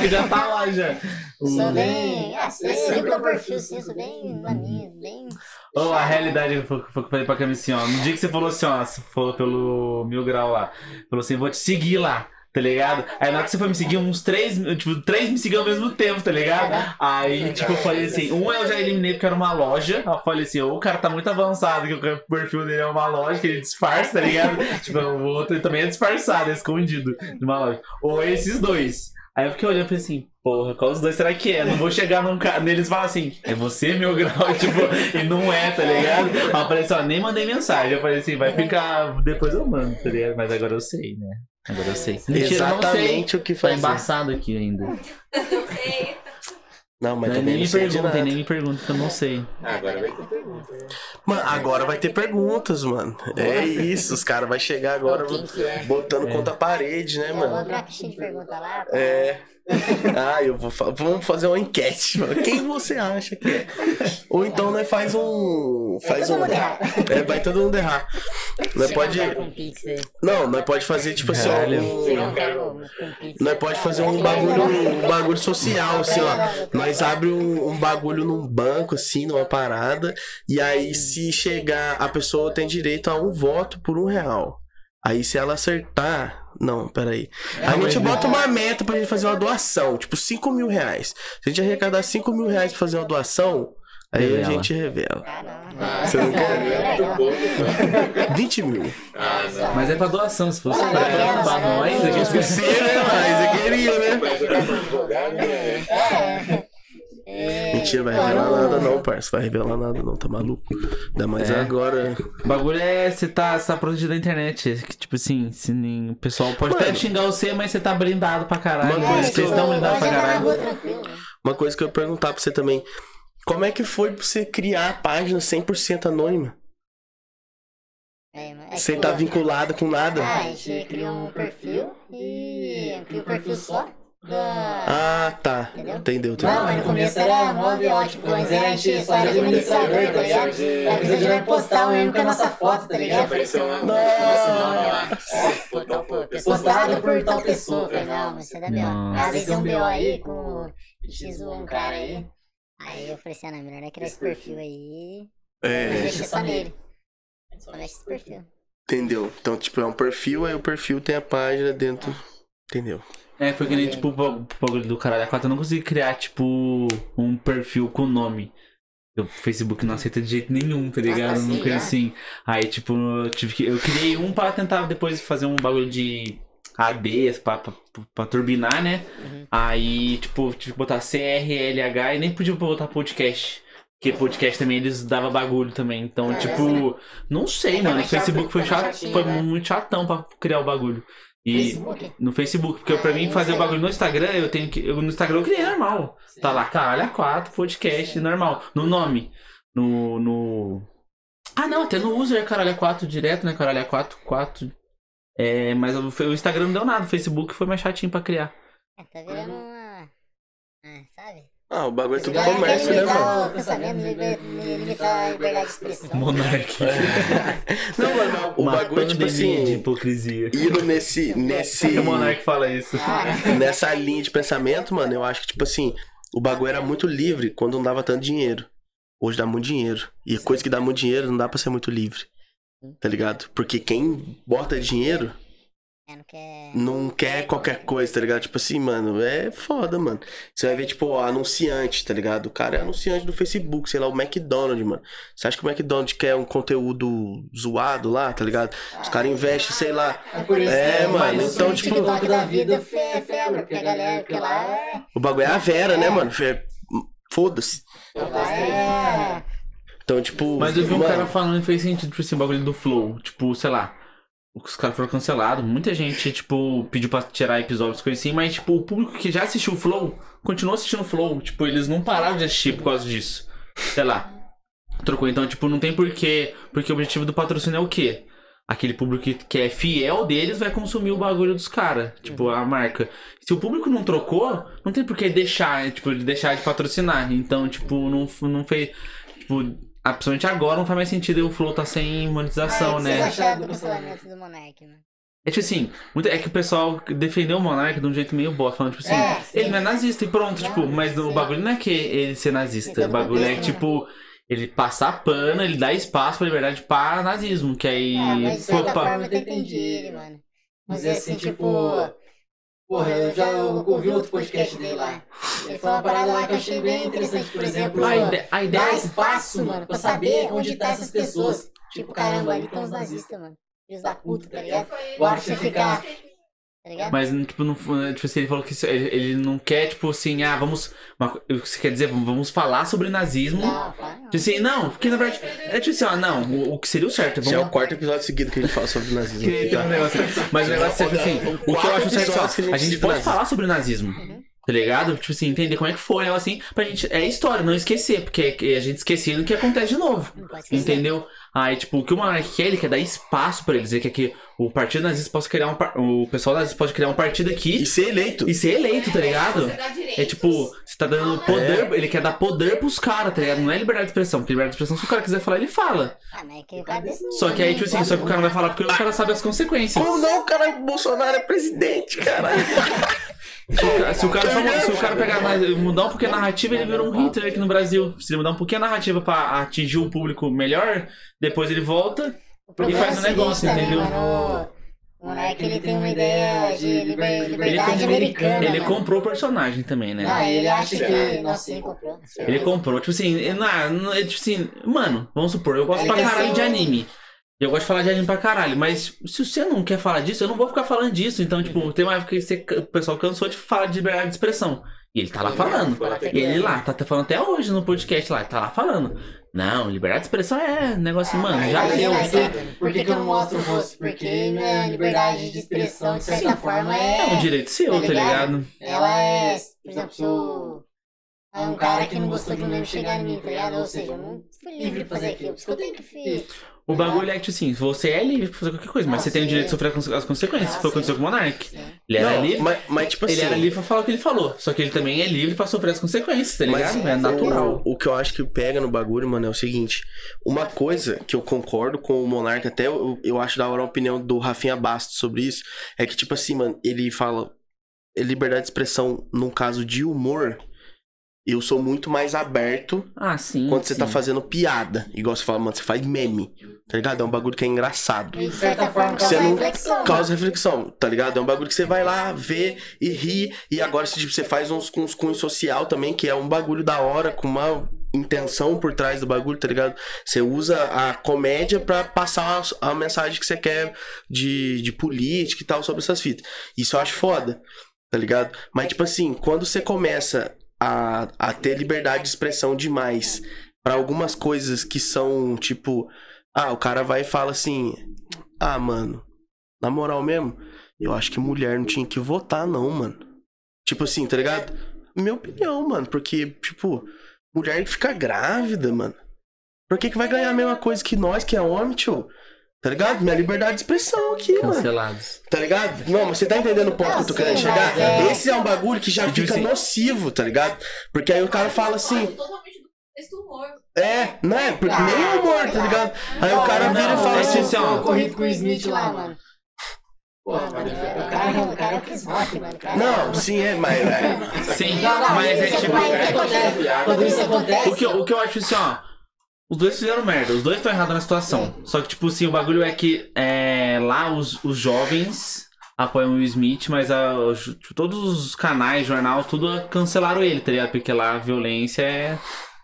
que já tá lá já. Sou bem. Ah, sei, eu lembro do perfil, sim, sou bem na minha, bem. Ô, a realidade foi foi o que eu falei pra Cami assim, ó. No dia que você falou assim, ó, você falou pelo Mil Grau lá. Falou assim, vou te seguir lá, tá ligado? Aí na hora que você foi me seguir, uns três, tipo, três me seguiam ao mesmo tempo, tá ligado? Aí, tipo, eu falei assim, um eu já eliminei porque era uma loja. Eu falei assim, o cara tá muito avançado, que o perfil dele é uma loja, que ele disfarça, tá ligado? tipo, o outro também é disfarçado, é escondido de uma loja. Ou esses dois. Aí eu fiquei olhando e falei assim, porra, qual dos dois será que é? Não vou chegar num cara neles e falar assim, é você, meu grau? Tipo, e não é, tá ligado? Aí eu falei assim, ó, nem mandei mensagem. Eu falei assim, vai ficar. Depois eu mando, tá ligado? Mas agora eu sei, né? Agora eu sei. Mentira, eu não sei. Exatamente o que Tá fazer. embaçado aqui ainda. Não sei. Não, mas nem também não me perguntem, nem me perguntem que eu não sei. Ah, agora vai ter pergunta. né? Mano, agora vai ter perguntas, mano. É isso, os caras vão chegar agora Quem que é? botando contra a parede, né, Eu vou mano? abrir uma caixinha de pergunta lá. É. Ah, eu vou fa- vamos fazer uma enquete, mano. Quem você acha que é? Ou então nós faz um. Faz todo um. mundo errar. É, vai todo mundo errar. Nós pode. Não, nós pode fazer tipo assim, ó. Nós pode fazer um bagulho, um bagulho social, assim, ó. Nós abre um, um bagulho num banco, assim, numa parada. E aí, se chegar, a pessoa tem direito a um voto por um real. Aí, se ela acertar. Não, peraí. A gente bota uma meta pra gente fazer uma doação, tipo 5 mil reais. Se a gente arrecadar 5 mil reais pra fazer uma doação, aí a Revela. gente revela. Ah, Você não quer? é muito pouco. 20 mil. Ah, não. Mas é pra doação, se fosse Ah, pra, é, pra é, nós, é, Se você, né? Mas eu queria, né? É. É. Mentira, vai revelar nada não, parça. Vai revelar nada não, tá maluco? Ainda mais É. agora. O bagulho é você tá, tá protegido da internet. é que, Tipo assim, se nem- o pessoal pode até Mano. xingar você, mas você tá blindado pra caralho. Uma coisa Vocês que eu- estão blindados pra caralho. né? Uma coisa que eu ia perguntar pra você também. Como é que foi pra você criar a página 100% anônima? É, é Sem que- estar vinculado com nada? Ah, a gente criou um perfil e criou um perfil só. Ah, tá. Entendeu? Entendeu? Não, mas no começo era mó B.O., tipo, antes a gente só era administrador, tá ligado? Aí a gente vai postar o mesmo com a nossa foto, tá Já ligado? apareceu lá. Nossa, nome lá. Postado por tal pessoa. Falei, não, mas isso é da B.O. Às vezes tem um B.O. aí com X um cara aí. Aí eu falei assim, ah, não, melhor é criar esse perfil aí É, deixar só nele. Só mexe esse perfil. entendeu. Então, tipo, é um perfil, aí o perfil tem a página dentro. Entendeu? É, foi que nem, tipo, o ba- o bagulho do caralho a quatro. Eu não consegui criar, tipo, um perfil com nome. O Facebook não aceita de jeito nenhum, tá ligado? Não assim, coisa é? assim. Aí, tipo, eu tive que. Eu criei um pra tentar depois fazer um bagulho de AD pra, pra, pra turbinar, né? Uhum. Aí, tipo, tive que botar CRLH e nem podia botar podcast. Porque podcast também eles davam bagulho também. Então, É, tipo, não sei, Fica mano. O Facebook foi mais chato, foi né? muito chatão pra criar o bagulho. E Facebook. no Facebook, porque pra mim fazer o bagulho no Instagram, eu tenho que. Eu, no Instagram eu criei normal. Tá lá, caralho, A4, podcast, normal. No nome. No. no... Ah, não, até no user, caralho, A4 direto, né? Caralho, A4, 4. É, mas o, o Instagram não deu nada, o Facebook foi mais chatinho pra criar. É, tá virando uma. Ah, sabe? Ah, o bagulho é tudo quer comércio, né, mano? o pensamento, liber- limitar a liberdade de expressão. Monark. Não, mano, o Uma bagulho, tipo pandemia de assim, hipocrisia. indo nesse, nesse, O Monark fala isso. Ah, nessa linha de pensamento, mano, eu acho que, tipo assim, o bagulho era muito livre quando não dava tanto dinheiro. Hoje dá muito dinheiro. E coisa que dá muito dinheiro não dá pra ser muito livre. Tá ligado? Porque quem bota dinheiro é, não quer. não quer qualquer coisa, tá ligado? Tipo assim, mano, é foda, mano. Você vai ver, tipo, ó, anunciante, tá ligado? O cara é anunciante do Facebook, sei lá, o McDonald's, mano. Você acha que o McDonald's quer um conteúdo zoado lá, tá ligado? Os caras investem, sei lá. É por isso É, que mano, então, tipo, TikTok da vida é febre, porque a galera, porque lá é. O bagulho é a Vera, né, mano? Foda-se. É. Então, tipo. Mas eu vi um mano, cara falando que fez sentido, tipo assim, o bagulho do Flow. Tipo, sei lá. Os caras foram cancelados. Muita gente, tipo, pediu pra tirar episódios, coisa assim. Mas, tipo, o público que já assistiu o Flow, continuou assistindo o Flow. Tipo, eles não pararam de assistir por causa disso. Sei lá. Trocou. Então, tipo, não tem porquê. Porque o objetivo do patrocínio é o quê? Aquele público que, que é fiel deles vai consumir o bagulho dos caras. Tipo, a marca. Se o público não trocou, não tem por que deixar, tipo, de deixar de patrocinar. Então, tipo, não, não fez. Tipo, ah, principalmente agora não faz mais sentido o Flow tá sem monetização, Mas né? Vocês acharam do cancelamento do Monark, mano? É tipo assim, muito- é que o pessoal defendeu o Monark de um jeito meio bosta, falando tipo assim, É, ele não é nazista e pronto, Não, tipo, mas o sim. bagulho não é que ele ser nazista, o bagulho é que, tipo, ele passar pano, ele dá espaço pra liberdade para nazismo, que aí. Ah, mas de certa forma eu entendi ele, mano. Mas Mas assim, assim, tipo. tipo, Porra, eu já ouvi outro podcast dele lá. Ele falou uma parada lá que eu achei bem interessante, por exemplo. a, ide- a Dá ideia. espaço, mano, pra saber onde tá essas pessoas. Tipo, caramba, ali estão os nazistas, mano. Filhos da puta, tá ligado? Bora você ficar. Tá ligado? Mas, tipo, não, tipo assim, ele falou que isso- ele, ele não quer, tipo assim, ah, vamos. Uma, você quer dizer? Vamos falar sobre nazismo. Não, não. Tipo assim, não, porque na verdade. É tipo assim, ó, não, o, o que seria o certo? Esse é Vamos o quarto episódio seguido que a gente fala sobre nazismo. Que tem um negócio- Mas o negócio é tipo assim, o que eu acho certo é que a só, gente a gente cita pode falar sobre o nazismo. Tá ligado? Tipo assim, entender como é que foi, né? assim, pra gente. É história, não esquecer, porque é a gente esquecendo que acontece de novo. Não pode esquecer. Entendeu? Aí, tipo, o que o Monark quer, ele quer dar espaço pra ele dizer que aqui o partido nazista possa criar um. par- O pessoal nazista pode criar um partido aqui E ser eleito. e ser eleito, tá ligado? É tipo, você tá dando poder, ele quer dar poder pros caras, tá ligado? Não é liberdade de expressão, porque liberdade de expressão, se o cara quiser falar, ele fala. Ah, mas é que o cara desse não- Só que aí, tipo assim, só que o cara não vai falar porque o cara sabe as consequências. Como não, cara? O Bolsonaro é presidente, cara, se o cara, só- se o cara pegar, mudar um pouquinho a narrativa, ele virou um Hitler aqui no Brasil. Se ele mudar um pouquinho a narrativa pra atingir o público melhor, depois ele volta. Problema faz um o negócio, também, entendeu? mano. O Monark, ele tem uma ideia de liber- Ele, liberdade comprou, americana, ele mano. comprou o personagem também, né? Ah, ele acha que... Nossa, ele comprou. Ele comprou, tipo assim, ele- não, não, tipo assim, mano, vamos supor, eu gosto Ele pra caralho de um- anime. Eu gosto de falar de anime pra caralho, mas se você não quer falar disso, eu não vou ficar falando disso. Então, tipo, tem uma época que você- o pessoal cansou de falar de liberdade de expressão. E ele tá lá falando. E ele lá, tá, falando até hoje no podcast lá, tá lá falando. Não, liberdade de expressão é negócio, mano, já deu. sabe, Por que, que eu não mostro o rosto? Porque minha liberdade de expressão, de certa forma, É um é. direito seu, Tá tá ligado? Ela é, por exemplo, se eu. É um cara que não gostou de um meme chegar em mim, tá ligado? Ou seja, eu não fui livre pra fazer aquilo. Por isso que eu tenho que fi- O bagulho é que, tipo assim, você é livre pra fazer qualquer coisa, mas você tem o direito de sofrer as as consequências. Foi o que aconteceu com o Monark. Ele era Não, livre. Mas, mas, tipo assim. Ele era livre pra falar o que ele falou. Só que ele também é livre pra sofrer as consequências, tá Mas ligado? é natural. O, o que eu acho que pega no bagulho, mano, é o seguinte. Uma coisa que eu concordo com o Monarca, até eu, eu acho da hora a opinião do Rafinha Bastos sobre isso, é que, tipo assim, mano, ele fala. é Liberdade de expressão, num caso de humor, eu sou muito mais aberto Ah, sim. quando você sim. tá fazendo piada. Igual você fala, mano, você faz meme, tá ligado? É um bagulho que é engraçado. De certa forma, Você causa não reflexão. causa reflexão, tá ligado? É um bagulho que você vai lá, vê e ri. E agora tipo, você faz uns uns cunhos social também, que é um bagulho da hora, com uma intenção por trás do bagulho, tá ligado? Você usa a comédia pra passar a, a mensagem que você quer de, de política e tal sobre essas fitas. Isso eu acho foda, tá ligado? Mas, tipo assim, quando você começa a, a ter liberdade de expressão demais pra algumas coisas que são, tipo, ah, o cara vai e fala assim: ah, mano, na moral mesmo, eu acho que mulher não tinha que votar, não, mano. Tipo assim, tá ligado? Minha opinião, mano, porque, tipo, mulher que fica grávida, mano. Por que, que vai ganhar a mesma coisa que nós, que é homem, tio? Tá ligado? Minha liberdade de expressão aqui, mano. Cancelados. Tá ligado? Não, mas você tá entendendo o ponto que eu tô querendo sim, chegar? é- Esse é um bagulho que já Tipo fica assim- nocivo, tá ligado? Porque aí o cara fala assim, é, não é? Porque nem é humor, tá ligado? Aí o cara vira e fala é assim, assim, ó. corrido com o Smith lá, mano. Mas ele foi o cara, o cara é Rock, mano. Cara- não, sim, é, mas é, Sim, Não, não, mas é tipo. vai- o que acontece? Quando isso acontece. O que, eu- o que eu acho assim, ó. Os dois fizeram merda, os dois estão errados na situação. Só que, tipo assim, o bagulho é que é, lá os, os jovens apoiam o Will Smith, mas a- os- todos os canais, jornal, tudo cancelaram ele, tá ligado? Porque lá a violência é.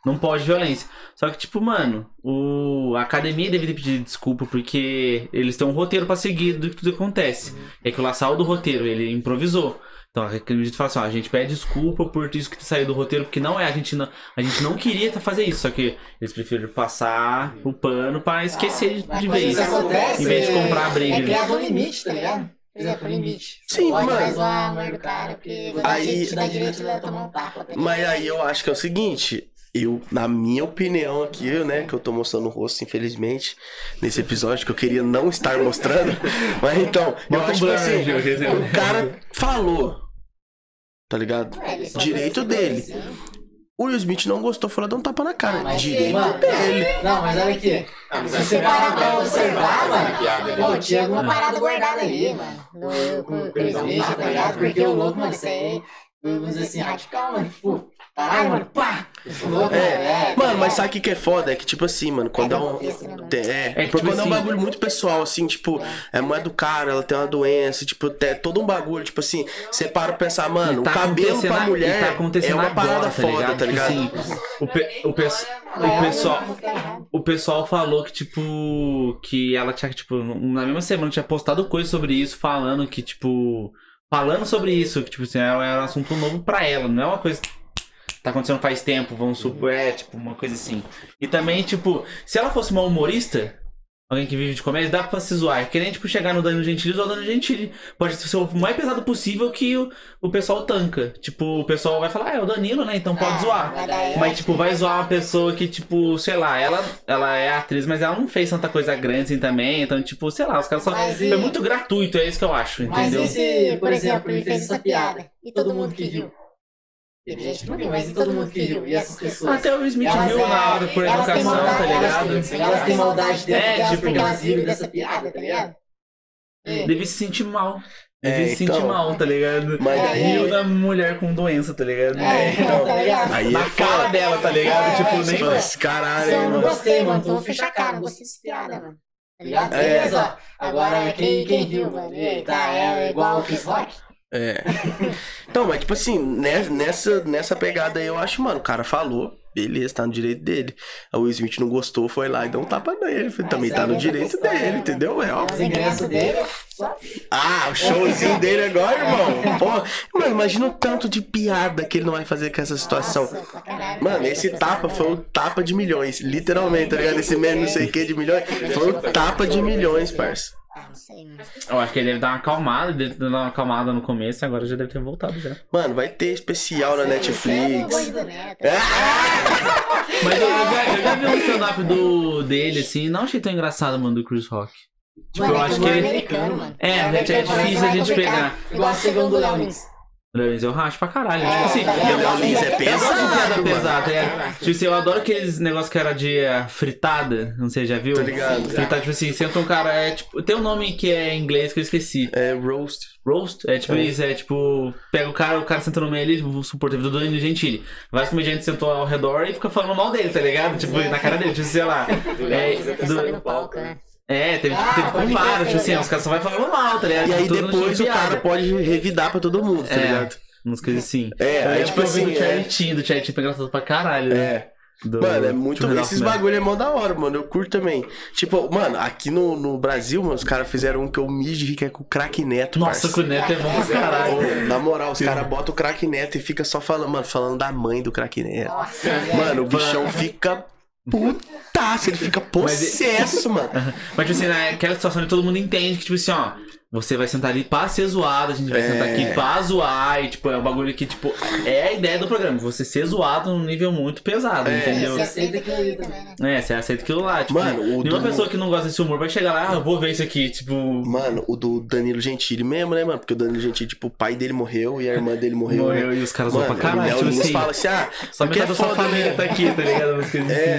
Não pode violência. Só que, tipo, mano, o... a academia deve ter pedido desculpa porque eles têm um roteiro pra seguir do que tudo acontece. É que o Lassal do roteiro, ele improvisou. Então a academia fala assim, ó, a gente pede desculpa por isso que saiu do roteiro, porque não é, a gente não, a gente não queria fazer isso, só que eles preferem passar o pano pra esquecer de, Mas de vez. isso acontece, Em vez de comprar a briga. É criado um limite, tá ligado? Exemplo, limite. Sim, Pode mano. cara, Aí- um tapa. Mas aí eu acho que é o seguinte, eu, na minha opinião aqui, né, que eu tô mostrando o rosto, infelizmente, nesse episódio, que eu queria não estar mostrando, mas então, eu acho que assim, o cara falou, tá ligado? É, Direito dele. assim. O Will Smith não gostou, foi lá dar um tapa na cara. Ah, Direito mano, dele. Não, mas olha aqui. Ah, Se você é parar pra observar, mano, pô, tinha alguma parada guardada ali, mano. No, o Chris Smith, tá ligado? Porque o louco, mano, isso aí, vamos dizer assim, radical, mano. Tipo, caralho, mano, pá! O louco, É, mano, mas tá sabe o que, que é foda? É que, tipo assim, mano, quando é um. né, É, É porque tipo quando é um assim- bagulho muito pessoal, assim, tipo, é a mulher do cara, ela tem uma doença, tipo, é todo um bagulho, tipo assim, você para pra pensar, mano, E tá o cabelo pra mulher tá é uma agora, parada tá foda, ligado? tá ligado? Tipo assim, o, pe- o, pe- o É, pessoal. errado. O pessoal falou que, tipo, que ela tinha, tipo, na mesma semana tinha postado coisa sobre isso, falando que, tipo, falando sobre isso, que, tipo, assim, era um assunto novo pra ela, não é uma coisa que tá acontecendo faz tempo, vamos supor, é, tipo, uma coisa assim. E também, tipo, se ela fosse uma humorista, alguém que vive de comédia, dá pra se zoar. É que nem, tipo, chegar no Danilo Gentili e zoar o Danilo Gentili. Pode ser o mais pesado possível que o, o pessoal tanca. Tipo, o pessoal vai falar, ah, é o Danilo, né, então pode Ah, zoar. mas Mas, tipo, vai zoar uma pessoa que, tipo, sei lá, ela, ela é atriz, mas ela não fez tanta coisa grande assim também. Então, tipo, sei lá, os caras só. Mas É e- muito gratuito, é isso que eu acho, Mas entendeu? e se, por exemplo, ele fez essa piada e todo mundo que riu? Teve gente que não riu, mas e todo mundo que riu? E essas pessoas? Até o Smith Elas viu é- na hora por têm educação, maldade, tá ligado? Elas, elas têm maldade dentro É, delas tipo, porque elas riram dessa piada, tá ligado? É. Deve se sentir mal. Deve É, se sentir então. mal, tá ligado? Mas É, aí. Riu da mulher com doença, tá ligado? É, então. tá ligado? Aí Na é cara foda. dela, tá ligado? É, tipo, nem. Tipo, esse caralho, Eu hein, não mano. gostei, mano, então vou fechar a cara, não gostei dessa piada, mano. Tá ligado? É. Beleza. Agora quem, quem riu, mano? E tá, é igual o Chris Rock? É. Então, mas tipo assim, né- nessa, nessa pegada aí, eu acho, mano, o cara falou, beleza, tá no direito dele. A Will Smith não gostou, foi lá e deu um tapa nele. Falei, também tá no direito dele, entendeu? É óbvio. Os ingressos dele, só Ah, o showzinho dele agora, irmão. Pô, mano, imagina o tanto de piada que ele não vai fazer com essa situação. Mano, esse tapa foi o tapa de milhões, literalmente, tá ligado? Esse meme não sei o que de milhões, foi o tapa de milhões, parça. Ah, não sei, mano. Eu acho que ele deve dar uma acalmada, deve dar uma acalmada no começo, agora já deve ter voltado já. Mano, vai ter especial na Isso é Netflix. Ah! Mas eu, eu já, eu já vi um stand-up do, dele, assim, não achei tão engraçado, mano, do Chris Rock. Tipo, Mano, eu é acho que ele. americano, mano. É, O é americano, difícil a gente complicar. pegar. Igual o segundo. Mas eu racho pra caralho. É, tipo assim, ligado? eu gosto é eu gosto de pesado, piada pesada. É. Tipo assim, eu adoro aqueles negócios que era de fritada. Não sei, já viu? Tá ligado? Fritada, tipo assim, senta um cara. É, tipo, tem um nome que é em inglês que eu esqueci. É roast. Roast? É tipo isso, é tipo. Pega o cara, o cara senta no meio ali, vamos supor, teve do Danilo Gentili. Vários comediantes sentou ao redor e fica falando mal dele, tá ligado? Tipo, na cara dele, tipo, sei lá. É, do- no palco, né? É teve, tipo, Ah, teve com vários, tipo assim, os caras só vai falando mal, tá ligado? E aí mundo depois o cara pode revidar pra todo mundo, tá É. ligado? Umas coisas assim. É, aí tipo vi assim, do é. Charlie Chin, do foi engraçado pra caralho. né? É. Do- Mano, é muito. Esses bagulho é mó da hora, mano. Eu curto também. Tipo, mano, aqui no, no Brasil, mano, os caras fizeram um que eu mijo de é com o craque neto. Nossa, com o Neto é bom pra caralho. Ô, Na moral, os caras botam o craque neto e fica só falando, mano, falando da mãe do craque neto. Nossa, Mano, o bichão fica putaço, ele fica possesso, mano. Mas, tipo assim, naquela situação todo mundo entende que, tipo assim, ó, você vai sentar ali pra ser zoado, a gente vai É. sentar aqui pra zoar, e, tipo, é um bagulho que, tipo, é a ideia do programa, você ser zoado num nível muito pesado, É. entendeu? Você aceita aquilo ali também, né? É, você aceita aquilo lá, tipo, Mano, o nenhuma do- pessoa que não gosta desse humor vai chegar lá, ah, eu vou ver isso aqui, tipo... Mano, o do Danilo Gentili mesmo, né, mano? Porque o Danilo Gentili, tipo, o pai dele morreu e a irmã dele morreu. Morreu e os caras zoam Mano, pra caralho, tipo assim, fala assim, ah, só porque metade da é sua foda, família né? tá aqui, tá ligado? É,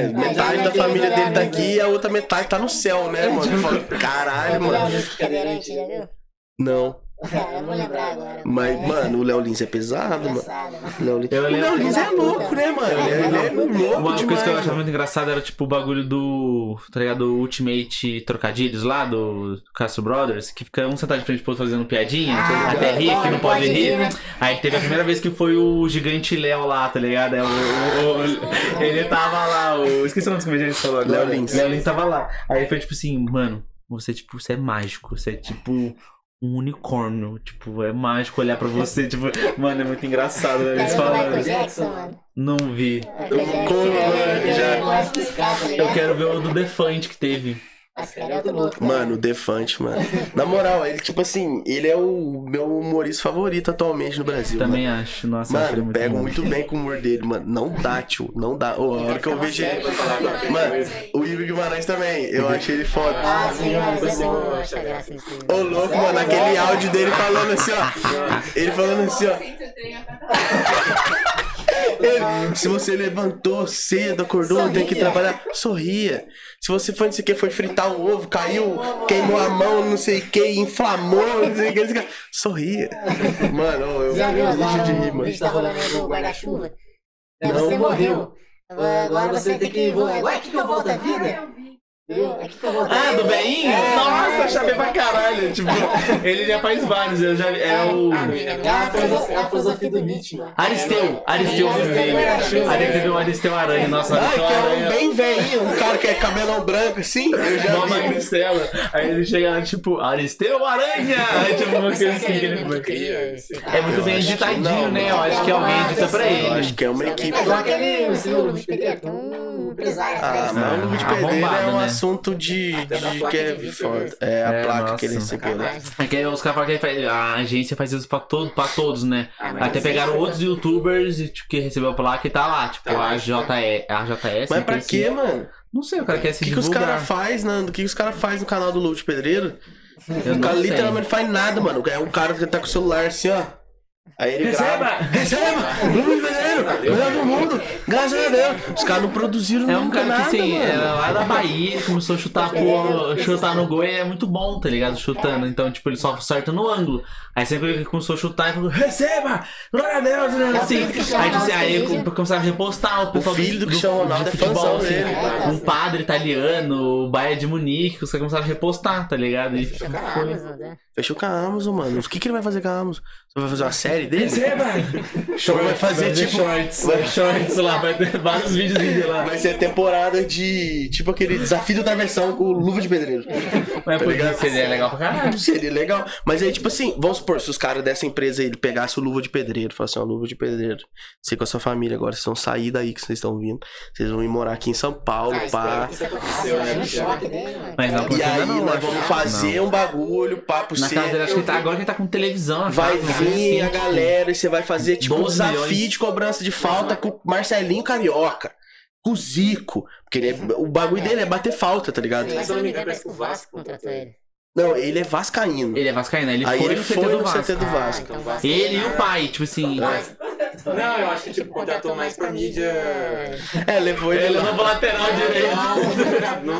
assim. metade da família dele tá aqui e a outra metade tá no céu, né, mano? Eu falo, caralho, mano. Não. Eu vou lembrar agora. Mas, É mano, o Léo Lins é pesado, mano. engraçado, né? O Léo Lins, o Léo Lins é louco, né, mano? Ele é, ele é louco Uma demais. coisa que eu achava mano. muito engraçada era tipo o bagulho do. Tá ligado? Do Ultimate Trocadilhos lá, do Castro Brothers, que fica um sentado de frente pro outro fazendo piadinha, Ah, até é, rir, que não pode rir. né? Aí teve a primeira vez que foi o gigante Léo lá, tá ligado? É, o, o- o- ele tava lá, o. Esqueci o nome dos comediantes falou agora. Léo Lins. Léo Lins tava lá. Aí foi tipo assim, mano, você, tipo, você é mágico, você é tipo. Um unicórnio, tipo, é mágico olhar pra você, tipo, mano, é muito engraçado, né? Eles Michael falando. Jackson, mano? Não vi. Como, já- tá Eu ligado? quero ver o do Defante que teve. Esse cara é louco. né? Mano, o Defante, mano. Na moral, ele, tipo assim, ele é o meu humorista favorito atualmente no Brasil. Também acho. Nossa, Mano, eu acho ele Mano, pega bom. muito bem com o humor dele, mano. Não dá, tio. Não dá. Ô, a hora que eu vejo ele. Mano, o Igor Guimarães também. Eu achei ele foda. Ah, sim, mano. Ô, louco, mano, aquele áudio dele falando assim, ó. Ele falando assim, ó. Ele, se você levantou cedo, acordou, tem que trabalhar, sorria. Se você foi, não sei o que, foi fritar um ovo, caiu, queimou a mão, não sei o que, inflamou, não sei o que, não sei o que, sorria. Mano, eu Já viu eu agora de rir, mano. tá rolando guarda-chuva? É, Não, você morreu. morreu. Agora você tem que... Agora aqui que eu volto à vida. Volto à Ah, do veinho? É, Nossa, é, chamei pra caralho. Tipo, ele já faz vários. Eu já, é o. É a filoso- é a filosofia do Nietzsche, mano. Aristeu. Aristeu vermelho. Aí teve o Aristeu Aranha. Nossa, Ai, Aristeu que é um Aranha. bem velhinho, um cara que é cabelão branco assim, eu já Uma vi. magricela. Aí ele chega lá, tipo, Aristeu Aranha! Aí tipo uma coisa assim que ele ele esse É muito bem editadinho, né? Eu mano. acho que alguém edita pra Eu acho ele. que é uma equipe. É igual aquele Luiz um empresário Ah, mas o Ah, Pedreiro é arrombado, um né? Assunto de, de que é foda. É a É, placa que ele nossa. recebeu, né? É que os caras falam que ele faz- a agência faz isso pra, todo, pra todos, né? Ah, Até pegaram outros youtubers e, tipo, que recebeu a placa e tá lá, tipo, Tá lá, a, JE, a JS. Mas né, pra que quê, mano? Não sei, o cara quer se O que, que os divulgar. caras faz, Nando? O que, que os caras faz no canal do de Pedreiro? Eu O cara literalmente faz nada, mano. É um cara que tá com o celular assim, ó. Aí ele Receba! grava. Receba! Luva de Pedreiro! Melhor do mundo! Graças a Deus! Os caras não produziram É um nunca cara nada, que, assim, mano. era lá da Bahia, ele começou a chutar, pô, chutar no gol e é muito bom, tá ligado? Chutando. Então, tipo, ele só acerta no ângulo. Aí sempre que ele começou a chutar, ele falou, receba! Glória a Deus! Né? Assim, aí, tipo, assim, aí ele começaram a repostar o pessoal filho do Cristiano Ronaldo é fãzão assim, dele. Um padre italiano, o Bahia de Munique, que os caras começaram a repostar, tá ligado? E Fica na foi. Amazon, né? Fechou com a Amazon, mano. O que, que ele vai fazer com a Amazon? Você vai fazer uma série dele? Short, vai fazer, tipo- shorts, vai- shorts lá, vai ter vários vídeos dele lá. Vai ser a temporada de. Tipo aquele desafio da versão com o Luva de Pedreiro. Mas Tá por ligado? isso seria legal pra caralho. Seria legal. Mas aí, tipo assim, vamos supor, se os caras dessa empresa aí pegassem o Luva de Pedreiro, falassem, ó, Luva de Pedreiro, você com a sua família agora, vocês vão sair daí que vocês estão vindo, vocês vão ir morar aqui em São Paulo, Ah, pá. que isso aconteceu, né? Mas não, E aí não, nós vamos fazer um bagulho, papo Na ser. casa dele, acho que tá, agora que ele tá com televisão. Vai vir a assim, galera e você vai fazer tipo um 12 desafio milhões. de cobrança de falta com o Marcelinho Carioca, com o Zico. Porque ele é- o bagulho dele é bater falta, tá ligado? Mas se não me engano, parece que o Vasco contratou ele. Não, ele é vascaíno. Ele é vascaíno, ele Aí foi ele no CT foi do no Vasco. CT do Vasco. então o Vasco Ele e é- o pai, tipo assim. Não, eu acho que tipo, contratou mais pra mídia. É, levou ele, Ele é novo lateral direito. Não.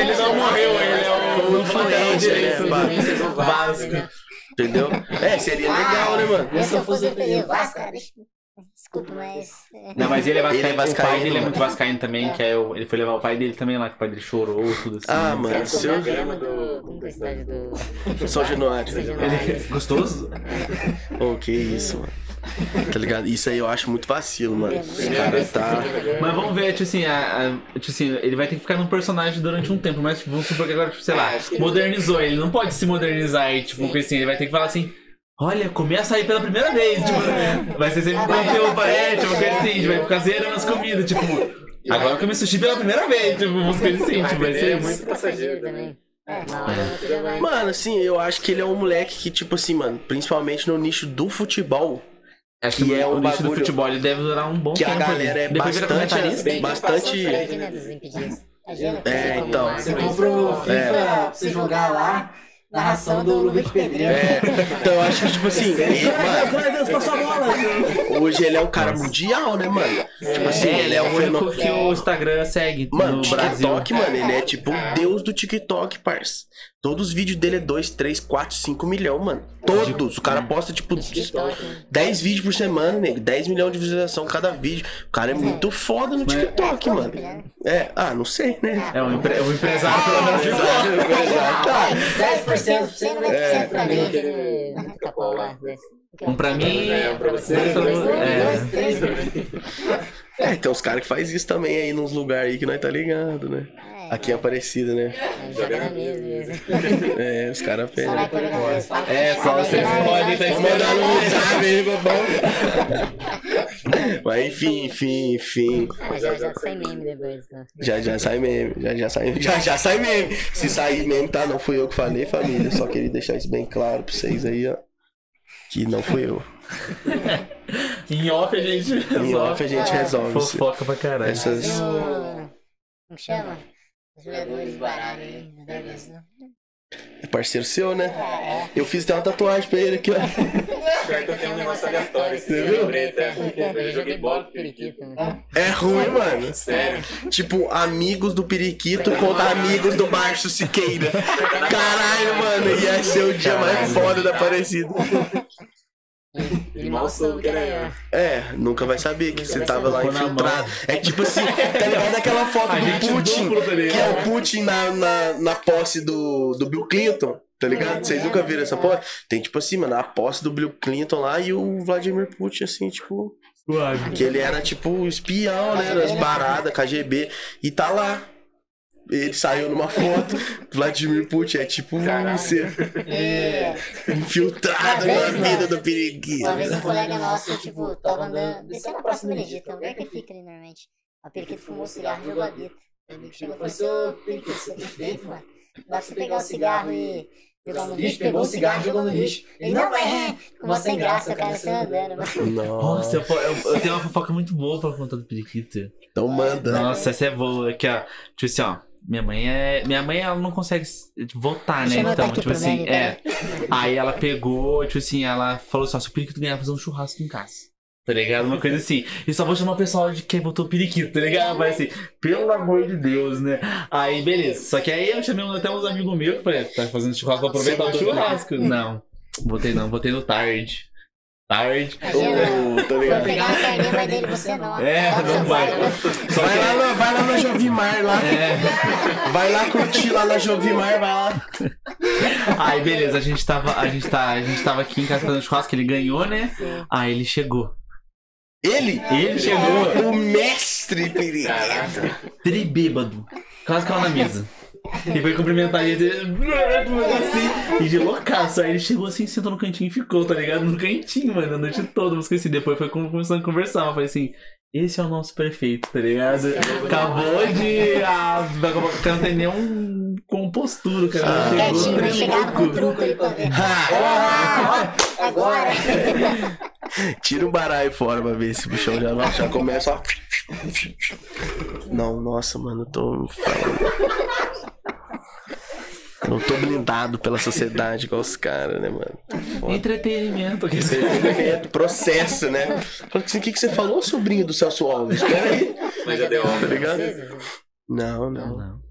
Ele não morreu, ele é o lateral direito. né, do Vasco, Vasco. Entendeu? É, seria legal, né, mano? Eu, se eu fosse perder Vasco, cara, deixa... Desculpa, mas... é, Não, mas ele é vascaíno. Ele é O pai vascaíno, dele é muito vascaíno também, que é o, ele foi levar o pai dele também lá, que o pai dele chorou, tudo assim. Ah, mano, é seu grama do. Como que é a cidade do. São Januário. Ele é gostoso? Oh, que isso, mano. Tá ligado? Isso aí eu acho muito vacilo, mano. Esse cara tá. Mas vamos ver, tipo assim, a- a- tipo assim, ele vai ter que ficar num personagem durante um tempo, mas tipo, vamos supor que agora, tipo, sei lá, modernizou. Ele não pode se modernizar e, tipo, assim, ele vai ter que falar assim. Olha, comi açaí pela primeira vez, tipo, vai ser sempre um é, tipo, coisa assim, a gente vai ficar zerando as comidas, tipo, agora eu comi sushi pela primeira vez, tipo, umas coisas assim, tipo, vai ser É muito passageiro também. É, mais. Mano, assim, eu acho que ele é um moleque que, tipo assim, mano, principalmente no nicho do futebol, Acho que que é o um nicho do futebol ele deve durar um bom que a tempo. galera ali. é Depois bastante. que bastante. né, É, então. Você compra o FIFA É. pra você jogar lá, narração do Luiz Pedreiro. É, então eu acho que, tipo assim, mano, Deus, passou a bola! hoje ele é um cara mundial, né, mano? Tipo assim, É, ele é um único fenômeno. que o Instagram segue Mano, no Brasil. TikTok, mano, ele é tipo o deus do TikTok, parça. Todos os vídeos dele é 2, 3, 4, 5 milhões, mano. Todos. O cara posta, tipo, TikTok, né? 10 vídeos por semana, nego. 10 milhões de visualização cada vídeo. O cara é muito foda no TikTok, mano. É, ah, não sei, né? É um, empre- um empresário pelo menos de Tá. 10%, 100, 90% pra mim. Capô lá. desse. Um pra mim, É, um pra você. é. É, tem uns caras que faz isso também aí nos lugares aí que nós tá ligado, né? Aqui é Aparecida, né? Joga na mesa mesmo. É, os caras vez. É, só vocês podem tá no esperando. WhatsApp aí, bobão. Mas enfim, enfim, enfim. Ah, já, já sai meme depois. né? Já já sai meme, já já sai, já já sai meme. Se sair meme, tá? Não fui eu que falei, família. Só queria deixar isso bem claro pra vocês aí, ó. Que não fui eu. Em off a gente Em resolve. off a gente resolve isso. Fofoca pra caralho. Essas. Como chama? Os jogadores baralho da Dragões. É parceiro seu, né? Eu fiz até uma tatuagem pra ele aqui, ó. Pior que eu tenho um negócio aleatório. Você viu? Preta. Eu joguei bola com periquito. né? É ruim, mano. Sério. Tipo, amigos do Periquito contra amigos do Márcio Siqueira. Caralho, mano, ia ser o dia mais foda da Aparecida. Ele mal soube que era eu. É, nunca vai saber que você tava lá infiltrado. É tipo assim, tá ligado aquela foto do Putin, tá que é o Putin na, na, na posse do, do Bill Clinton, tá ligado? Vocês nunca viram essa posse? Tem tipo assim, mano, a posse do Bill Clinton lá e o Vladimir Putin, assim, tipo. Suave. Que ele era tipo espião, né? Das paradas, KGB. E tá lá. Ele saiu numa foto. Vladimir Putin é tipo Caralho. você É. infiltrado na vida do periquito. Uma vez um colega nosso, tipo, tava andando, descendo a Praça do Benedito, é um que fica ali normalmente. A periquito fumou cigarro e jogou a bita. O amigo chegou e falou assim, ô periquito, você tem feito, mano? Dá pra você pegar o cigarro e jogar no lixo, pegou o cigarro e jogou no lixo. Ele, não, é, com uma sem graça, o cara saiu andando. Nossa, Nossa, eu, eu- eu tenho uma fofoca muito boa pra contar do periquito. então manda. Nossa, essa é boa. Aqui, ó. Tipo assim, ó. Minha mãe é. Minha mãe, ela não consegue tipo, votar, né? Então, tipo assim, meme, é. Aí ela pegou, tipo assim, ela falou assim: ó, se o periquito ganhar, fazer um churrasco em casa. Tá ligado? Uma coisa assim. E só vou chamar o pessoal de quem votou periquito, tá ligado? Mas assim, pelo amor de Deus, né? Aí, beleza. Só que aí eu chamei até uns amigos meus que falei, tá fazendo churrasco, vou aproveitar o churrasco. Não, votei não, votei no tarde. Tarde. Imagina, Ô, tá foi ligado? pegar a mas dele você não. É, Só não vai. né? Só Vai lá, na, vai lá na Jovimar lá. É. Vai lá curtir lá na Jovimar, vai lá. Aí, beleza, a gente tava, a gente tá, a gente tava aqui em casa fazendo churrasco, ele ganhou, né? Aí ele chegou. Ele? Ele chegou O mestre periquito. tri bêbado, quase caiu na mesa. E foi cumprimentar a gente assim, e de loucaço. Aí ele chegou assim, sentou no cantinho e ficou, tá ligado? No cantinho, mano, a noite toda, mas esqueci. Depois foi com- começando a conversar. Eu falei assim. Esse é o nosso prefeito, tá ligado? Acabou de. Ah, não tem nenhum compostura, cara. Ah. Chegou tri chegar com truco ali pra ver. Ah, Ah, agora. tira o baralho fora pra ver se o bichão já, não- já começa, ó. Não, nossa, mano, eu tô falando. Eu não tô blindado pela sociedade igual os caras, né, mano? Foda. Entretenimento. Entretenimento, Processo, né? Falei assim, o que, que você falou, sobrinho do Celso Alves? Pera aí. Mas já deu Tá ligado? Vocês, Não, não. Não.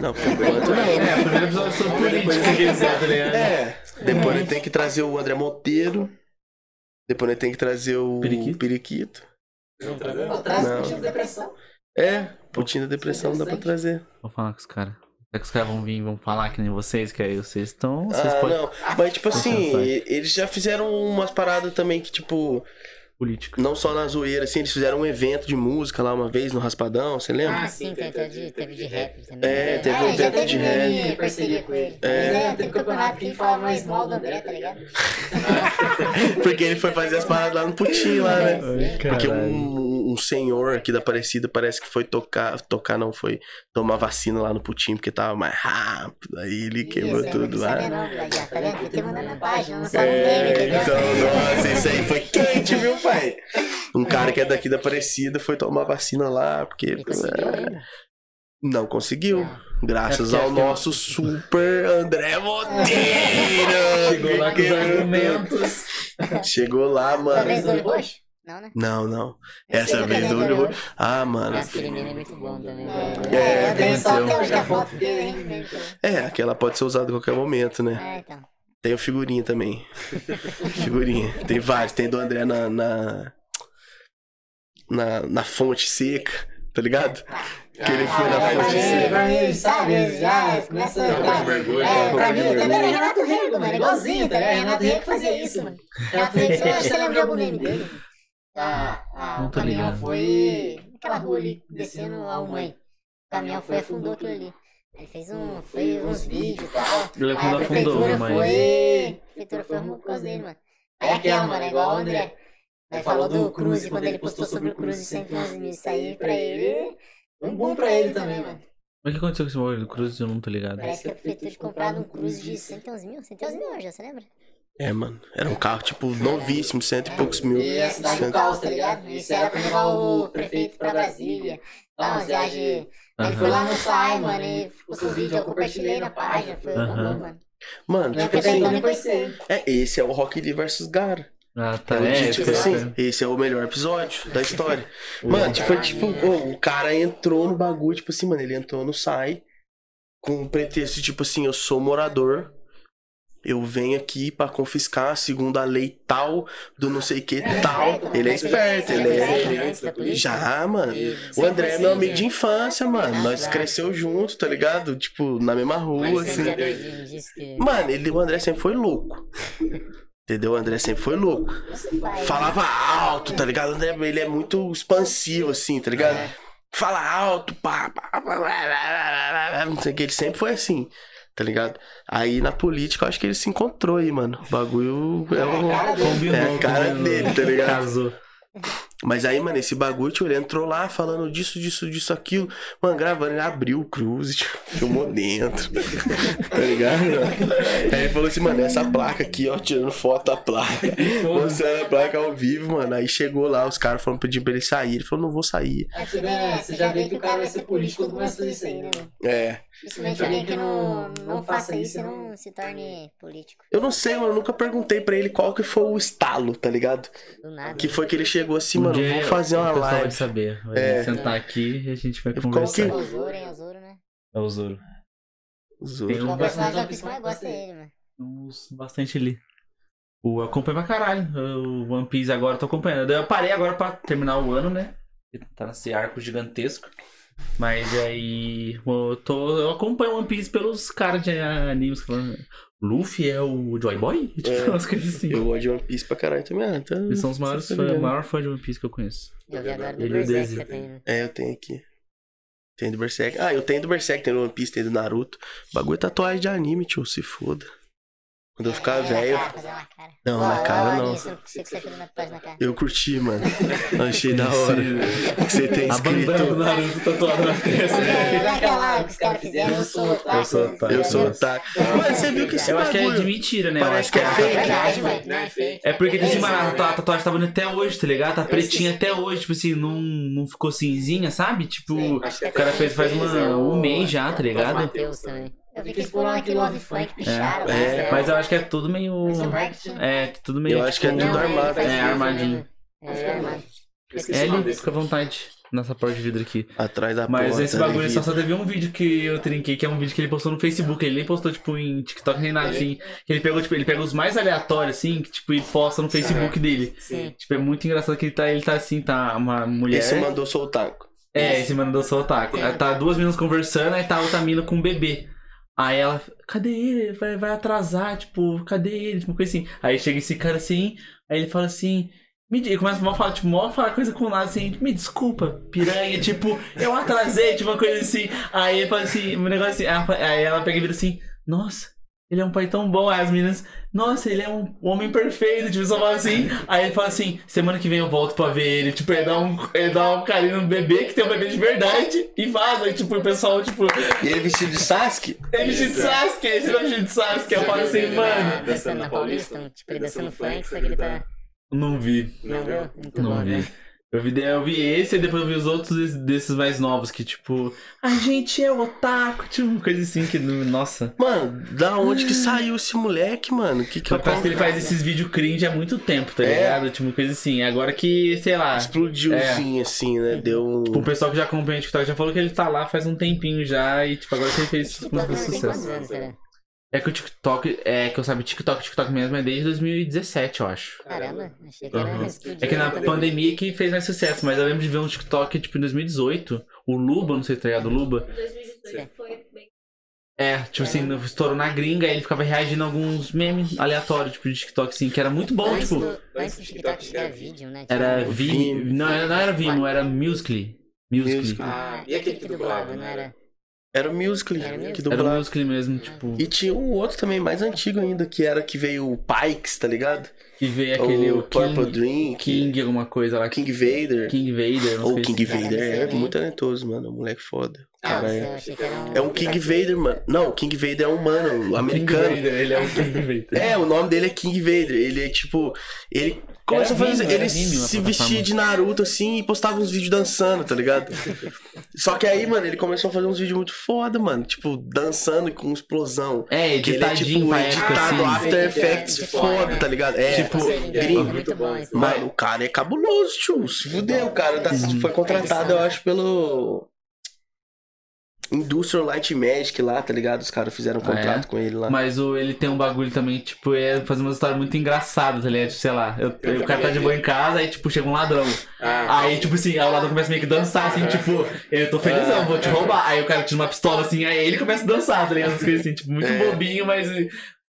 Não, por enquanto não. É, o primeiro episódio sobre política, que eles tá ligado? É, depois ele tem que trazer o André Monteiro. Depois ele tem que trazer o Periquito? Periquito. Não tá Traz Não. putinho de depressão. É, Putinho da depressão dá pra trazer. Vou falar com os caras. Será que os caras vão vir e vão falar que nem vocês? Que aí vocês estão. Vocês Ah, podem. não. Mas, tipo assim, eles já fizeram umas paradas também que, tipo, Político. não só na zoeira, assim, eles fizeram um evento de música lá uma vez no Raspadão, você lembra? Ah, sim, tem, teve, de, teve de rap também. É, né? teve Ah, um evento teve de rap. parceria com ele. É. É, teve campeonato que ele falava mais mal do André, tá ligado? Porque ele foi fazer as paradas lá no Putinho lá, né? Ai, Porque um, um senhor aqui da Aparecida parece que foi tocar, tocar não, foi tomar vacina lá no Putinho, porque tava mais rápido, aí ele quebrou Isso, tudo lá. não, tá vendo? Eu te mandando na página, não sabe o meme, É, entendeu? então, nossa, isso aí foi quente, viu, pai? Um cara que é daqui da Aparecida foi tomar vacina lá, porque Ele conseguiu ainda. não conseguiu. Graças É ao que- nosso super André Monteiro! Chegou lá com os argumentos. Chegou lá, mano. Não, né? Não, não. Eu Essa vez eu do olho roxo. Ah, mano. É muito bom também. É, eu. É, aquela pode ser usada a qualquer momento, né? Ah, então. Tem o figurinha também. figurinha. Tem vários. Tem do André na. na, na, na fonte seca, tá ligado? Que ele foi na Ah, fonte seca. pra mim, sabe, já começa a... De vergonha, É, pra mim também era Renato Rego, mano, igualzinho, tá ligado? Renato Rego fazia isso, mano. Renato Rego, você, você lembra de algum meme dele? Ah, ah, o caminhão ligado. foi naquela rua ali, descendo a mãe. O caminhão foi afundou aquilo ali. Ele fez um, foi uns vídeos e tal. Ele Aí a prefeitura mas- foi. A prefeitura foi arrumou por causa dele, mano. Aí aquela, mano, é igual o André. Aí falou do Cruze, quando ele postou sobre o Cruze 111 mil, isso aí pra ele. Foi um bom pra ele também, mano. Mas o que aconteceu com esse bagulho do Cruz? Eu não tô ligado. Parece que a prefeitura tinha comprado um Cruze de 111 mil. 111 mil, já, você lembra? É, mano. Era um carro, tipo, novíssimo, cento e poucos mil. E a cidade do caos, tá ligado? Isso era pra levar o prefeito pra Brasília. Lá umas viagens. Ele foi lá no SAI, mano, e postou um vídeo, eu compartilhei na página. Foi Aham. uma boa, mano. Mano, tipo até assim. É, esse é o Rock Lee versus Gara. Ah, tá. É, É, tipo esse assim, é- esse é o melhor episódio da história. Mano, tipo, foi tipo, ô, o cara entrou no bagulho, tipo assim, mano, ele entrou no SAI com o pretexto, tipo assim, eu sou morador, eu venho aqui pra confiscar segundo a lei tal, do não sei que tal. Ele é esperto, ele é. Já, mano. O André é meu amigo de infância, mano. Nós cresceu junto, tá ligado? Tipo, na mesma rua, assim. Mano, ele, o André sempre foi louco. Entendeu? O André sempre foi louco. Falava alto, tá ligado? O André, ele é muito expansivo, assim, tá ligado? Fala alto, pá, pá, pá, pá, pá, pá, pá, não sei o que, ele sempre foi assim, tá ligado? Aí na política eu acho que ele se encontrou aí, mano. O bagulho é, o, Combinou, é a cara combinou. dele, tá ligado? Casou. Mas aí, mano, esse bagulho, tio, ele entrou lá falando disso, disso, disso, aquilo. Mano, gravando, ele abriu o cruze, tio, filmou dentro. tá ligado? Aí ele falou assim, mano, essa placa aqui, ó, tirando foto da placa. Mostrando a placa ao vivo, mano. Aí chegou lá, os caras foram pedir pra ele sair. Ele falou, não vou sair. É, você, vê, né? você já vê que o cara vai ser político quando começa a fazer isso aí, né, mano? É. Principalmente alguém que não, não faça isso e não se torne político. Eu não sei, mano. Eu nunca perguntei pra ele qual que foi o estalo, tá ligado? Do nada. Que foi que ele chegou assim, mano, dia vou fazer o uma pessoal vai live. saber. Vai É. sentar aqui e a gente vai Qual conversar. que- É o Zoro, hein? É o Zoro, né? É o Zoro. Os Tem outros. um O personagem da One Piece que mais gosta dele, mano. Uns bastante ali. O, eu acompanho pra caralho. O One Piece agora eu tô acompanhando. Eu parei agora pra terminar o ano, né? Tá nesse arco gigantesco. Mas aí. Eu, tô, eu acompanho One Piece pelos caras de animes que falam. Luffy é o Joy Boy? Tipo, É. umas coisas assim. Eu gosto de One Piece pra caralho também. Ah, então... Eles são os maiores fãs, o maior fã de One Piece que eu conheço. Eu vi agora do Ele e o Berserk também, né? É, eu tenho aqui. Tem do Berserk. Ah, eu tenho do Berserk, tem do One Piece, tem do Naruto. Bagulho é tatuagem de anime, tio, se foda. Quando eu ficar É, velho. Não, na cara não. Eu curti, mano. Achei da hora. Você tem A bandana do escrito. Naruto tatuada na testa. É, naquela lá que os caras fizeram, eu sou otaku. Eu sou otaku. Eu sou otaku. Mano, você viu que esse Eu acho que é de mentira, né? Parece que é É fake. verdade, mano. Não é fake. É porque, tipo assim, mano, a tua- a tatuagem tá bonita até hoje, tá ligado? Tá pretinha até hoje, tipo assim, não, não ficou cinzinha, sabe? Tipo, o cara fez faz uma, um mês já, tá ligado? Matheus também. Eu vi que eles foram aqui Love Funk, picharam. É, né? Mas eu acho que é tudo meio. É marketing. É, tudo meio. Eu acho que é tipo, tudo armado. faz É, isso armadinho. É, armado. É fica à vontade nessa porta de vidro aqui. Atrás da Mas porta. esse bagulho só, só teve um vídeo que eu trinquei, que é um vídeo que ele postou no Facebook. Ele nem postou, tipo, em TikTok nem nada, assim. Que ele pegou, tipo, ele pega os mais aleatórios, assim, que, tipo, e posta no Facebook dele. Sim. Tipo, é muito engraçado que ele tá, ele tá assim, tá uma mulher. Esse mandou soltar. É, esse otaku. Aí Tá duas meninas conversando, aí tá outra mina com um bebê. Aí ela, cadê ele? Vai, vai atrasar, tipo, cadê ele? Tipo, coisa assim. Aí chega esse cara assim, aí ele fala assim. Me, di- ele começa a falar, tipo, mó falar coisa com nada assim, me desculpa, piranha, tipo, eu atrasei, tipo, uma coisa assim. Aí ele fala assim, um negócio assim, aí ela pega e vira assim, nossa, ele é um pai tão bom. Aí as meninas, nossa, ele é um homem perfeito, tipo, só fala assim. Aí ele fala assim, semana que vem eu volto pra ver ele. Tipo, ele dá um, ele dá um carinho no bebê, que tem um bebê de verdade, e vaza. Aí, tipo, o pessoal, tipo, E ele vestido de Sasuke? ele vestido de Sasuke, esse vestido de Sasuke. Eu falo assim, mano, Dançando na Paulista, tipo, ele dançando funk, só que ele tá. não vi. Não viu? Muito Não bom, vi. né? Eu vi, eu vi esse e depois eu vi os outros des- desses mais novos, que tipo, a gente é otaku, tipo, uma coisa assim que, nossa. Mano, da onde que saiu esse moleque, mano? Que que parece que ele faz esses vídeos cringe há muito tempo, tá É. ligado? Tipo, coisa assim. Agora que, sei lá, Explodiu É. assim, assim, né? Deu um. o pessoal que já acompanha o TikTok já falou que ele tá lá faz um tempinho já e, tipo, agora que ele fez quantos sucesso. anos, será? É que o TikTok, é que eu sabe, TikTok, TikTok mesmo é desde 2017, eu acho. Caramba, achei que era Uhum. É que na pandemia que fez mais sucesso, mas eu lembro de ver um TikTok, tipo, em 2018, o Luba, não sei se tá ligado, o Luba. 2018 foi bem. É, tipo assim, estourou na gringa, aí ele ficava reagindo a alguns memes aleatórios, tipo, de TikTok, assim, que era muito bom, Antes tipo, do, antes do TikTok era vídeo, né? Tipo, era O Vimeo, Vimeo. não, era- não era Vimeo, era Musical.ly. Musical.ly. Ah, E aquele que dublava, dublava, não né? era? Era o Musical.ly Era que Musical.ly? Era o dublava. Musical.ly mesmo, tipo, E tinha um outro também, mais antigo ainda, que era que veio o Pikes, tá ligado? que veio aquele, o o Purple King, Drink, King alguma coisa lá, King Vader. King Vader, não Ou sei King se- Vader é Sim. muito talentoso, mano. É um moleque foda. Nossa, é. que era um... É um King Vader, mano. Não, o King Vader é um mano King americano. Vader, ele é o King Vader. É, o nome dele é King Vader. Ele é tipo. Ele começou a fazer. Ele se vestia de Naruto assim e postava uns vídeos dançando, tá ligado? Só que aí, mano, ele começou a fazer uns vídeos muito foda, mano. Tipo, dançando com explosão. É, Que ele é editadinho tipo pra época, editado assim. After Effects foda, tá ligado? É, Tipo, gringo. muito bom isso. Mano, o cara é cabuloso, tio. Se fudeu, o cara tá, Uhum. foi contratado, eu acho, pelo. Industrial Light Magic lá, tá ligado? Os caras fizeram um Ah, é? contrato com ele lá. Mas o, ele tem um bagulho também, tipo, é fazer uma história muito engraçada, tá ligado? Tipo, sei lá, eu, o cara tá de boa em casa, aí, tipo, chega um ladrão. Ah, Aí, tipo assim, aí o ladrão começa meio que dançar, assim, tipo, eu tô felizão, vou te roubar. Aí o cara tira uma pistola assim, aí ele começa a dançar, tá ligado? Assim, tipo, muito É. bobinho, mas,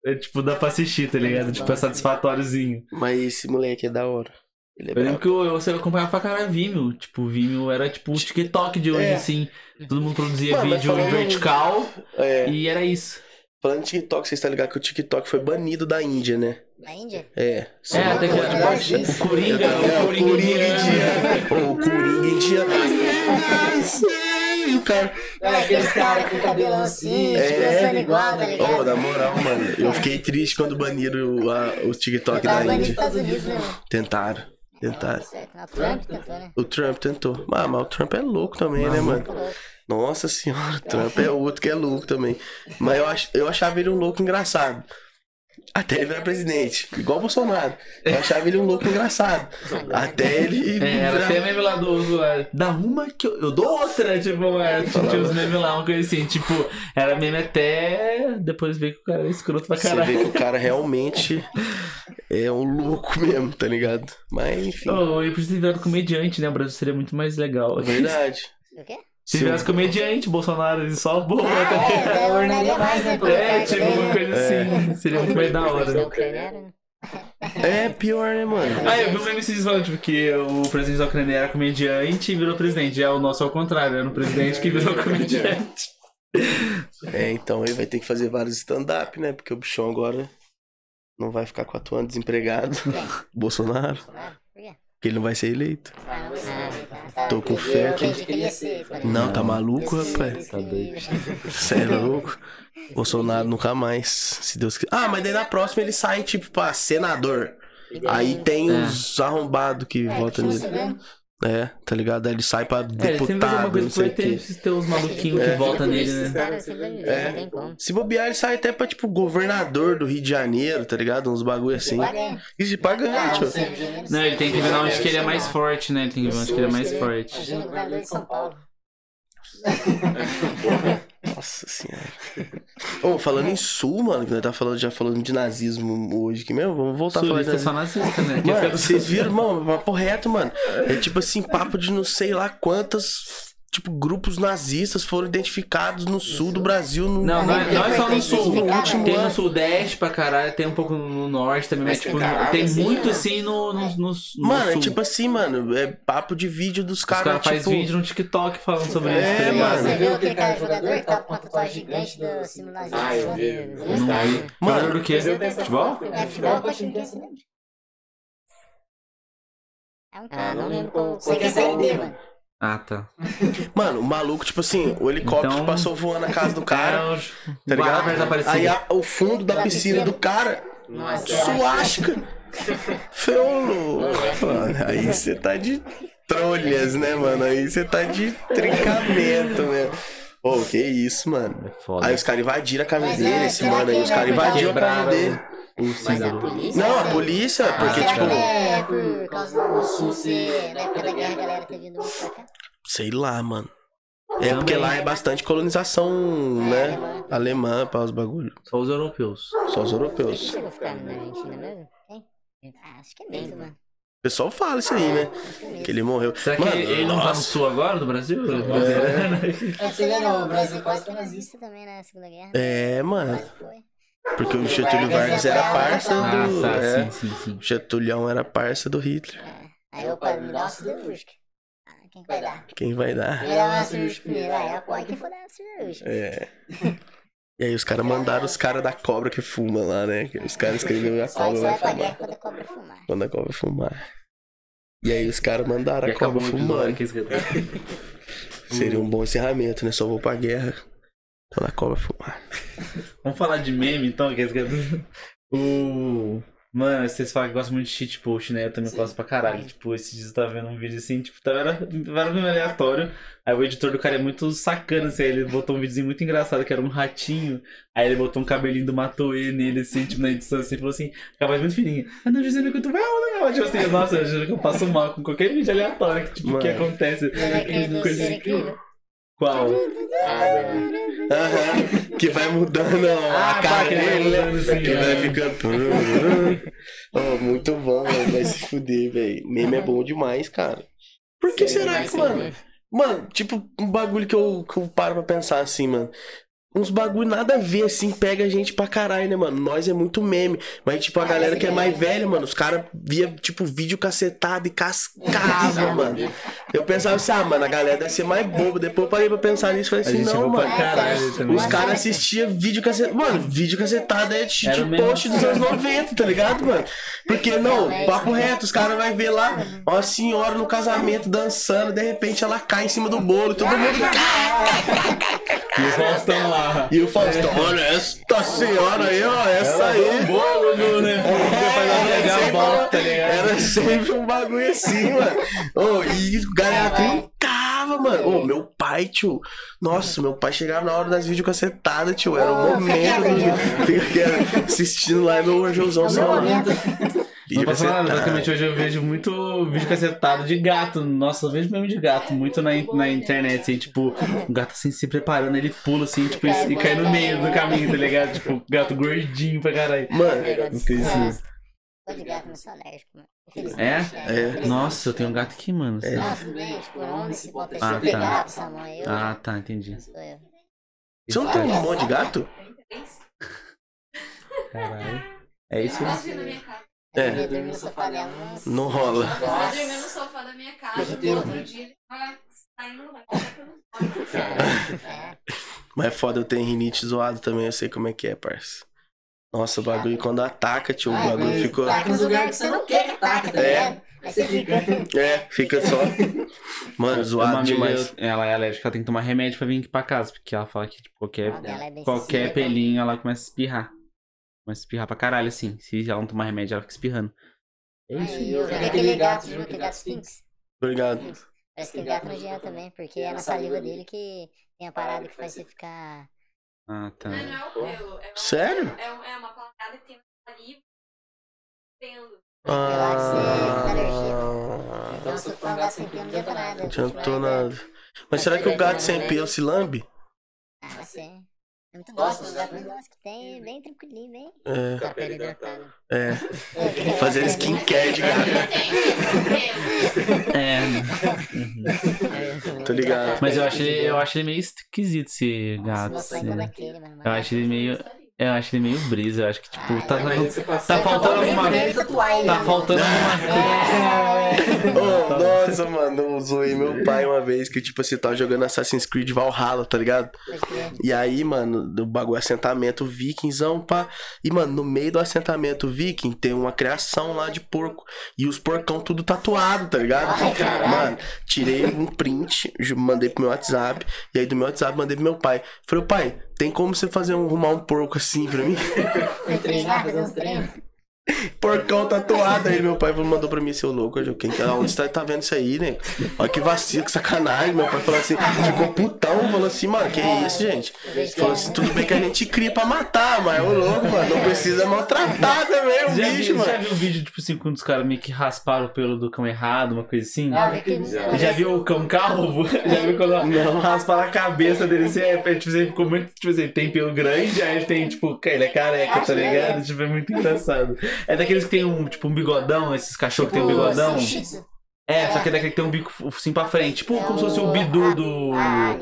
é, tipo, dá pra assistir, tá ligado? Tipo, é satisfatóriozinho. Mas esse moleque é da hora. Ele é Eu lembro que eu, eu, você acompanhava pra caralho Vimeo. Tipo, o Vimeo era tipo o TikTok de hoje, É. assim. Todo mundo produzia Mano, vídeo vertical É, e era isso. falando de TikTok, vocês estão ligados que o TikTok foi banido da Índia, né? Na Índia? É. É, até que eu tipo, isso. o Coringa, É, o o Coringa, Coringa indiano. O Coringa indiano. O cara. É, aqueles caras com cabelão assim, É. tipo, dançando igual, tá Ô, ligado? na moral, mano, eu fiquei triste quando baniram o, a- o TikTok da Índia. Né? Tentaram. Tentaram. Certo. A Trump tentou, né? O Trump tentou. Ah, mas o Trump é louco também, né, mano? Nossa senhora, o Trump é outro que é louco também. Mas eu, ach, eu achava ele um louco engraçado. Até ele virar presidente. Igual o Bolsonaro. Eu achava ele um louco engraçado. Até ele. É, era virar- até meme lá do lá, dá uma que eu, eu dou outra, tipo, é, tinha uns memes lá, uma coisa assim, tipo, era meme até depois ver que o cara é escroto pra Você caralho. vê que o cara realmente é um louco mesmo, tá ligado? Mas enfim. Oh, ele precisa virar comediante, né? O Brasil seria muito mais legal. Verdade. O quê? Se virasse comediante, Bolsonaro, ele só boa, Ah, tá ligado? é, eu ornaria mais, né? pô, É, tipo, uma né? coisa assim, seria muito mais da hora. Ucrânia né? É pior, né, mano? Ah, eu vi um meme esses falando, tipo, que o presidente da Ucrânia era comediante e virou presidente. Já o nosso é o contrário, era o presidente que virou comediante. É, então ele vai ter que fazer vários stand-up, né? Porque o bichão agora não vai ficar quatro anos desempregado. Bolsonaro. Por quê? Porque ele não vai ser eleito. Ah, não. Tá, Tô com fé aqui. exemplo. Não, tá maluco, rapaz? Tá doido. Cê é louco? Bolsonaro nunca mais. Se Deus quiser. Ah, mas daí na próxima ele sai, tipo, pra senador. Aí tem É. os arrombados que É, votam continua nele. É, tá ligado? Aí ele sai pra É, ele sempre faz uma deputado, não coisa sei que o vai ter, teus maluquinhos É. que votam nele, né? É. não tem como. Se bobear, ele sai até pra, tipo, governador do Rio de Janeiro, tá ligado? Uns bagulho assim. Isso de pagando, tio. Não, ele tem que ver onde que ele é mais forte, né? Ele tem que ver onde que ele é mais forte. Governador de São Paulo. Nossa senhora. Ô, falando em sul, mano, que nós tá falando, já falando de nazismo hoje aqui mesmo, vamos voltar a falar de Sulista é nazismo. só nazista, né? Que Mano, vocês viram, mano, papo reto, mano. É tipo assim, papo de não sei lá quantas tipo, grupos nazistas foram identificados no sul do Brasil. No... Não, não é, não é só no sul. No último Tem no sudeste pra caralho, tem um pouco no norte também, mas Mas tipo, tem caralho, tem assim, muito né? assim no, no, no, no Mano, é sul. tipo assim, mano, é papo de vídeo dos Os caras, caras tipo... fazem vídeo no TikTok falando sobre É, isso, tá mano. Você viu aquele cara jogador que tava com uma tatuagem gigante do símbolo nazista? Ah, eu vi. Mano, do quê? Futebol? É futebol, continua que é assim mesmo. É um Ah, cara, não lembro lembro qual- qual. Sei que é série B, mano. Ah, tá. Mano, o maluco, tipo assim, o helicóptero Então- passou voando na casa do cara, Cara, tá ligado? Aí a- o fundo da piscina do cara, Nossa, suástica. Feolo. Mano, aí você tá de trolhas, né, mano? Aí você tá de trincamento, né? Pô, que isso, mano. É foda. Aí os caras invadiram a casa dele, é, esse mano aí. Os caras é invadiram a casa dele. O Mas a polícia. Não, a sei. polícia, porque, Será tipo, que é por causa do. Na época da guerra a galera ter vindo pra cá? sei lá, mano. É porque lá é bastante colonização, né? alemã. Alemã para os bagulhos. Só os europeus. Só os Ele europeus. chegou a ficar na Argentina mesmo? Ah, acho que é mesmo, mano. O pessoal fala isso aí, né? Acho que é ele morreu. Será que Mano, ele não tá no sul agora do Brasil? É, você vê, no Brasil quase foi nazista também na Segunda Guerra. É, mano. Quase foi. Porque o Getúlio Vargas era parça Ah, do. tá, é. sim, sim, sim. Getulhão era parça do Hitler. É. Aí eu dá uma siderúrgica. Ah, quem que vai dar? Quem vai dar? Me dá uma cirúrgica primeiro. Aí quem for dar uma cirúrgica. É. E aí os caras mandaram os caras da cobra que fuma lá, né? Que Os caras escreveram a que cobra você vai fumar. guerra quando a cobra fumar. Quando a cobra fumar. E aí os caras mandaram a cobra fumando. Seria um bom encerramento, né? Só vou pra guerra quando a cobra fumar. Vamos falar de meme então, que é escrito. O. Mano, vocês falam que gostam muito de cheat post, né? Eu também gosto pra caralho. Tipo, esses dias eu tava vendo um vídeo assim, tipo, tava era, era um vídeo aleatório. Aí o editor do cara é muito sacana, assim, aí ele botou um videozinho muito engraçado, que era um ratinho. Aí ele botou um cabelinho do Matoê nele, assim, tipo, na edição, assim, falou assim, voz muito fininha. Ah, não, dizendo que tu vai, legal. Tipo assim, nossa, eu juro que eu passo mal com qualquer vídeo aleatório, que, tipo, que Mano. acontece. É assim. Qual? Ah. Que vai mudando a Ah, cara que vai dele, né? mudando assim, Que vai né? ficando. oh, muito bom, velho. Vai se fuder, velho. Meme é bom demais, cara. Por que será que, mano? Mano, tipo, um bagulho que eu, que eu paro pra pensar assim, mano. Uns bagulho nada a ver, assim, pega a gente pra caralho, né, mano? Nós é muito meme. Mas, tipo, a galera que é mais velha, mano, os caras via, tipo, vídeo cacetado e cascava, mano. Eu pensava assim, ah, mano, a galera deve ser mais boba. Depois eu parei pra pensar nisso e falei assim, não, mano. caralho. Os caras assistiam vídeo cacetado. Mano, vídeo cacetado é de, Era de post dos anos 90, tá ligado, mano? Porque, não, papo reto, os caras vão ver lá uma senhora no casamento dançando, de repente ela cai em cima do bolo, todo mundo. E o Faustão lá. E o Faustão, olha, essa senhora aí, ó, essa aí. Bolo no, né? Ela Era pegar a sempre, tá ligado? era sempre um bagulho assim, mano. Ô, e galera trincava, mano. Ô, meu pai, tio. Nossa, meu pai chegava na hora das videocassetadas, tio. Era o momento. aqui, assistindo lá no Rojãozão. É Não posso falar, Videocassetada. basicamente hoje eu vejo muito vídeo cacetado de gato. Nossa, eu vejo mesmo de gato, muito na, na internet, assim, tipo, o gato assim se preparando, ele pula assim, tipo, e, e cai no meio do caminho, tá ligado? Tipo, gato gordinho pra caralho. Mano, gato, não sou alérgico, mano. É? É. infelizmente. Nossa, eu tenho um gato aqui, mano. É. Tipo, onde se bota Ah, tá. gato, eu. Ah, tá, entendi. Sou eu. você não tem um monte de gato? Caralho. É isso? Posso É. Eu ia dormir no sofá dela. Não rola. Vai dormir no sofá da minha casa, no outro dia ele vai pelos olhos. É. Mas é foda, eu tenho rinite zoado também, eu sei como é que é, parça. Nossa, o bagulho quando ataca, tio, o bagulho ficou. Taca nos lugares que você não quer que ataque, tá É. ligado? Aí você fica. É, fica só. Mano, Uma zoado demais. eu- ela é alérgica, ela tem que tomar remédio pra vir aqui pra casa, porque ela fala que tipo, qualquer, Ela é bem qualquer sensível. pelinho ela começa a espirrar. A espirrar pra caralho, assim. Se ela não tomar remédio, ela fica espirrando. É isso. Aí eu vi aquele gato, viu aquele gato Sphinx? Obrigado. Parece que o gato nojento também, porque é na saliva dele que tem a parada que faz você ficar. Ah, tá. Mas não é o pelo, é, uma- Sério? é, um- é uma pancada que tem uma saliva, pelo. Ah, Então se for um gato sem pelo, não adianta nada. adiantou nada. Mas será que o gato sem pelo se lambe? Ah, você. É muito os gatos mais dóceis que tem, bem tranquilinho, bem. É, Com a pele hidratada. é. É, Fazendo skincare de gato. É. Tô ligado. Mas eu acho ele, eu acho ele meio esquisito esse gato. Nossa, assim, né? daquele, mano. Eu acho ele meio. Eu acho ele meio brisa. Eu acho que, tipo, tá, Mas esse tá passeio- faltando alguma. Tá faltando alguma Ô, nossa, mano, eu zoei meu pai uma vez que, tipo assim, tava jogando Assassin's Creed Valhalla, tá ligado? E aí, mano, do bagulho assentamento vikingzão, pá. E, mano, no meio do assentamento viking tem uma criação lá de porco. E os porcão tudo tatuado, tá ligado? Ai. Mano, tirei um print, mandei pro meu WhatsApp. E aí do meu WhatsApp mandei pro meu pai. Falei, pai, tem como você fazer um, arrumar um porco assim pra mim? Foi treinar, fazer uns treinos. Porcão tatuado. Aí meu pai mandou pra mim, seu louco, eu quem tá, onde você tá, tá vendo isso aí, né? Olha que vacilo, que sacanagem. Meu pai falou assim, ficou putão, falou assim, mano, que isso, gente? Falou assim, tudo bem que a gente cria pra matar, mas ô louco, mano, não precisa maltratar também o Já, bicho, já mano. viu um vídeo, tipo assim, quando os caras meio que rasparam o pelo do cão errado, uma coisa assim? Ah, vi que- Já viu o cão calvo? Já viu quando rasparam a cabeça dele assim? É, tipo assim, ficou muito, tipo assim, tem pelo grande, aí ele tem, tipo, ele é careca, tá ligado? Tipo, é muito engraçado. É daqueles que tem um, tipo, um bigodão, esses cachorros que tem um bigodão. Shih Tzu. É, só que é daquele que tem um bico assim pra frente. Tipo, como se fosse o bidu do. Ah.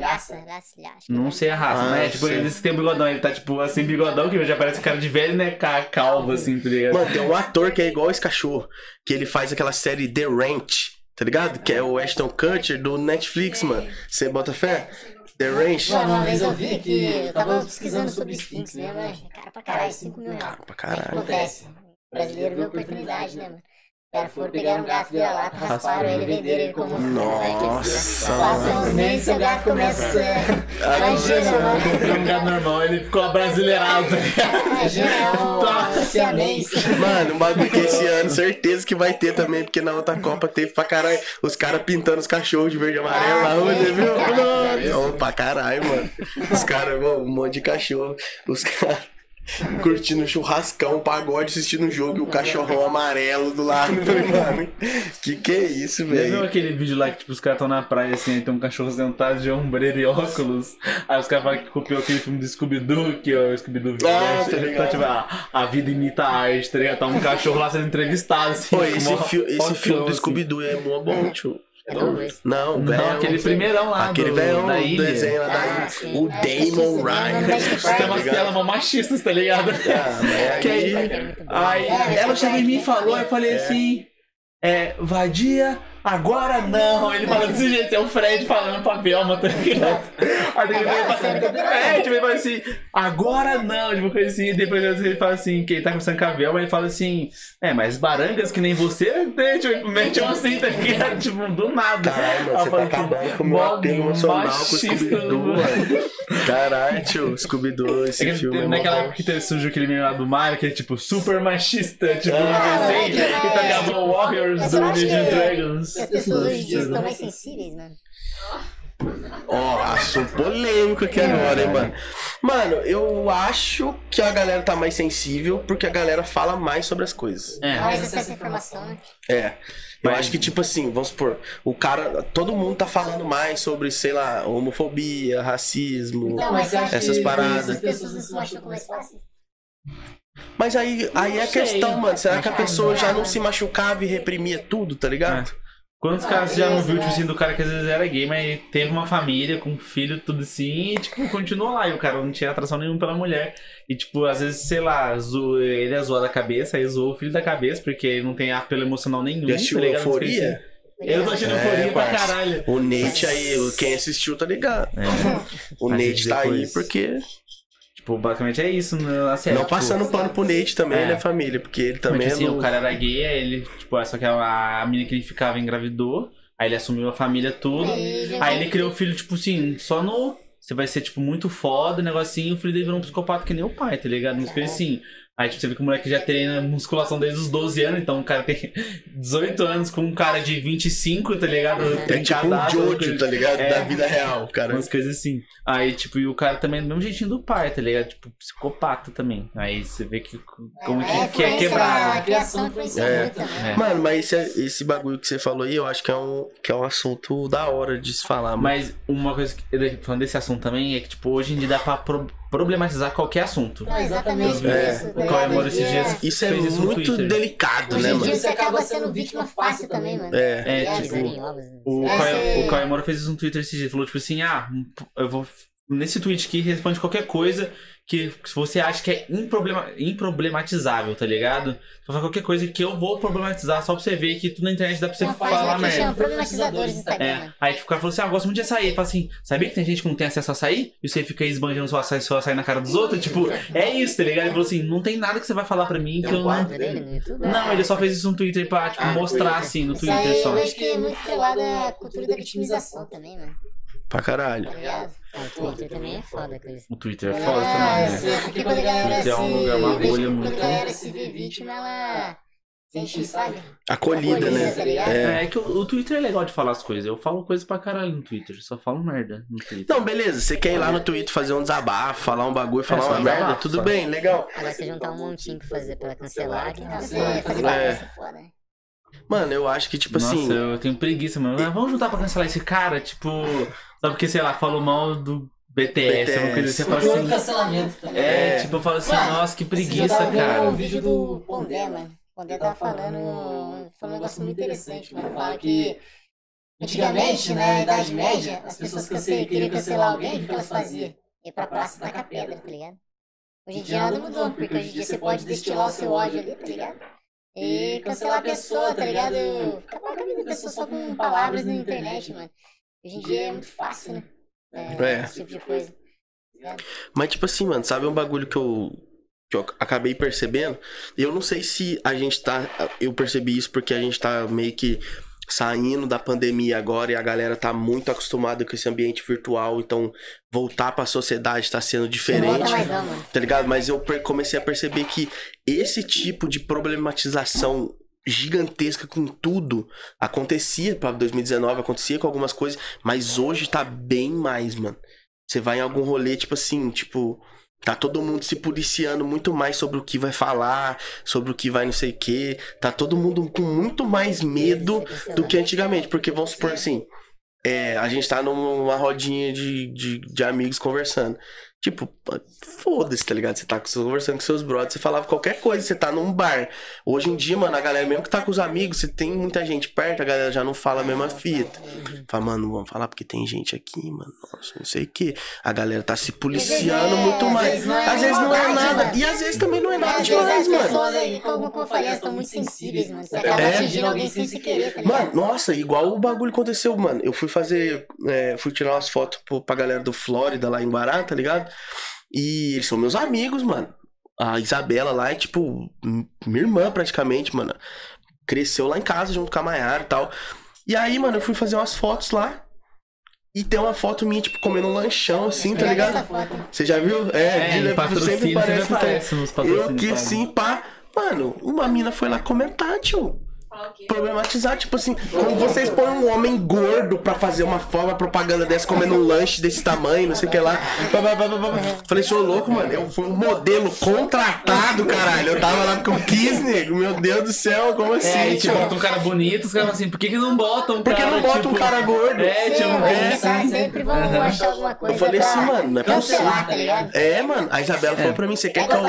Não sei a raça, Ah, né? Tipo, sei. eles que tem um bigodão, ele tá tipo assim, bigodão, que já parece cara de velho, né? Ca- Calvo, assim, tá ligado? Mano, tem um ator que é igual esse cachorro, que ele faz aquela série The Ranch, tá ligado? Que é o Ashton Kutcher do Netflix, mano. Você bota fé? The Ranch? Mano, uma vez eu vi que eu tava pesquisando sobre Sphinx mesmo, né? Cara pra caralho, 5 mil reais. Cara, pra O que caralho. acontece? O brasileiro viu oportunidade, né, mano? Os caras foram pegar um gato vira lá, rasparam ele, venderam ele como. Nossa, Passam uns meses, seu gato começa. Imagina, mano. Comprei um gato normal, ele ficou abrasileirado? Imagina, é Tá. um. Mano, um bagulho que esse ano certeza que vai ter também, porque na outra Copa teve pra caralho os caras pintando os cachorros de verde e amarelo Ah, na rua, sim. você viu? Ô, pra caralho, mano. Os caras, um monte de cachorro. Os caras curtindo churrascão, pagode, assistindo um jogo e o cachorrão amarelo do lado. Falei, mano, que que é isso, Já viu velho? aquele vídeo lá que tipo, os caras estão na praia assim, aí tem um cachorro sentado de ombreira e óculos. Aí os caras falam que copiou aquele filme do Scooby-Doo, que é o Scooby-Doo Ah, tá ligado. tipo, a, a vida imita a arte, tá ligado? Tá um cachorro lá sendo entrevistado, assim. Pô, esse, mó- fi- esse filme do. Scooby-Doo é mó bom, tio. É. Não, Não, velho. aquele primeirão lá Aquele do, velho da ilha. desenho lá da Ah, ilha. sim. O É, Damon Ryan. Tem umas telas mó machistas, tá ligado? Ah, Que aí- aí, É, ela chegou em mim e é. falou, eu falei assim, é, vadia, agora não. Ele falou desse jeito, é o Fred falando pra Velma, tá ligado? Aí ele vai tá virando. é, tipo, ele fala assim, agora não, tipo, coisa assim, depois ele fala assim, que ele tá conversando com a Velma, ele fala assim, é, mas barangas que nem você, né, tipo, mete um assim, tá ligado? Tipo, do nada. Caralho, você tá assim, acabando com o meu apego emocional com o machista, Scooby-Doo. Caralho, tio, Scooby-Doo, É esse que filme é naquela época que teve- surgiu aquele meme lá do Mario, que é tipo super machista, tipo, Ah, assim, que e tá ligado o Warriors Mas do que- Dragons. As pessoas hoje em dia estão mais sensíveis, mano. Ó, assunto polêmico aqui agora, hein, mano. Mano, eu acho que a galera tá mais sensível porque a galera fala mais sobre as coisas. É, Mais acesso à informação, né? É. Eu Mas- acho que, tipo assim, vamos supor, o cara. Todo mundo tá falando mais sobre, sei lá, homofobia, racismo. Então, Essas que paradas. As pessoas não se machucam mais fácil? Mas aí, aí é a questão, mano. Será que a pessoa já não mano. se machucava e reprimia tudo, tá ligado? Quantos casos você já não viu, tipo assim, do cara que às vezes era gay, mas teve uma família com um filho, tudo assim, e, tipo, continuou lá. E o cara não tinha atração nenhuma pela mulher. E, tipo, às vezes, sei lá, zo- ele é zoado da cabeça, aí zoou o filho da cabeça, porque ele não tem apelo emocional nenhum. Já assistiu tá ligado? Euforia? Eu tô achando É, euforia pra parça. caralho. O Nate aí, quem assistiu tá ligado. O Mas Nate tá aí porque. Tipo, basicamente é isso na série. não tipo, passando pano pro Nate também, É. né, família? Porque ele também Mas, é. assim, no- o cara era gay, aí ele, tipo, só que a, a menina que ele ficava engravidou, aí ele assumiu a família toda, aí ele criou o filho, tipo assim, só no. Você vai ser, tipo, muito foda, negocinho, o filho dele virou um psicopata que nem o pai, tá ligado? Umas coisas assim. Aí, tipo, você vê que o moleque já treina musculação desde os 12 anos, então o cara tem 18 anos com um cara de 25, tá ligado? É tipo um Jojo, tá ligado? É. Da vida real, cara. Umas coisas assim. Aí, tipo, e o cara também é do mesmo jeitinho do pai, tá ligado? Tipo, psicopata também. Aí você vê que como que, que é influência, A quebrado. criação influencia É. muito também. É. Mano, mas esse, esse bagulho que você falou aí, eu acho que é um, que é um assunto da hora de se falar, mano. Mas uma coisa que, falando desse assunto também, é que, tipo, hoje em dia dá pra pro- problematizar qualquer assunto. Não, exatamente É. isso. O Cauê Moura esses dias Isso é fez isso muito delicado, Hoje né, mano? você acaba sendo vítima fácil também, mano. É. É, É, tipo, né? O É, Caio, você- o Caio Moura fez isso no Twitter esses dias. Falou, tipo assim, ah, eu vou. Nesse tweet aqui, responde qualquer coisa que você acha que é improblema, improblematizável, tá ligado? Fala qualquer coisa que eu vou problematizar só pra você ver que tudo na internet dá pra você Uma falar merda. chama Problematizadores Instagram, É, aí tipo, o cara falou assim: ah, eu gosto muito de açaí. Ele fala assim: sabia que tem gente que não tem acesso a açaí? E você fica aí esbanjando seu açaí, seu açaí na cara dos outros? Tipo, é isso, tá ligado? Ele falou assim: não tem nada que você vai falar pra mim que eu um não. Não, ele só fez isso no Twitter pra, tipo, Ah, mostrar assim, no Isso aí Twitter eu só. vejo que é muito atrelado à cultura da vitimização também, mano. Pra caralho. O Twitter também é foda isso. O Twitter é foda Ah, também, né? sim, porque quando a galera Twitter se... é um lugar, uma bolha que muito- Quando a galera se vê vítima, ela sente, sabe? Acolhida, né? tá ligado? É. É que o, o Twitter é legal de falar as coisas. Eu falo coisas pra caralho no Twitter. Só falo merda no Twitter. Não, beleza. Você quer ir lá no Twitter fazer um desabafo, falar um bagulho, falar só uma merda, desabafo, tudo só. bem, legal. Agora você juntar um montinho pra fazer pra cancelar, que não Você fazer É. bagunça é foda, né? Mano, eu acho que, tipo Nossa, assim. eu tenho preguiça, mano. Vamos juntar pra cancelar esse cara, tipo. Só porque, sei lá, falou mal do BTS, uma coisa assim. Você fala do assim. cancelamento, tá ligado? É, tipo, eu falo assim, Mano, nossa, que preguiça, vendo cara. um vídeo do Pondé, mano. O Pondé tava falando, falando um negócio muito interessante, mano. Fala que antigamente, né, na Idade Média, as pessoas cance- queriam cancelar alguém, o que elas faziam? Ia pra praça tacar pedra, tá ligado? Hoje em dia nada mudou, porque hoje em dia você pode destilar o seu ódio ali, tá ligado? E cancelar a pessoa, tá ligado? Acabar com a vida da pessoa só com palavras na internet, mano. Hoje em dia é muito fácil, né? É. Esse tipo de coisa. Mas, tipo assim, mano, sabe um bagulho que eu, que eu acabei percebendo? Eu não sei se a gente tá. Eu percebi isso porque a gente tá meio que saindo da pandemia agora e a galera tá muito acostumada com esse ambiente virtual, então voltar pra sociedade tá sendo diferente. tá ligado? Mas eu comecei a perceber que esse tipo de problematização gigantesca com tudo acontecia para 2019, acontecia com algumas coisas, mas hoje tá bem mais, mano. Você vai em algum rolê, tipo assim, tipo, tá todo mundo se policiando muito mais sobre o que vai falar, sobre o que vai não sei o que, tá todo mundo com muito mais medo do que antigamente, porque vamos supor assim, é, a gente tá numa rodinha de, de, de amigos conversando. Tipo, foda-se, tá ligado? Você tá conversando com seus brothers, você falava qualquer coisa, você tá num bar. Hoje em dia, mano, a galera, mesmo que tá com os amigos, você tem muita gente perto, a galera já não fala a mesma fita. Fala, mano, vamos falar porque tem gente aqui, mano. Nossa, não sei o que. A galera tá se policiando muito mais. é Às vezes não é nada. E às vezes também não é nada demais, as mano. pessoas aí, como, eu falei, elas estão muito sensíveis, mano. Você acaba É. atingindo alguém sem se querer, tá ligado? Mano, nossa, igual o bagulho aconteceu, mano. Eu fui fazer. é, fui tirar umas fotos pra galera do Flórida lá em Guará, tá ligado? E eles são meus amigos, mano. A Isabela lá é tipo. Minha irmã praticamente, mano. Cresceu lá em casa junto com a Mayara e tal. E aí, mano, eu fui fazer umas fotos lá. E tem uma foto minha, tipo, comendo um lanchão assim, tá Olha ligado? Você já viu? É, É, de- sempre sempre parece. então. aparece nos Eu que assim, pá. Mano, uma mina foi lá comentar, tio? Problematizar, tipo assim, como vocês põem um homem gordo pra fazer uma forma propaganda dessa, comendo um lanche desse tamanho, não sei o que lá. Falei, sou louco, mano. Eu fui um modelo contratado, caralho. Eu tava lá porque eu quis, nego. Meu Deus do céu, como assim? É, e tipo, bota um cara bonito, os caras assim, por que, que não botam um Por que cara, não bota tipo... um cara gordo? É, tipo, é, eles tá- sempre vão achar alguma coisa Eu falei assim, mano, não é possível. tá ligado? É, mano. A Isabela falou pra mim, você É quer que eu.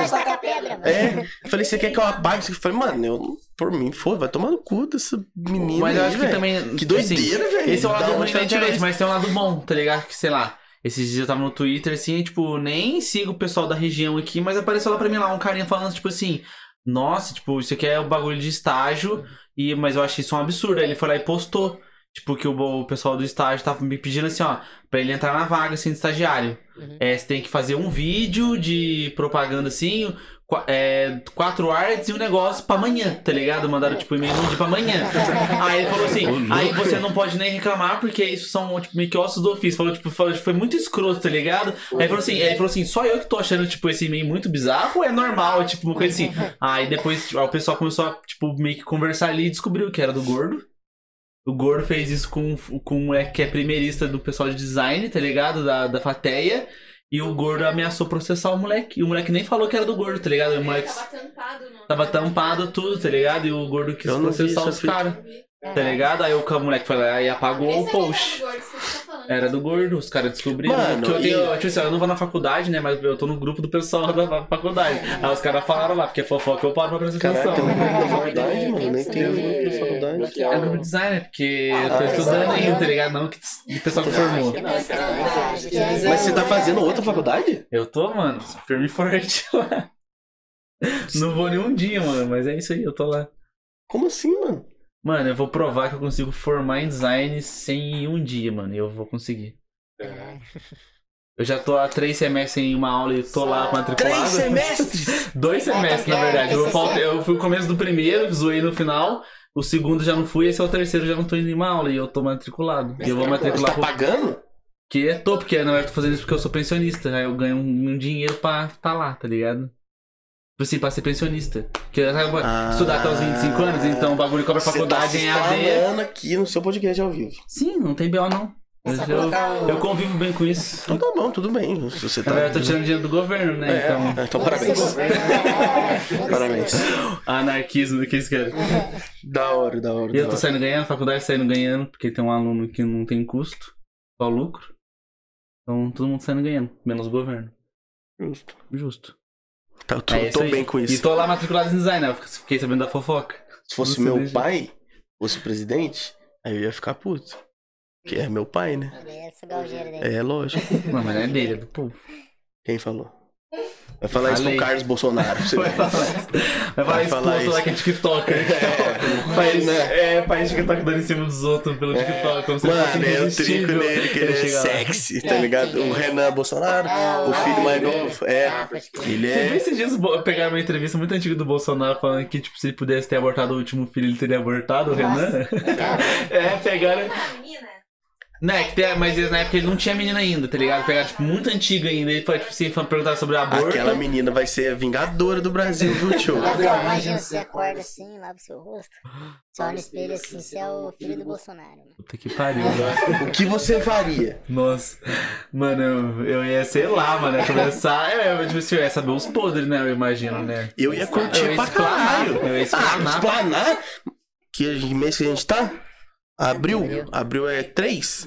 É, eu falei, você quer que eu apague? Eu falei, mano, eu, por mim, foda, vai tomar no cu dessa menina. Mas eu aí, acho que velho. também. Que tipo assim, doideira, velho. Esse é o lado ruim que da internet, mas tem um lado bom, tá ligado? Que sei lá. Esses dias eu tava no Twitter, assim, tipo, nem sigo o pessoal da região aqui, mas apareceu lá pra mim lá um carinha falando, tipo assim, nossa, tipo, isso aqui é o bagulho de estágio, e, mas eu achei isso um absurdo. Aí ele foi lá e postou, tipo, que o, o pessoal do estágio tava me pedindo assim, ó, pra ele entrar na vaga, assim, de estagiário. Uhum. É, você tem que fazer um vídeo de propaganda, assim, é, quatro arts e um negócio pra amanhã, tá ligado? Mandaram, tipo, e-mail um dia pra amanhã. Aí ele falou assim, aí você não pode nem reclamar, porque isso são, tipo, meio que ossos do ofício. Falou, tipo, falou, foi muito escroto, tá ligado? Aí ele falou assim, ele falou assim, só eu que tô achando, tipo, esse e-mail muito bizarro ou é normal? Tipo, uma coisa assim. Aí depois, tipo, o pessoal começou a, tipo, meio que conversar ali e descobriu que era do gordo. O Gordo fez isso com, com moleque que é primeirista do pessoal de design, tá ligado? Da, da Fateia. E o Gordo ameaçou processar o moleque. E o moleque nem falou que era do Gordo, tá ligado? O moleque Tava tampado, não. tava tampado tudo, tá ligado? E o Gordo quis processar essa os caras, tá ligado? Aí o moleque foi lá e apagou o Esse é post. do gordo, você tá falando. Era do gordo, os caras descobriram. Mano, que eu, e- tenho, tipo assim, eu não vou na faculdade, né? Mas eu tô no grupo do pessoal da fa- faculdade. Aí os caras falaram lá, porque é fofoca, eu paro pra prestar Caraca, atenção. tem um grupo da É, faculdade, mano. Nem tem um grupo da faculdade. É grupo de design, porque eu tô Ah, estudando é. ainda, tá ligado? Não que o pessoal que formou. Mas você tá fazendo outra faculdade? Eu tô, mano, firme e forte lá. Não vou nenhum dia, mano, mas é isso aí, eu tô lá. Como assim, mano? Mano, eu vou provar que eu consigo formar em design sem um dia, mano. E eu vou conseguir. Eu já tô há três semestres em uma aula e tô lá matriculado. Três semestres! Dois semestres, na verdade. Eu, faltei- eu fui no começo do primeiro, zoei no final. O segundo já não fui, esse é o terceiro, já não tô indo em uma aula e eu tô matriculado. E eu vou Você matricular tá pro... pagando? Que é tô, porque na verdade eu tô fazendo isso porque eu sou pensionista. Aí eu ganho um, um dinheiro pra tá lá, tá ligado? Tipo assim, pra ser pensionista. Porque eu tava Ah. estudar até os 25 anos, então o bagulho cobra Você faculdade tá se em AD. explanando aqui no seu podcast ao vivo. Sim, não tem BO não. Eu, Só eu, convivo bem com isso. Então tá bom, tudo bem. Se você tá. eu tô tirando dinheiro do governo, né? É, Então, então parabéns. Parabéns. anarquismo que eles querem. Da hora, da hora. E eu tô hora. saindo ganhando, faculdade saindo ganhando, porque tem um aluno que não tem custo, só lucro. Então todo mundo saindo ganhando, menos o governo. Justo. Justo. Tá, eu tô, É tô bem com E isso. tô lá matriculado em design, né? Eu fiquei sabendo da fofoca. Se fosse Não meu pai, fosse presidente, aí eu ia ficar puto. Porque é meu pai, né? É lógico. Não, mas não é dele, é do povo. Quem falou? Vai falar isso Falei. pro Carlos Bolsonaro. Você Vai falar isso. Vai falar Vai isso falar isso. lá que é TikToker. É, Faz, né? é, faz TikTok dando em cima dos outros pelo TikTok. Como se Mano, eu trinco irresistível. nele que ele é lá. sexy, tá ligado? O Renan Bolsonaro, o filho mais novo. É, ele Você viu é. esses dias pegaram uma entrevista muito antiga do Bolsonaro falando que, tipo, se ele pudesse ter abortado o último filho, ele teria abortado o Renan? é, pegaram. Ah. Né, que tem- mas na época ele não tinha menina ainda, tá ligado? Pegaram, tipo, muito antigo ainda. Ele foi, tipo assim, foi perguntar sobre aborto. Aquela menina vai ser a vingadora do Brasil, viu, tio? Imagina você acorda assim, lava o seu rosto. Você olha no espelho assim, você é o filho do Bolsonaro. mano. Puta que pariu, velho. O que você faria? Nossa. Mano, eu, eu ia, sei lá, mano, ia começar. Eu, eu, tipo assim, eu ia saber os podres, né? Eu imagino, né? Eu ia curtir Eu ia pra caralho. eu ia Ah, explanar. explanar? Que a- mês que a gente tá? Abril? Abril é 3?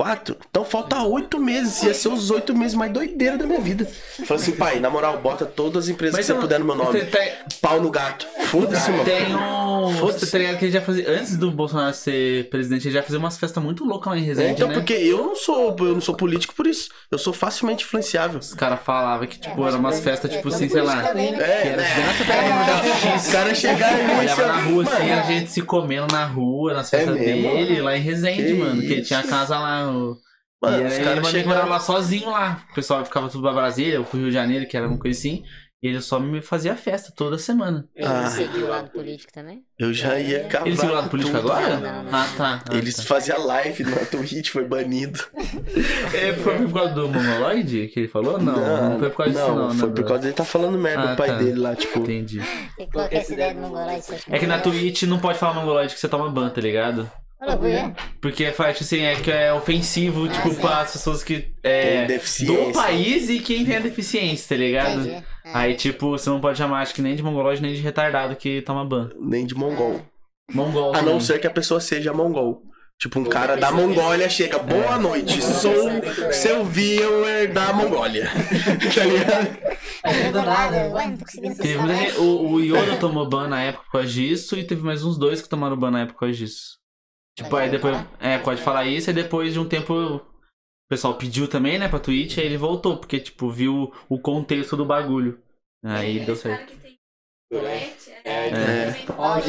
Quatro? Então falta oito meses. Ia ser os oito meses mais doideira da minha vida. Fala assim, pai, na moral, bota todas as empresas que você não- puder no meu nome. Você tem, Pau no gato. Foda-se, mano. tem um. Foda-se. Tá ligado que ele já fazia. Antes do Bolsonaro ser presidente, ele já fazia umas festas muito loucas lá em É, Resende, então, né? porque eu não sou, eu não sou político por isso. Eu sou facilmente influenciável. Os caras falavam que, tipo, eram umas festas, tipo É, assim, sei lá. É, Que era né? desgraça pra Os caras chegaram e Olhava na rua, Mano, assim, a gente se comendo na rua, nas festas É mesmo? dele, lá em Resende, Que mano. Que ele tinha a casa lá. O... Mano, e os caras ele mandei chegaram- morava lá sozinho lá. O pessoal ficava tudo pra Brasília, ou pro Rio de Janeiro, que era uma coisa assim. E ele só me fazia festa toda semana. Ele Ah. seguiu o lado político também? Eu já ia acabar. Ele seguiu o lado político tudo. agora? Não, não. Ah, tá. Ah, Eles tá. faziam live na Twitch, foi banido. É, foi por causa do Mongoloid que ele falou? Não, não, foi por causa disso, não. foi por causa dele tá falando merda Ah, do pai tá. dele lá, tipo. Entendi. E qual que é essa ideia do acha É que na Twitch não pode falar Mongoloid que você toma ban, tá ligado? Quê? Porque faz, tipo assim, é que é ofensivo, tipo, sim. para as pessoas que. É, deficiência. do país e quem tem a deficiência, tá ligado? É. Aí, tipo, você não pode chamar, acho que nem de mongolóide, nem de retardado que toma ban. Nem de mongol. Mongol. A não ser que a pessoa seja mongol. Tipo, um cara da Mongólia chega, boa noite, sou seu viewer da Mongólia. tá ligado? Conseguindo Teve o, o Yoda tomou ban na época por causa disso e teve mais uns dois que tomaram ban na época por causa disso. Tipo, aí depois. É, pode falar isso e depois de um tempo o pessoal pediu também, né, pra Twitch, aí ele voltou, porque, tipo, viu o contexto do bagulho. Aí deu certo. É, é. Ó,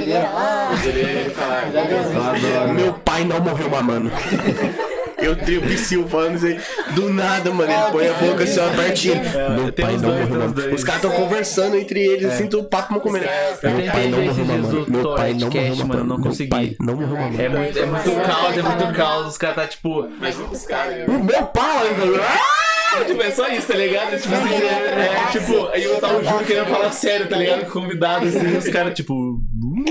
fala, Eu adoro. Meu pai não morreu mamando. Eu tenho o Psyu falando isso aí. Do nada, mano. Ele põe a boca assim, ó, pertinho. Meu tem pai os não morreu tem os caras estão conversando entre eles, assim, do papo uma comendo. Eu Meu pai não morreu do Meu pai não morreu mano, não Meu consegui. pai não morreu mamando. É muito, é muito caos, é muito caos. Os caras tá tipo. mas os caras. O meu pai, Ah, tipo, é só isso, tá ligado? Tipo assim, é, é, tipo, aí eu tava juro querendo falar sério, tá ligado? Com convidado, assim, e os caras, tipo.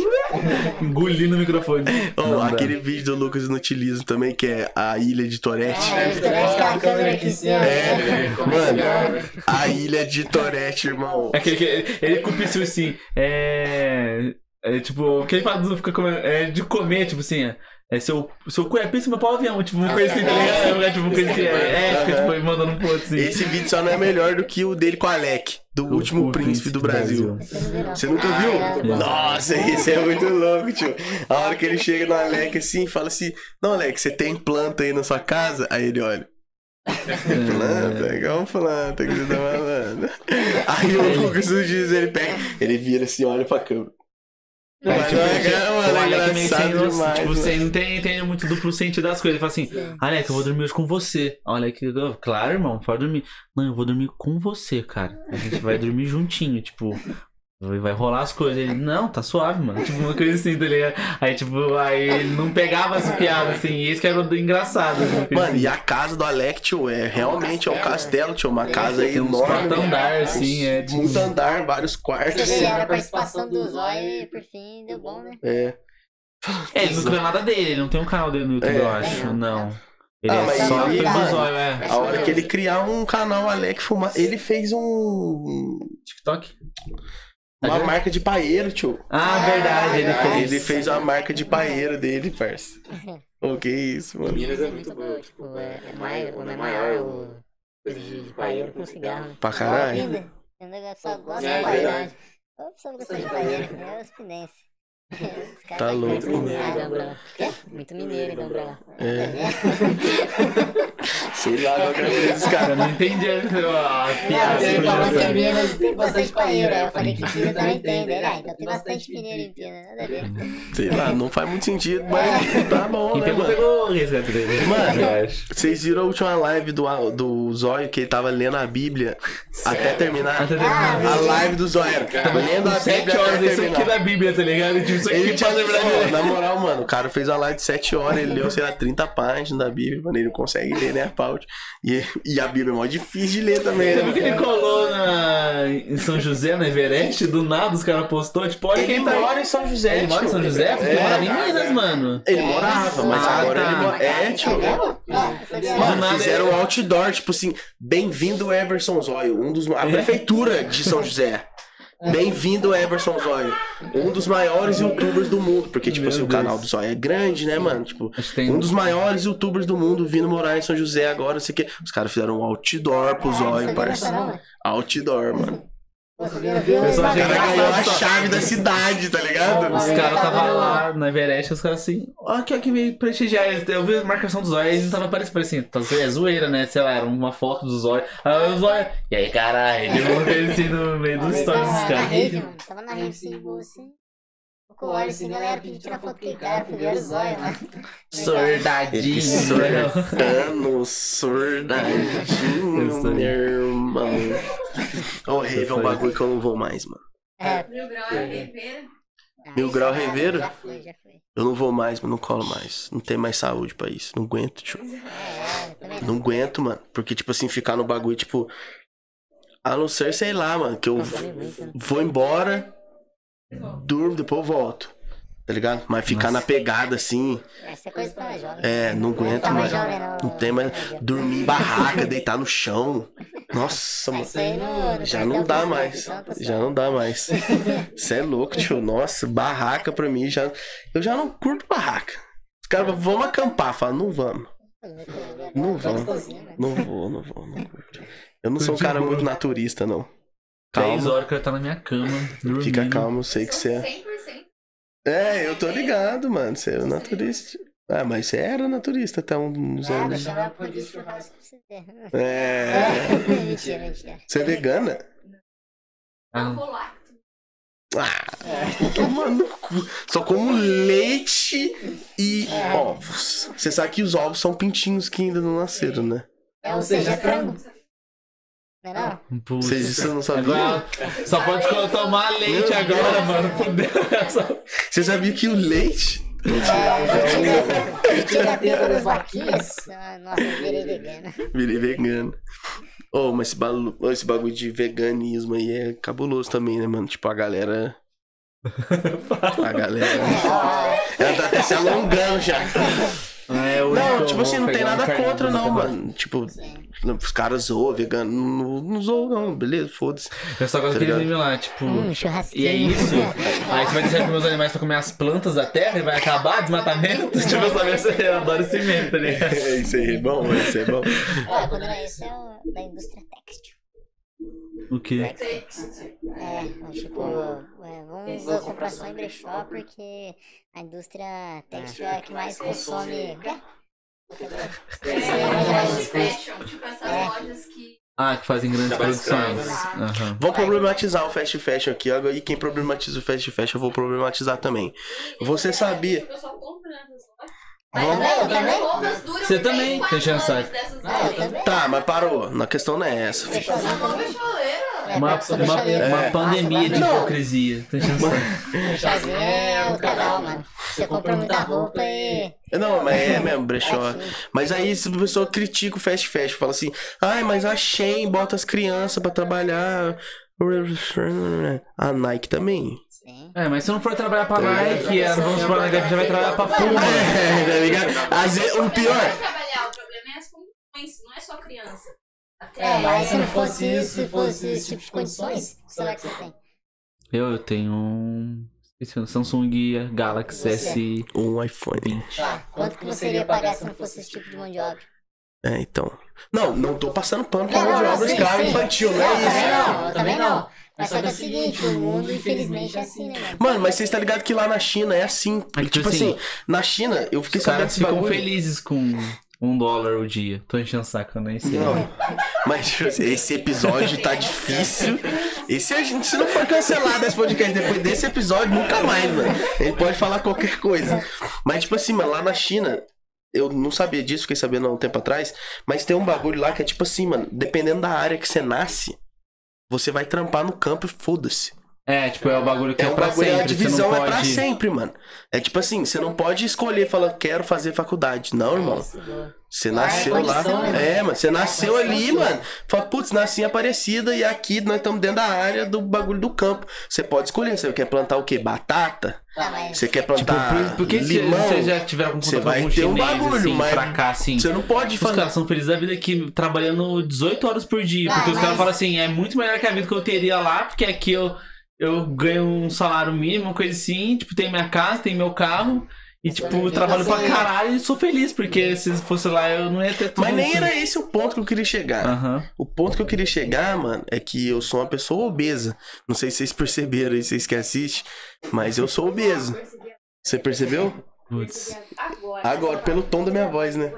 engolindo o microfone. Oh, Não dá. aquele vídeo do Lucas Inutilismo também, que é a ilha de Torete. É, ele também com a câmera aqui. É, mano, a ilha de Torete, irmão. É Aquele que ele, ele com o Psyu assim, é. É tipo, o que ele fala do fica comendo, é de comer, tipo assim, é, É seu, seu cu é pensa meu pau avião, tipo, coisa assim, tá ligado? É, tipo, assim, é, é, tipo, mandando pro outro assim. Esse vídeo só não é melhor do que o dele com o Alec, do O- último o príncipe do Brasil. Você não viu, não. Você nunca Ah, viu? não. Nossa, esse é muito louco, tio. A hora que ele chega no Alec assim, fala assim: Não, Alec, você tem planta aí na sua casa? Aí ele olha. Planta, igual planta que você tá falando. Aí o Lucas dos dias ele pega, ele vira assim, olha pra câmera. É, Mas tipo, é, mano, o é Alec meio sem demais, tipo, mano. você não tem, entende muito duplo sentido das coisas. Ele fala assim, Alec, eu vou dormir hoje com você. Alec, eu, claro, irmão, pode dormir. Não, eu vou dormir com você, cara. A gente vai dormir juntinho, tipo. Vai rolar as coisas. Ele, não, tá suave, mano. Tipo, uma coisa assim, tá ligado? Aí, tipo, aí ele não pegava as piadas, assim, e isso que era o engraçado. coisa Mano, assim. e a casa do Alec, tio, é realmente é um castelo, tio, uma casa Tem uns enorme. quatro andar, assim, é tipo. Muito andar, vários quartos. Era a participação do e por fim deu bom, né? É. É, ele não criou nada dele, ele não tem um canal dele no YouTube, É. eu acho. Não. Ele Ah, é mas só ele- mano, do zóio, é. A hora que ele criar um canal Alec Fumar, ele fez um. TikTok? Uma Instagram? marca de paeiro, tio. Ah, verdade, ele fez. Ele fez uma marca de paeiro dele, parça. O que isso, mano? Minas é muito boa. Tipo, é, é mais, o é maior, o coisa de, paeiro com cigarro. né? Pra caralho. Ainda. Eu só gosto É de paeiro. Eu só gosto de paeiro. É os pinenses. Tá louco. Muito mineiro, então, pra lá. Muito mineiro, então, pra lá. Sei lá qual que é a dos caras. não entendi a, Não, piada. ele assim, falou que né? Minas tem bastante paeiro. Eu falei que Pina também tem. Então bastante mineiro em. Sei lá, não faz muito sentido, mas tá bom, né, pegou, mano? pegou o resgate dele. Mano. Vocês viram a última live do, do Zóio que ele tava lendo a Bíblia até terminar? Até Ah, terminar. A live do Zóio tava lendo a Sete Bíblia horas até isso aqui terminar. da Bíblia, tá ligado? Isso Ele tinha de Na moral, mano, o cara fez uma live de 7 horas, ele leu, sei lá, 30 páginas da Bíblia, mano, ele não consegue ler, né, a pauta. E, e a Bíblia é mó difícil de ler também, Você viu que né? ele colou na, em São José, no Everest? Do nada os caras postou, tipo, olha Ele quem tá aí. mora em São José, Ele mora em. São José? Porque É. mora em Minas, mano. Ele morava, mas Ah, agora tá. ele mora... É, tio. Mano, Mano, nada fizeram ele- um outdoor, tipo assim, bem-vindo Everson Zóio, um dos... A prefeitura de São José. Bem-vindo Everson Zóio, um dos maiores youtubers do mundo. Porque, tipo Meu assim, o canal do Zóio é grande, né, mano? Tipo, um dos maiores youtubers do mundo vindo morar em São José agora, não sei o quê. Os caras fizeram um outdoor pro Zóio, parça. Outdoor, mano. Pessoal O cara Engraçado ganhou a chave da cidade, tá ligado? Os caras tava lá na Everest, os caras assim, ó, que que me prestigiar. Eu vi a marcação do zóio e não tava parecendo, parecia, tá é zoeira, né? Sei lá, era uma foto do zóio. Aí o zóio, e aí, caralho, deu uma coisa assim no meio dos stories dos Tava na caras. rave, mano. Tava na rave, assim, boa, assim. Com o olho, assim, galera pediu tirar foto com o cara. Fui ver o zóio lá. Sordadinho. Surtando, surdadinho, sei. meu irmão. Ô, rave é um bagulho que eu não vou mais, mano. É. Mil grau é rever. Mil grau já- Ribeiro? Já foi, já foi. Eu não vou mais, mano, não colo mais. Não tem mais saúde pra isso. Não aguento, tio. É, é, também Não aguento, mano. Porque, tipo assim, ficar no bagulho, tipo. A não ser, sei lá, mano, que eu vou embora, durmo, depois eu volto. Tá ligado? Mas ficar na pegada assim, Essa é coisa pra jovem. é, não aguento Tá mais jovem, não. Não tem mais. Dormir em barraca, deitar no chão. Nossa, mano. Já cartão não dá mais. então tá Já não dá mais. Você é louco, tio. Nossa, barraca pra mim já. Eu já não curto barraca. Os caras vamos acampar. Fala, não vamos. Não vamos. Né? Não vou, não vou, não curto. Eu não sou um cara muito naturista, não. 10 Calma. horas que eu tá na minha cama, dormindo. Fica calmo, eu sei que você é. 100%. É, eu tô ligado, mano. Você é naturista. Ah, mas você era naturista até uns Ah, anos. deixa eu ver a polícia que eu faço pra você ver. É. Mentira, mentira. Você é vegana? Ah, Vou lá. Ah, toma no cu. Só como leite e ovos. Você sabe que os ovos são pintinhos que ainda não nasceram, né? É, ou seja, é frango. Não? putz. Vocês isso não sabiam? Só pode tomar leite Meu agora, Deus. mano. Fudeu. Você sabia que o leite. Tira a teta das vaquinhas. Ah, Nossa, virei vegana. Virei vegano. Ô, mas esse, balu- esse bagulho de veganismo aí é cabuloso também, né, mano? Tipo, a galera. A galera. Ela tá até se alongando já. É. Não, tipo assim, vou não tem nada contra, não, mano. Tipo, os caras zoam, vegano. Não, não zoam, não, beleza, foda-se. Eu só gosto Tá daquele ligado? meme lá, tipo. Hum. E é isso. Aí você vai deixar meus animais pra comer as plantas da terra e vai acabar o desmatamento? tipo, eu sabia se eu adoro esse meme, tá ligado? isso aí é bom, isso é bom. Ah, quando era esse é da indústria têxtil. O quê? É, tipo, é, vamos comprar só em brechó porque a indústria têxtil é a que mais consome. Fast fashion, tipo essas É. lojas que. Ah, que fazem grandes produções. Vamos problematizar o fast fashion aqui. Agora, E quem problematiza o fast fashion, eu vou problematizar também. Você sabia? Você também saco. dessas Ah. Tá, mas parou. Na questão não é essa. Essa roupa é choleira. É, Uma, uma, uma É. pandemia de Não. hipocrisia. Tá enchendo o saco. Brechózinho é o canal, mano. Você compra muita roupa e. Não, mas é mesmo, brechó. Mas aí se a pessoa critica o fast fashion, fala assim, ai, mas a Shein bota as crianças pra trabalhar. A Nike também. Sim. É, mas se não for trabalhar pra Nike, é, vamos supor, a Nike já vai trabalhar pra Puma. É, tá ligado? Às vezes, o pior. Não é trabalhar, o problema é as condições, não é só criança. Até É, mas se não fosse isso, se fosse esse tipo de condições, celular que você tem? Eu, eu tenho um. Esqueci, um Samsung Galaxy S20. Um iPhone. Tá, quanto que você iria pagar se não fosse esse tipo de mão de obra? É, então. Não, não tô passando pano pra mão de obra escrava infantil, não Não, é também isso. não, também não. Mas só que é o seguinte, o mundo infelizmente é assim, né, mano? Mano, mas vocês estão ligados que lá na China é assim. É que, tipo assim, assim, na China, eu fiquei sabendo desse ficam bagulho. felizes com um dólar o dia. Tô enchendo o saco, eu nem sei. Não. Mas tipo assim, esse episódio tá difícil. E se, a gente, se não for cancelado esse podcast depois desse episódio, nunca mais, mano. Gente pode falar qualquer coisa. Mas, tipo assim, mano, lá na China, eu não sabia disso, fiquei sabendo há um tempo atrás. Mas tem um bagulho lá que é tipo assim, mano, dependendo da área que você nasce, você vai trampar no campo e foda-se. É, tipo, é o bagulho que É é, um pra bagulho, sempre. a divisão você não é pra pode... sempre, mano. É tipo assim, você não pode escolher e falar, quero fazer faculdade. Não, irmão. Você nasceu é lá. né? É, mano. Você nasceu ali, mano. Fala, putz, nasci em Aparecida e aqui nós estamos dentro da área do bagulho do campo. Você pode escolher. Você quer plantar o quê? Batata? Mas... Você quer Tipo, plantar por, por que se limão? vocês já tiveram com Você contato com vai algum ter um bagulho, assim, mas pra cá, assim? Você não pode Os fazer. caras são felizes da vida aqui trabalhando 18 horas por dia. Ah, Porque os mas- caras falam assim, é muito melhor que a vida que eu teria lá, porque aqui eu, eu ganho um salário mínimo, uma coisa assim, tipo, tem minha casa, tem meu carro. E, tipo, eu trabalho pra caralho e sou feliz, porque se fosse lá eu não ia ter tudo Mas nem isso. era esse o ponto que eu queria chegar. Aham. O ponto que eu queria chegar, mano, é que eu sou uma pessoa obesa. Não sei se vocês perceberam aí, vocês que assistem, mas eu sou obeso. Você percebeu? Putz. Agora. Agora, pelo tom da minha voz, né?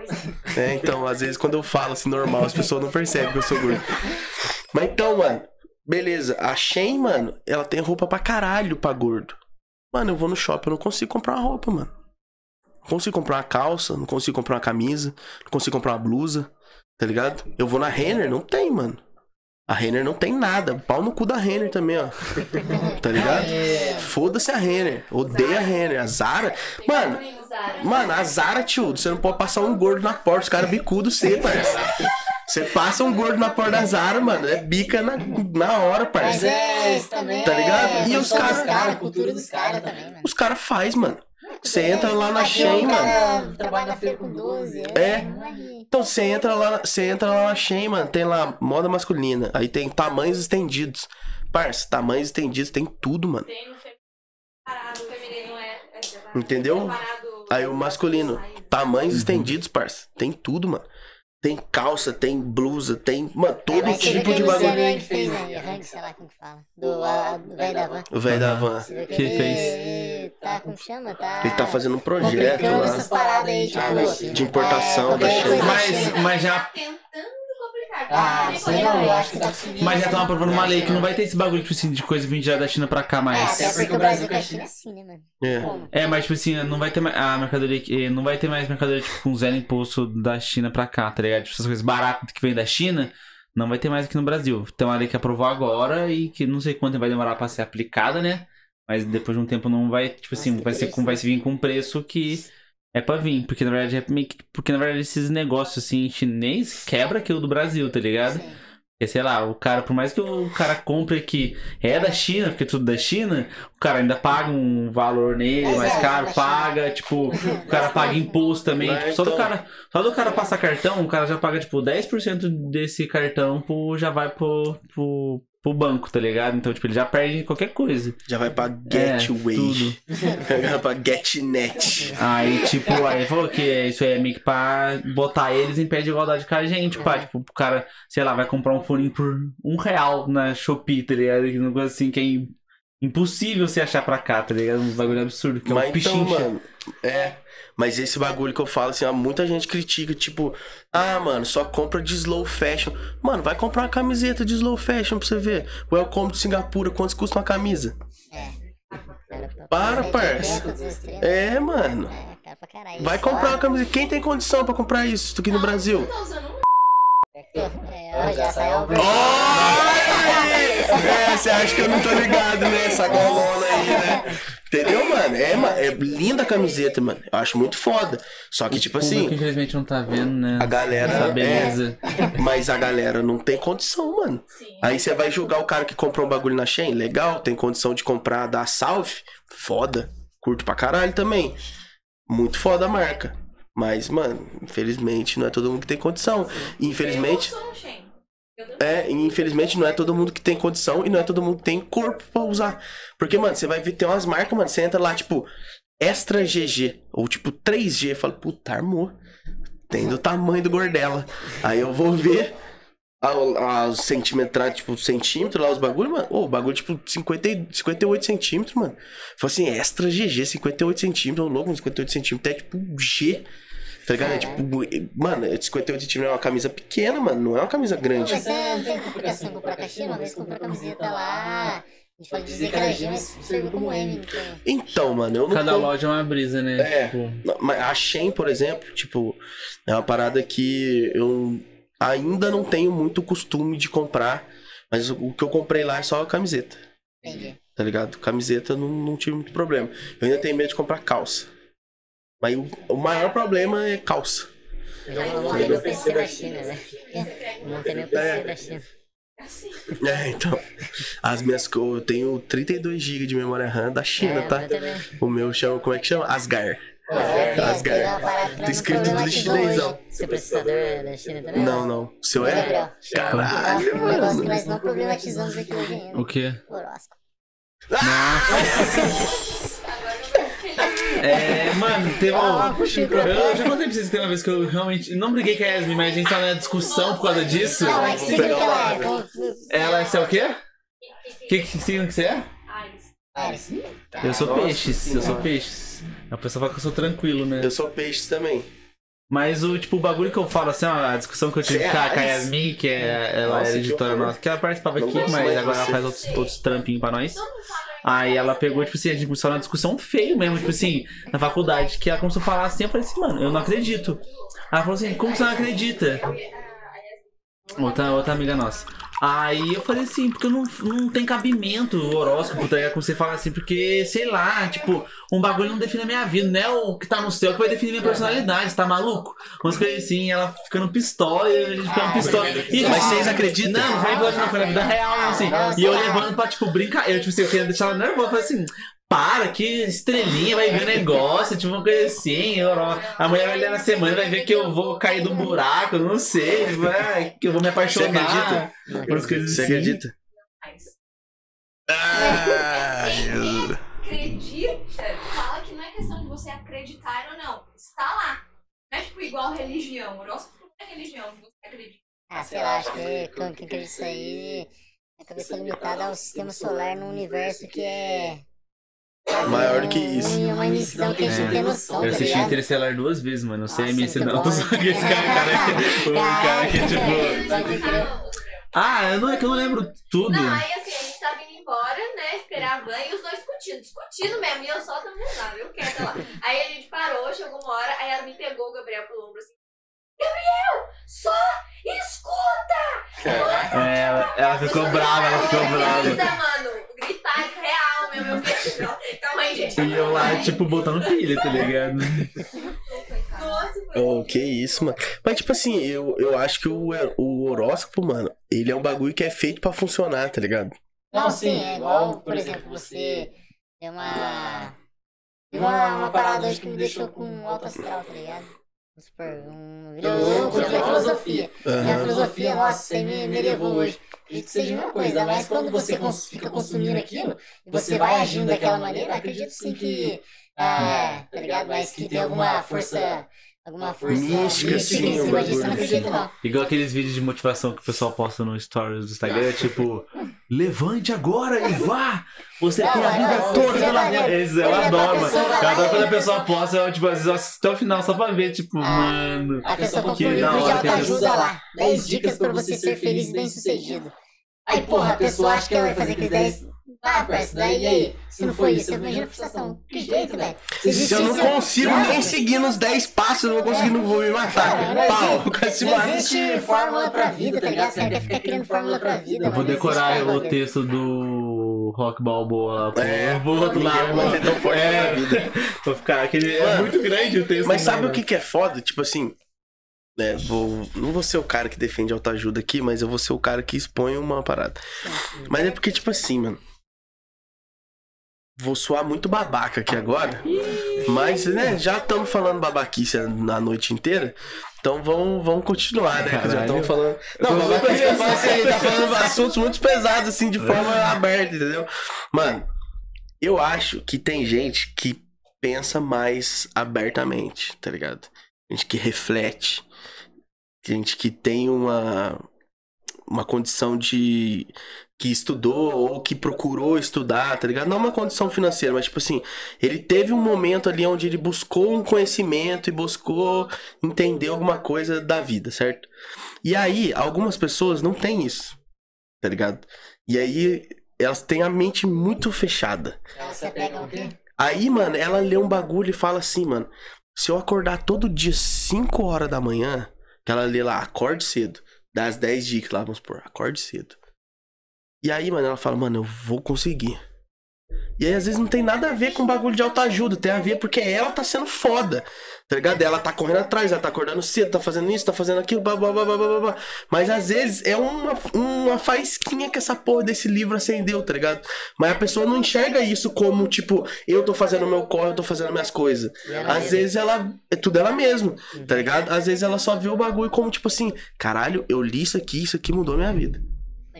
É, então, às vezes quando eu falo assim normal, as pessoas não percebem que eu sou gordo. Mas então, mano, beleza. A Shein, mano, ela tem roupa pra caralho pra gordo. Mano, eu vou no shopping, eu não consigo comprar uma roupa, mano. Não consigo comprar uma calça, não consigo comprar uma camisa, não consigo comprar uma blusa, tá ligado? Eu vou na Renner, não tem, mano. A Renner não tem nada. Pau no cu da Renner também, ó. Tá ligado? Foda-se a Renner. Odeio a Renner. A Zara. Mano, Mano, a Zara, tio, você não pode passar um gordo na porta, os caras bicudo você, parça. Você passa um gordo na porta da Zara, mano, é bica na, na hora, Mas parça. é, isso também Tá ligado? é E os cultura cara- caras, cultura dos caras também, mano. Os caras faz, mano. Você entra lá na Shein, mano. trabalha na com 12 anos. É. rir. Então você entra lá, você entra lá na Shein, mano, tem lá moda masculina, aí tem tamanhos estendidos. Parça, tamanhos estendidos tem tudo, mano. Tem no feminino parado, o feminino é. é. Entendeu? Aí o masculino, tamanhos estendidos, parça. Tem tudo, mano. Tem calça, tem blusa, tem, mano, É, todo viu tipo de bagulho. Aí que fez aí, Hang, sei lá como que fala. Do, a- do velho da van. O velho da van. Que, Que ele, fez? ele tá, como chama? Tá... Ele tá fazendo um projeto lá. essas paradas aí, tipo... Ah, China. De importação é, da China. coisa Mas, mas já Tá tentando Ah, sei não, eu acho que tá conseguindo. Mas já estão aprovando uma lei que não vai ter esse bagulho, tipo assim, de coisa vinda da China pra cá É, mais. até porque o Brasil com a China é assim, né, mano? É. É, mas tipo assim, não vai ter mais. A mercadoria. que- Não vai ter mais mercadoria, tipo, com zero imposto da China pra cá, tá ligado? Tipo, essas coisas baratas que vem da China, não vai ter mais aqui no Brasil. Tem uma lei que aprovou agora e que não sei quanto vai demorar pra ser aplicada, né? Mas depois de um tempo não vai, tipo assim, Nossa, vai ser vai se vir com um preço que é pra vir. Porque na verdade é meio que. Porque na verdade esses negócios assim, chinês quebra aquilo do Brasil, tá ligado? Sim. Porque, sei lá, o cara, por mais que o cara compre que é da China, porque é tudo da China, o cara ainda paga um valor nele, mais caro, paga, tipo, o cara paga imposto também. Tipo, só, do então- cara, só do cara passar cartão, o cara já paga, tipo, 10% desse cartão pro, já vai pro, pro, pro banco, tá ligado? Então, tipo, ele já perde qualquer coisa. Já vai pra É, Getway. tudo. vai pra Getnet. Aí, tipo, aí ele falou que isso aí é meio que pra botar eles em pé de igualdade com a gente, pá. Tipo, o cara, sei lá, vai comprar um fone por um real na Shopee, tá ligado? Uma coisa assim que é im- impossível você achar pra cá, tá ligado? Um bagulho absurdo, que é Mas um então, pichincha. mano, é. Mas esse bagulho que eu falo, assim, ó, muita gente critica, tipo, ah, mano, só compra de slow fashion. Mano, vai comprar uma camiseta de slow fashion pra você ver. Welcome de Singapura, quantos custa uma camisa? Para, parça. É, mano. É, cara pra caralho. Vai comprar uma camiseta. Quem tem condição pra comprar isso aqui no Brasil? É, ó, já saiu o É, você acha que eu não tô ligado, né? Essa golona aí, né? Entendeu, mano? É, mano, é linda a camiseta, mano. Eu acho muito foda. Só que, tipo assim, infelizmente, não tá vendo, né? a galera. Essa É, beleza. mas a galera não tem condição, mano. Sim. Aí você vai julgar o cara que comprou um bagulho na Shein? Legal, tem condição de comprar da Salve? Foda. Curto pra caralho também. Muito foda a marca. Mas, mano, infelizmente não é todo mundo que tem condição. E, infelizmente. É, infelizmente não é todo mundo que tem condição e não é todo mundo que tem corpo pra usar. Porque, mano, você vai ver, tem umas marcas, mano, você entra lá, tipo, Extra GG, ou tipo 3G, eu falo, puta, armou. Tem do tamanho do Gordela. Aí eu vou ver a- a- os centímetros, tipo, centímetro lá, os bagulho, mano. Ô, o bagulho, tipo, 50, e- 58 centímetros, mano. Falei assim, Extra GG, 58 centímetros, louco, 58 centímetros é tipo G. Tá ligado? É tipo, mano, 58 centímetros é uma camisa pequena, mano, não é uma camisa grande. Mas você não tem complicação comprar caixinha? Uma vez comprei a camiseta lá. A gente pode dizer que era G, mas serviu como M. Então. Então, mano, eu não Cada compro- loja é uma brisa, né? É. Tipo, Mas a Shein, por exemplo, tipo, é uma parada que eu ainda não tenho muito costume de comprar. Mas o o que eu comprei lá é só a camiseta, Entendi. tá ligado? Camiseta não, não tive muito problema. Eu ainda tenho medo de comprar calça. Mas o, o maior problema é calça. Eu já montei meu PC da China, né? Eu Montei meu PC É. da China. É, então. As minhas. Eu tenho 32 GB de memória RAM da China, É, tá? O meu chama. Como é que chama? Asgar. É, uma Tá escrito problematizou chinesão. hoje. Seu processador é da China também? Não, não. O seu é? Caralho, mano. nós não problematizamos aqui hoje ainda. o quê? Horóscopo. É, mano, teve Ah, um. puxei Eu, já contei pra vocês que tem uma vez que eu realmente. Não briguei com a Yasmin, mas a gente tava na discussão por causa disso. Não, é que você viu que ela é. Ela, é o quê? Que, que signo que você é? Eu sou Nossa peixes, eu sou peixes. A pessoa fala que eu sou tranquilo, né? Eu sou peixe também. Mas o tipo, o bagulho que eu falo assim, ó, a discussão que eu tive é com a? Yasmin, que é, ela Nossa, era que editora nossa, que ela participava Não aqui, mas agora ela faz outros, outros trampinhos pra nós. Aí ela pegou, tipo assim, a gente começou na discussão feio mesmo, tipo assim, na faculdade, que ela começou a falar assim, eu falei assim, mano, eu não acredito. Ela falou assim, como você não acredita? Outra, outra amiga nossa. Aí eu falei assim, porque não, não tem cabimento o horóscopo, tá ligado? Como você fala assim, porque, sei lá, tipo, um bagulho não define a minha vida, não é o que tá no céu que vai definir minha personalidade, você tá maluco? Umas coisas assim, ela ficando pistola e a gente ficando pistola. E, Mas tipo, vocês acreditam? Não, não foi episódio não, foi na vida real, assim. E eu levando pra, tipo, brincar. Eu, tipo assim, eu queria deixar ela nervosa. Eu falei assim, para, que estrelinha, vai ver negócio, tipo, uma coisa assim. Eu, a mulher vai ler na semana, vai ver que eu vou cair de um buraco, não sei, vai, que eu vou me apaixonar. acredita? Umas coisas Você assim. acredita? Ai, quem acredita, fala que não é questão de você acreditar ou não. Está lá. Não é tipo igual religião. Horóscopo não é religião, você acredita. Ah, sei lá, acho que quem acredita isso aí é cabeça limitada ao sistema solar num universo que é. Maior do que isso. Um- Uma imensidão que a gente tem noção, Eu tá assisti ligado? Interstellar duas vezes, mano. Não sei Nossa, MC muito não. só hein? que esse cara, cara, que- o cara que, tipo. Ah, eu não, é que eu não lembro tudo. Não, aí assim, a gente tava indo embora, né? Esperar a van e os dois discutindo, discutindo mesmo. E eu só também lá, eu quero lá. Aí a gente parou, chegou uma hora, aí ela me pegou o Gabriel pelo ombro assim. Gabriel, só escuta! É, ela, ela ficou brava, ela ficou brava. Grita, mano. Gritar é real, meu, meu filho. Calma aí, gente. E eu lá, tipo, botando pilha, tá ligado? Nossa, Oh, que isso, mano. Mas, tipo assim, eu, eu acho que o, o horóscopo, mano, ele é um bagulho que é feito pra funcionar, tá ligado? Não, sim, é igual, por exemplo, você tem uma. Tem uma, uma parada hoje que me deixou com alto astral, tá ligado? Supor, um. Eu curti a filosofia. E a filosofia, nossa, você me, me levou hoje. Acredito que seja a mesma coisa, mas quando você cons- fica consumindo aquilo e você vai agindo daquela maneira, acredito sim que. Ah, tá ligado? Mas que tem alguma força. Alguma força Mística, sim, em cima disso, eu não acredito, não. Igual aqueles vídeos de motivação que o pessoal posta no stories do Instagram, tipo, levante agora e vá! Você Não, tem a mas vida não, toda pela frente. Eles, eu a adoro, mano. Cada lá quando a pessoa posta, eu, tipo, às vezes eu assisto até o final só pra ver, tipo, Ah, mano. A pessoa Que comprou um livro de autoajuda lá. 10 dicas pra você ser feliz e bem sucedido. Aí, porra, a pessoa acha que ela vai fazer aqueles 10. Ah, parça, daí e aí? Se não foi isso, eu imagino a frustração. Que jeito, velho. Se eu não consigo nem seguir nos 10 passos, eu não vou conseguir, não vou me matar. Pau, quase se Não existe fórmula pra vida, tá ligado? Você quer ficar criando fórmula pra vida. Eu vou decorar o texto do Rock Balboa É, tão forte É, vida. Vou ficar. Aquele, é muito grande o texto. Mas sabe o que, que é foda? Tipo assim, né, vou, não vou ser o cara que defende autoajuda aqui, mas eu vou ser o cara que expõe uma parada. Mas é porque, tipo assim, mano. Vou soar muito babaca aqui agora. Mas, né, já estamos falando babaquice na noite inteira. Então vamos, vamos continuar, né? que Já Caralho. estamos falando. Não, babaquice que falo assim, tá falando assuntos muito pesados, assim, de forma aberta, entendeu? Mano, eu acho que tem gente que pensa mais abertamente, tá ligado? Gente que reflete. Gente que tem uma, uma condição de. Que estudou ou que procurou estudar, tá ligado? Não uma condição financeira, mas tipo assim, ele teve um momento ali onde ele buscou um conhecimento e buscou entender alguma coisa da vida, certo? E aí, algumas pessoas não têm isso, tá ligado? E aí, elas têm a mente muito fechada. Aí, mano, ela lê um bagulho e fala assim, mano. Se eu acordar todo dia 5 horas da manhã, que ela lê lá, acorde cedo. Dá as 10 dicas lá, vamos supor, acorde cedo. E aí, mano, ela fala, mano, eu vou conseguir. E aí, às vezes, não tem nada a ver com bagulho de autoajuda. Tem a ver porque ela tá sendo foda. Tá ligado? Ela tá correndo atrás, ela tá acordando cedo, tá fazendo isso, tá fazendo aquilo, blá, blá, blá, blá, blá, blá. Mas às vezes é uma, uma faísquinha que essa porra desse livro acendeu, tá ligado? Mas a pessoa não enxerga isso como, tipo, eu tô fazendo o meu corre, eu tô fazendo minhas coisas. Às vezes ela. É tudo ela mesma, tá ligado? Às vezes ela só vê o bagulho como, tipo assim, caralho, eu li isso aqui, isso aqui mudou minha vida.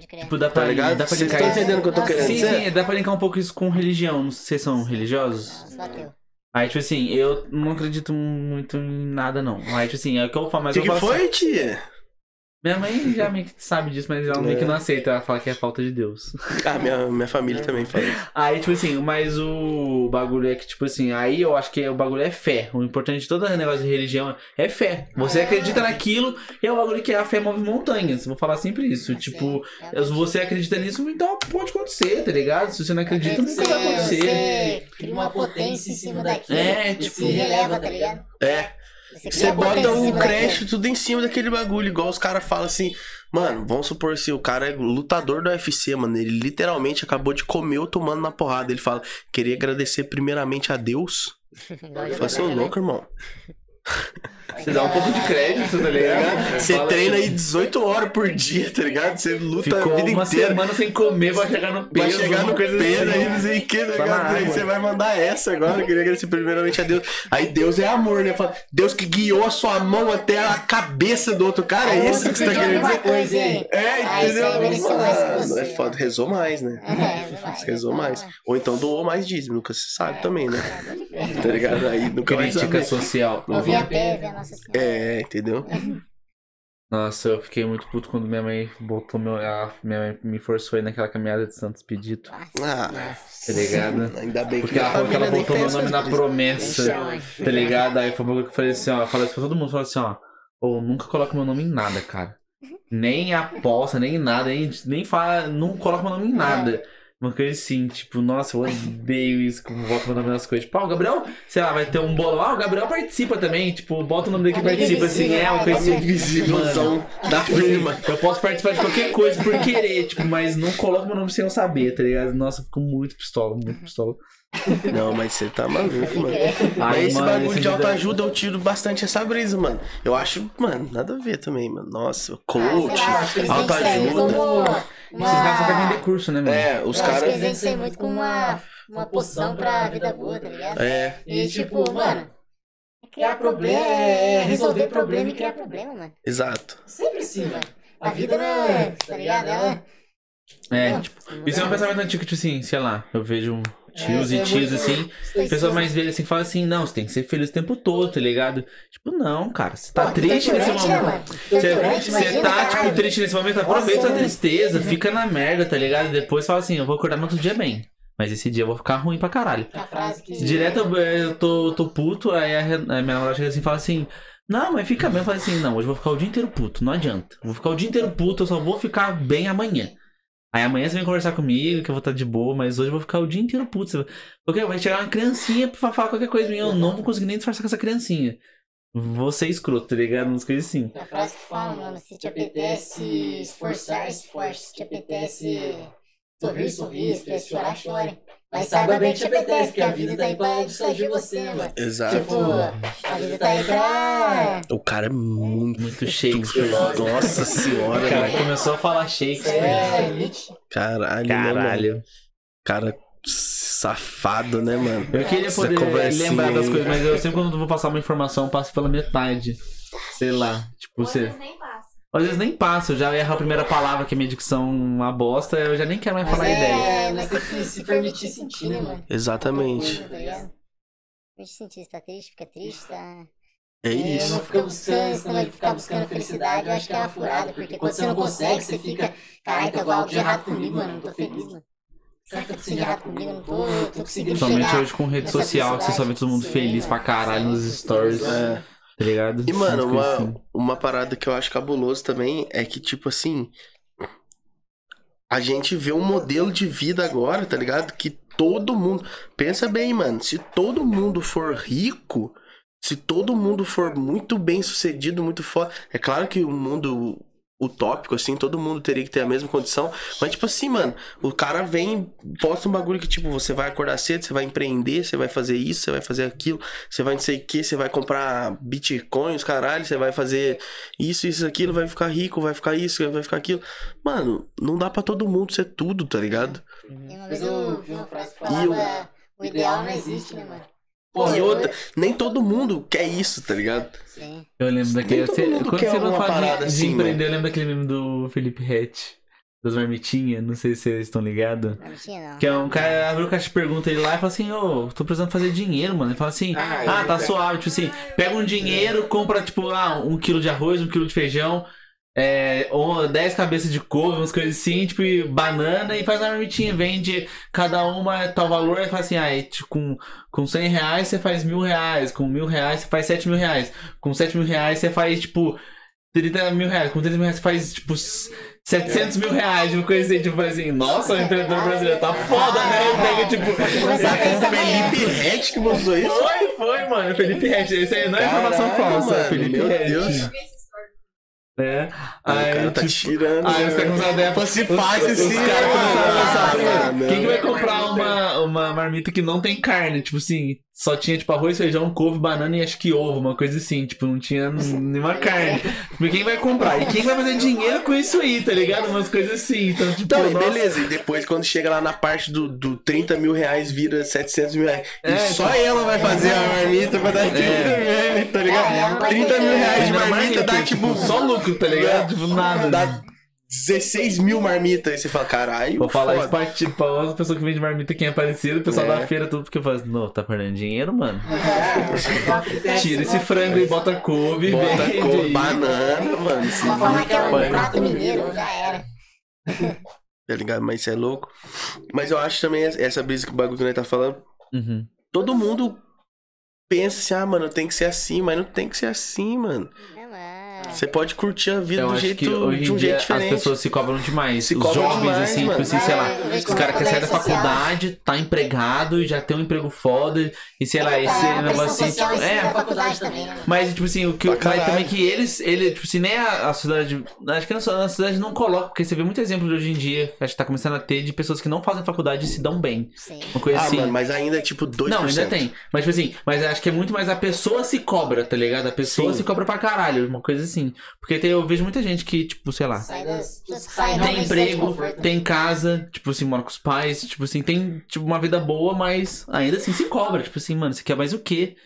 Pode crer. Tipo, dá pra, Tá ligado? Dá pra Vocês estão isso. entendendo o que eu tô Nossa, querendo Sim, dizer? sim, dá pra linkar um pouco isso com religião. Não sei se vocês são religiosos. Só teu. Aí, tipo assim, eu não acredito muito em nada, não. Aí, tipo assim, é o que eu falo, mas que, eu que falo assim, foi, tia? Minha mãe já meio que sabe disso, mas ela meio que É. não aceita. Ela fala que é falta de Deus. Ah, minha, minha família também fala isso. Aí, tipo assim, mas o bagulho é que, tipo assim, aí eu acho que o bagulho é fé. O importante de todo negócio de religião é fé. Você acredita naquilo e é o bagulho que a fé move montanhas. Vou falar sempre isso. Tipo, se você acredita nisso, então pode acontecer, tá ligado? Se você não acredita, nunca vai acontecer. Você cria uma potência em cima daquilo. É, e tipo- se releva, tá ligado? É. Você, potência bota o cima crédito tudo em cima daquele bagulho, igual os caras falam assim, mano, vamos supor assim, o cara é lutador do UFC, mano, ele literalmente acabou de comer eu tomando na porrada. Ele fala, queria agradecer primeiramente a Deus. Eu falo, seu louco, irmão. Você dá um pouco de crédito, tá ligado? Você Fala, treina aí 18 horas por dia, tá ligado? Você luta Ficou a vida uma inteira. semana sem comer, vai chegar no peso. Vai chegar no coisa peso assim. aí, não sei o que, tá ligado? Aí você vai mandar essa agora, eu queria agradecer primeiramente a Deus. Aí Deus é amor, né? Fala, Deus que guiou a sua mão até a cabeça do outro cara, é isso que você tá querendo dizer? coisa aí. É, entendeu? Mano. É foda, rezou mais, né? É, rezou mais. Ou então doou mais dízimo, nunca se sabe também, né? É. Tá ligado? Aí nunca Crítica social. Ouvir a Nossa Senhora. É, entendeu? Nossa, eu fiquei muito puto quando minha mãe botou meu. A minha mãe me forçou aí naquela caminhada de Santos Pedito, Ah, tá ligado? ainda bem Porque que ela a falou que ela botou meu nome na promessa, tá ligado? Aí foi eu falei assim, ó. Falei isso pra todo mundo, falei assim, ó. Ô, nunca coloca meu nome em nada, cara. Nem aposta, nem nada, nem, nem fala, não coloca meu nome em nada. Uma coisa assim, tipo, nossa, eu odeio isso, como meu nome nas coisas. Tipo, ah, o Gabriel, sei lá, vai ter um bolão. Ah, o Gabriel participa também. Tipo, bota o nome dele que Amigo participa, assim, é uma né? coisa assim. Invisívelzão da firma. Eu posso participar de qualquer coisa por querer, tipo, mas não coloca meu nome sem eu saber, tá ligado? Nossa, eu fico muito pistola, muito pistola. Não, mas você tá maluco, mano. Crer. Mas Aí, esse mano, bagulho esse de autoajuda eu tiro bastante essa brisa, mano. Eu acho, mano, nada a ver também, mano. Nossa, Ah, coach, sair autoajuda. Esses caras só querem vender curso, né, mano? É, os Eu acho que eles caras. que sair muito com uma, uma poção pra vida boa, tá ligado? É, E tipo, mano, criar problema é resolver problema e criar problema, mano. exato. Sempre assim, mano. A vida não é, tá ligado? Ela... É, tipo, isso é um pensamento antigo, tipo assim, sei lá, eu vejo tios É, e é tios muito- assim, pessoas mais velhas assim, falam assim, não, você tem que ser feliz o tempo todo, tá ligado? Tipo, não, cara, você tá Pô, triste nesse né, momento. mano? Você, Torturante, você imagina, tá, tipo, triste nesse momento, aproveita Nossa, né? tristeza, fica na merda, tá ligado? Depois fala assim, eu vou acordar no outro dia bem. Mas esse dia eu vou ficar ruim pra caralho. A. Direto eu, eu tô, tô puto, aí a, a minha namorada chega assim e fala assim. Não, mas fica bem. Eu falei assim, não, hoje eu vou ficar o dia inteiro puto, não adianta. Vou ficar o dia inteiro puto, eu só vou ficar bem amanhã. Aí amanhã você vem conversar comigo, que eu vou estar de boa, mas hoje eu vou ficar o dia inteiro puto. Porque vai chegar uma criancinha pra falar qualquer coisa minha, eu não vou conseguir nem disfarçar com essa criancinha. Vou ser escroto, tá ligado? Umas coisas assim. A frase que fala, mano, se te apetece esforçar, esforce. Se te apetece sorrir, sorrir. Se apetece chorar, chore. Mas saiba bem que te apetece, porque a vida tá aí pra dissuadir você, né, mano? Exato. Tipo, a vida tá aí pra... O cara é muito. Muito Shakespeare. Nossa senhora, O cara mano. começou a falar Shakespeare. É, Nietzsche. Caralho, né, mano? Caralho. Cara safado, né, mano? Eu queria Essa poder lembrar das coisas, mas eu sempre quando vou passar uma informação, eu passo pela metade. Sei lá. Tipo, você. Nem passam. Às vezes nem passa, eu já erro a primeira palavra, que a minha dicção é uma bosta, eu já nem quero mais Mas falar a ideia. é, mas tem que se permitir sentir, né, mano? Exatamente. Tá ligado? Permite sentir, se tá triste, fica triste, tá... É É, isso. não fica buscando, esse negócio de ficar buscando felicidade, eu acho que é uma furada, porque quando você não consegue, você fica, tá igual algo de errado comigo, mano, não tô feliz, mano. Será que tá acontecendo de errado comigo? Eu não tô, tô conseguindo Principalmente chegar. hoje com rede social, que você só vê todo mundo Sim, feliz pra caralho nos stories, É. tá ligado? E, mano, uma, assim. uma parada que eu acho cabuloso também é que, tipo assim. A gente vê um modelo de vida agora, tá ligado? Que todo mundo. Pensa bem, mano. Se todo mundo for rico, se todo mundo for muito bem sucedido, muito foda. É claro que o mundo utópico, assim, todo mundo teria que ter a mesma condição. Mas, tipo assim, mano, o cara vem, posta um bagulho que, tipo, você vai acordar cedo, você vai empreender, você vai fazer isso, você vai fazer aquilo, você vai não sei o que, você vai comprar Bitcoin, os caralho, você vai fazer isso, isso, aquilo, vai ficar rico, vai ficar isso, vai ficar aquilo. Mano, não dá pra todo mundo ser tudo, tá ligado? E uma vez eu vi uma frase que E o- falava, o ideal não existe, né, mano? E outra, nem todo mundo quer isso, tá ligado? Sim. Eu lembro daquele. todo Você, quando quer você não fala de, parada de assim, empreender, eu lembro daquele meme do Felipe Rett, das marmitinhas, não sei se vocês estão ligados. Não tinha, não. Que é um cara, abre o caixa de pergunta ele lá e fala assim, ô, tô precisando fazer dinheiro, mano. Ele fala assim, ah, tá suave, tipo assim, pega um dinheiro, compra, tipo, ah, um quilo de arroz, um quilo de feijão, é, ou 10 cabeças de couve, umas coisas assim, tipo, e banana, e faz uma marmitinha, vende cada uma tal valor, e fala assim, ah, tipo, com, com 100 reais você faz mil reais, com mil reais você faz 7 mil reais, com 7 mil reais você faz, tipo, 30 mil reais, com 30 mil reais você faz, tipo, 700 mil reais, uma coisa assim, tipo, eu assim, nossa, o empreendedor brasileiro tá foda, né? Ele pega, tipo, Felipe Rett que mostrou isso? foi, foi, mano, Felipe Rett, isso aí não é informação falsa, Felipe meu Rett. Deus. Eu vi esse story. É, Ah, o aí, cara tá tipo, tirando. Aí os caras começaram a dar Você faz os, assim, Os caras começaram a lançar. Ah, Quem não. que vai comprar uma, uma marmita que não tem carne? Tipo assim, só tinha tipo arroz, feijão, couve, banana e acho que ovo, uma coisa assim. Tipo, não tinha nenhuma carne. Tipo, quem vai comprar? E quem vai fazer dinheiro com isso aí, tá ligado? Umas coisas assim. Então, tipo, Então, nossa, beleza, e depois quando chega lá na parte do, do 30 mil reais vira 700 mil reais. É, e só ela vai fazer a marmita pra dar 30 mil reais, tá É, ligado? mas 30 mil reais de Ainda marmita dá tipo, tipo. só lucro, tá ligado? Tipo, nada. Dá 16 mil marmitas. Aí você fala, caralho. Vou falar isso foda. tipo, pra outra pessoa que vende marmita quem é parecido, o pessoal É. da feira, tudo, porque fala, não, tá perdendo dinheiro, mano. É, Tira esse frango e bota couve e Bota vende. com banana, mano. se Só falar que é um prato mineiro, já era. Tá ligado? Mas isso é louco. Mas eu acho também essa brisa que o bagulho que nós tá falando. Uhum. Todo mundo pensa assim, ah, mano, tem que ser assim, mas não tem que ser assim, mano. É. Você pode curtir a vida do jeito, que hoje de em um dia jeito as diferente. pessoas se cobram demais. Se Os cobram jovens, demais, assim, mano. tipo assim, sei lá. É, Os caras querem sair da social. faculdade, tá empregado e já tem um emprego foda. E sei lá, É, esse negócio assim, social tipo, em cima da é. faculdade também, né? Mas, tipo assim, o que mas também que eles, ele, tipo assim, nem a, a sociedade. Acho que a nossa- a sociedade não coloca, porque você vê muito exemplo de hoje em dia, acho que tá começando a ter, de pessoas que não fazem faculdade e se dão bem. Sim. Uma coisa Ah, assim. mano, mas ainda é tipo 2%. Não, ainda tem. Mas, tipo assim, mas acho que é muito mais a pessoa se cobra, tá ligado? A pessoa Sim. se cobra pra caralho, uma coisa assim. Porque tem- eu vejo muita gente que, tipo, sei lá, Sai das. sai tem emprego, tem casa, tipo assim, mora com os pais, tipo assim, tem tipo, uma vida boa, mas ainda assim se cobra. Tipo assim, mano, você quer mais o quê?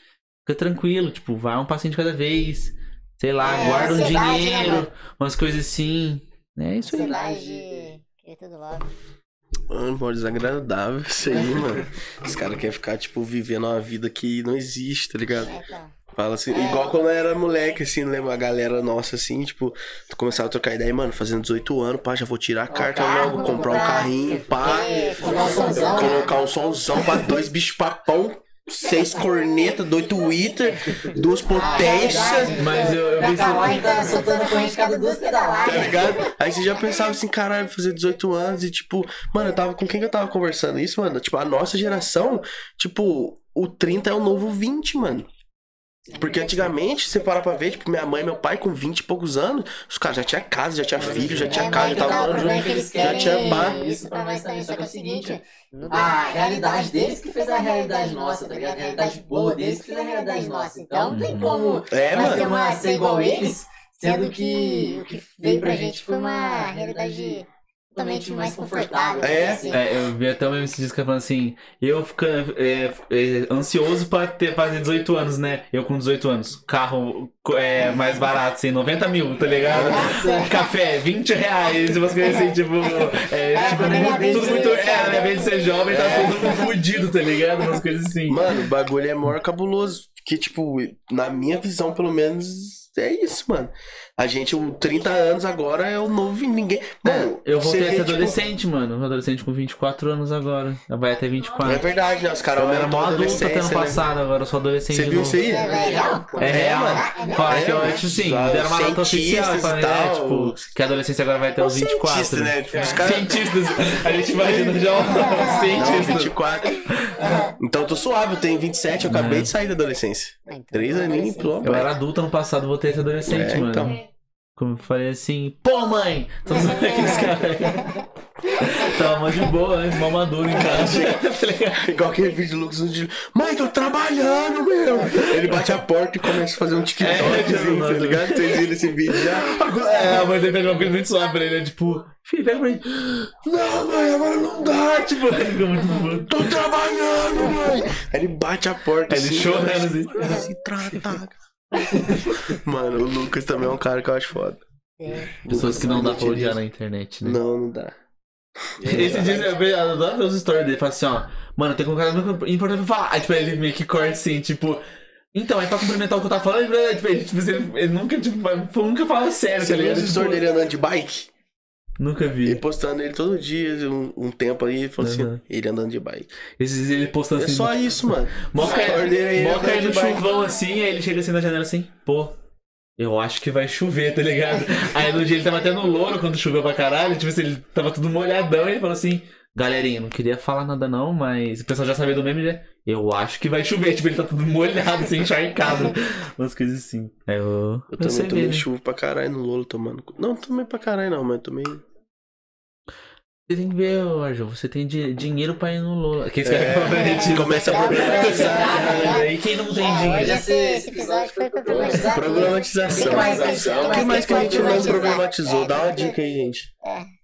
Fica tranquilo, tipo, vai um passinho de cada vez. Sei lá, É, guarda um ansiedade, né, dinheiro, mano? umas coisas assim. É isso aí. Ansiedade. Tudo logo. Mano, pô, desagradável isso aí, mano. Os caras querem ficar, tipo, vivendo uma vida que não existe, tá ligado? É, então. Fala assim, igual quando eu era moleque, assim, lembra a galera nossa, assim, tipo, tu começava a trocar ideia, mano, fazendo 18 anos, pá, já vou tirar a carta carro, logo, comprar um comprar- carrinho, pá, É, colocar um somzão. pra dois bichos papão, seis cornetas, dois Twitter, duas potências, Mas eu, eu e tá soltando corrente cada duas tá pedaladas. ligado? Aí você já pensava assim, caralho, fazer 18 anos e tipo, mano, eu tava com quem que eu tava conversando isso, mano? Tipo, a nossa geração, tipo, o 30 é o novo 20, mano. Porque antigamente, você parar pra ver, tipo, minha mãe e meu pai com 20 e poucos anos, os caras já tinha casa, já tinha filho, já tinha É, casa, já tava morando junto, já tinha pá. isso pra nós também, só que é o seguinte, A realidade deles que fez a realidade nossa, tá ligado? A realidade boa deles que fez a realidade nossa. Então não tem como É, nós mano. ter uma ser igual eles, sendo que o que veio pra gente foi uma realidade totalmente mais confortável. É. assim. É, eu vi até MC diz que falando assim, eu ficando é, é, ansioso pra ter, fazer 18 anos, né? Eu com 18 anos. Carro é, mais barato, assim, 90 mil, tá ligado? Café, 20 reais, umas coisas assim, tipo. É, É, tipo, vem tudo de muito. ser- É, né? Vem de ser jovem, tá É. todo mundo fudido, tá ligado? Umas coisas assim. Mano, o bagulho é maior cabuloso. Que, tipo, na minha visão, pelo menos, é isso, mano. A gente, o 30 anos agora é o novo ninguém. Mano, Eu você voltei a ser tipo, adolescente, mano. Adolescente com 24 anos agora. Vai até É 24. verdade, né? Os caras Eu era mó adulto até ano né? passado, agora eu sou adolescente. Você viu novo. isso aí? É real? É real. É Fala É, que eu acho sim, Os deram uma nota oficial falando, e é, tal. tipo, que a adolescência agora vai ter os 24. Cientista, né? Tipo, os caras- Cientistas, a gente imagina já um Não, cientista. 24. Então eu tô suave, eu tenho 27, eu acabei de sair da adolescência. Então, Três aninhos, pô. Eu era adulto ano passado, voltei a ser adolescente, É, mano. então. Como eu falei assim, pô mãe! Zoando aqueles caras. Tava mó de boa antes, mó maduro em casa. tá? Igual aquele vídeo do Lucas no dia. Mãe, tô trabalhando, meu! Ele bate a porta e começa a fazer um É, TikTokzinho, tá ligado? Vocês viram esse vídeo já? É, a mãe dele pegou uma coisa muito suave pra ele, é tipo, filho, pega pra ele. Não, mãe, agora não dá, tipo. Ele fica muito bom. Tô trabalhando, mãe! Aí ele bate a porta Aí ele assim, chorando, começa assim. Se trata. Mano, o Lucas também é um cara que eu acho foda. Pessoas que não dá pra odiar na internet, né? Não, não dá. Esse dia eu adoro ver os stories dele. Fala assim, ó, mano, tem colocar muito importante pra falar. Aí, tipo, ele meio que corta assim, tipo. Então, aí pra complementar o que eu tava falando, ele, tipo, ele, tipo, ele, ele nunca, tipo, nunca fala sério, Você tá viu ligado? os stories Tipo, dele andando de bike? Nunca Ele vi. postando ele todo dia, um, um tempo aí, ele falou Uhum. assim, ele andando de bike. Esses ele postando É assim. só isso, mano. Moca aí, moca andando no chuvão assim, aí ele chega assim na janela assim, pô. Eu acho que vai chover, tá ligado? Aí no dia ele tava até no louro quando choveu pra caralho, tipo assim, ele tava tudo molhadão e ele falou assim, galerinha, não queria falar nada não, mas o pessoal já sabia do meme, né? Eu acho que vai chover, tipo, ele tá tudo molhado, assim, encharcado. Umas coisas assim. Aí eu. Eu também sei tomei ver, né? chuva pra caralho no Lolo tomando. Não, tomei pra caralho não, mas tomei. Você tem que ver, ô, Arjun, você tem di- dinheiro pra ir no Lola. Quem É, começa a problematizar. E quem não tem É, hoje dinheiro? esse, esse episódio foi pra problematizar. Problematização. O que mais que a gente- O que mais que a gente não problematizou? É, Dá uma dica aí, gente. É.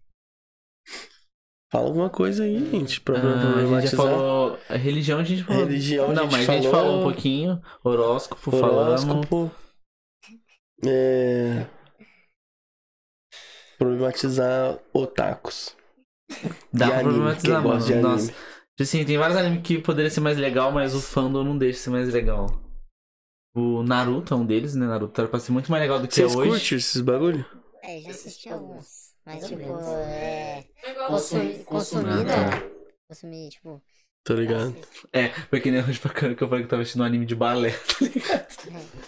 Fala alguma coisa aí, gente. Pra Ah, a gente já falou. A religião a gente falou. Religião, a não, gente mas a gente falou- falou um pouquinho. Horóscopo, falamos. Horóscopo. É... Problematizar otakus. Dá E pra anime, problematizar, de mano. anime. Nossa. Assim, tem vários animes que poderia ser mais legal, mas o fandom não deixa ser mais legal. O Naruto é um deles, né? Naruto era pra ser muito mais legal do que Vocês é hoje. curtem esses bagulho? É, já assisti alguns. Mas, tipo, é. Igual Consumir, vocês. consumir, Ah, né? Consumir, tipo. Tá ligado? É, porque nem hoje pra caramba que eu falei que eu tava assistindo um anime de balé, tá ligado?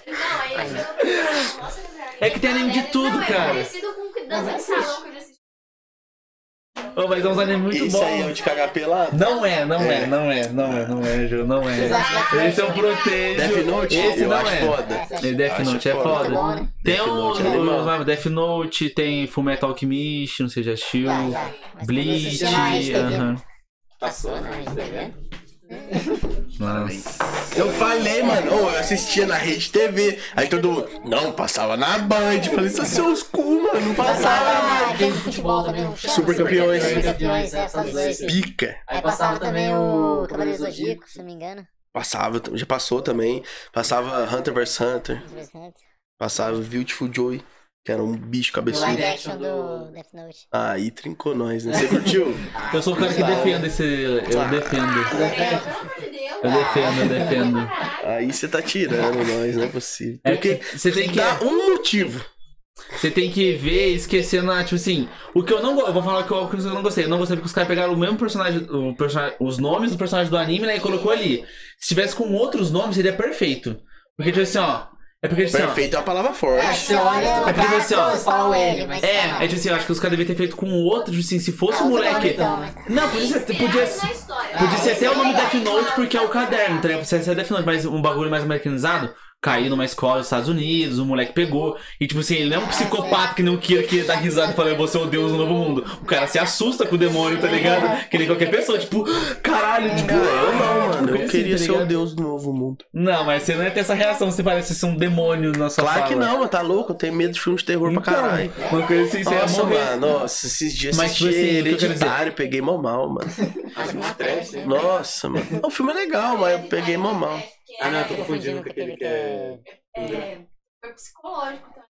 Não, aí cara. É que tem anime de tudo, não, cara. É parecido com o Dança de Salão que Ô, mas é uns animes muito Esse aí é o bons. de cagar pelado? Não é, não é, não é, não é, não é, Ju, não é. Esse é um protejo. Death Note? Esse eu não acho é. foda. E Death Note é foda. foda. Bom, né? Tem Death o, Note é animal. o Death Note, tem Fullmetal Alchemist, não sei se já assistiu. Bleach, aham. Passou na Eu falei, mano, eu assistia na rede TV. Aí todo mundo, não, passava na Band. Falei, isso é seus cu, mano, não passava. Aquele de futebol também, não chama? Super Campeões. Super campeões, é, só dois. Pica. Aí passava também o Cavaleiro Zodíaco, se não me engano. Passava, já passou também. Passava Hunter vs Hunter. Interessante. Passava Beautiful Joy, que era um bicho cabeçudo. live action do Death Note. Aí trincou nós, né? Você curtiu? Eu sou o cara que defende esse. Eu defendo. Gabriel, pelo amor de Deus. Eu defendo, eu defendo. Aí você tá tirando nós, não é possível. É Porque que você tem que. dá um motivo. Você tem que ver esquecendo, ah, tipo assim, o que eu não eu vou falar que eu, o que eu não gostei. Eu não gostei porque os caras pegaram o mesmo personagem, o personagem, os nomes do personagem do anime, né, e colocou ali. Se tivesse com outros nomes, seria perfeito. Porque, tipo assim, ó. É porque, tipo assim, ó. Perfeito é uma palavra É, forte. você olha É porque cara, assim, ó, o L, mas... É, é tipo assim, eu acho que os caras deviam ter feito com o outro, tipo assim, se fosse Ah, um moleque. nome, mas- Não, podia ser, podia, podia ser Ah, até o nome é Death legal. Note porque é o caderno, tá ligado? Podia ser Death Note, mas um bagulho mais americanizado. Caiu numa escola dos Estados Unidos, o moleque pegou. E tipo assim, ele não é um psicopata que não queria que dar risada e falar, vou ser o Deus do novo mundo. O cara se assusta com o demônio, tá ligado? Que nem qualquer pessoa, tipo, caralho, tipo. Cara, eu não, Eu queria tá ser o deus do novo mundo. Não, mas você não ia ter essa reação, você parece ser um demônio na sua Claro fala. que não, mano. Tá louco? Eu tenho medo de filme de terror pra Então, caralho. Uma coisa assim, você ia Nossa, morrer. mano, nossa, esses dias Mas, assisti tipo assim, o que Hereditário, peguei mó mal, mano. Né? Nossa, mano. O filme é legal, mas eu peguei mó mal. Ah, não, eu tô confundindo com aquele que é. É, foi psicológico também.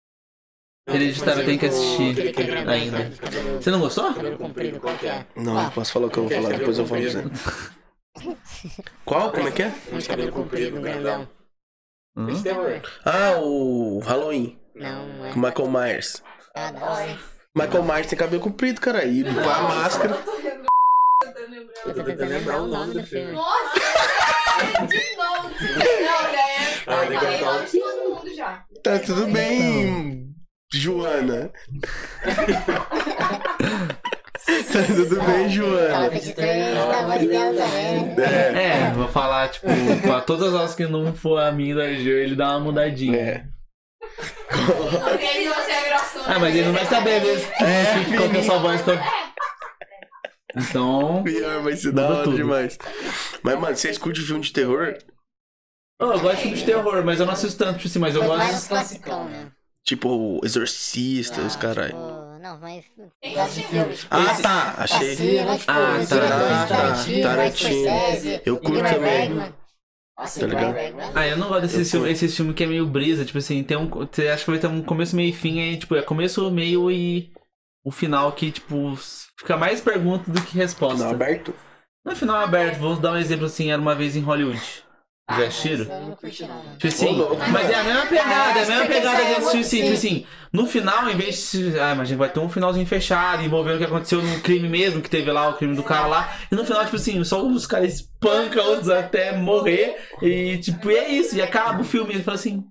Hereditário tem que assistir é ainda. cabelo- Você não gostou? É? Não, não posso falar o que eu vou falar, depois eu falo pra você. Qual? Como é que é? Um de cabelo comprido, grandão. Hum? Terror. Ah, o Halloween, Não, não é. com Michael Myers. Ah, da hora. Michael Myers tem cabelo comprido, cara. E com a máscara. Eu tô. Eu. Eu tentando lembrar o nome do filme. Nossa! De novo! Não, já é. Ah, legal, falei então. nome de todo mundo já. Tá tudo bem, Joana. tá tudo bem, Joana. né? É. É, vou falar, tipo, pra todas as aulas que não for a minha da Gil, ele dá uma mudadinha. É. Ah, mas ele não vai saber às vezes É, que- qual que é a sua voz. Qual... Então. Pior, vai ser da Muda hora tudo. demais. Mas, mano, você escute filme de terror? Oh, eu gosto de filme de terror, mas eu não assisto tanto, tipo assim, mas eu gosto. os classicão, né? Tipo, o Exorcista, os Ah, caralho. Não, mas... Tem Gosto de. Ah, tá. Achei. Cassino, tipo, Ah, tá, tá, Tarantino, Tarantino. Scorsese, Eu curto Ingmar também. Nossa, Tá Ingmar ligado? Ah, eu não gosto desse filme, esse filme que é meio brisa, tipo assim, tem um. Você acha que vai ter um começo, meio e fim, aí, tipo, é começo, meio e o final que, tipo, fica mais pergunta do que resposta. Não, aberto? No final aberto, vou dar um exemplo assim, era uma vez em Hollywood. Eu não curti não, mano. Tipo assim, mas é a mesma pegada, é a mesma pegada de é assistir assim, tipo sim. assim, no final, em vez de. Ah, imagina, vai ter um finalzinho fechado, envolvendo o que aconteceu no crime mesmo, que teve lá, o crime do cara lá. E no final, tipo assim, só os caras espancam outros até morrer. E tipo, e é isso, e acaba o filme. Ele fala assim.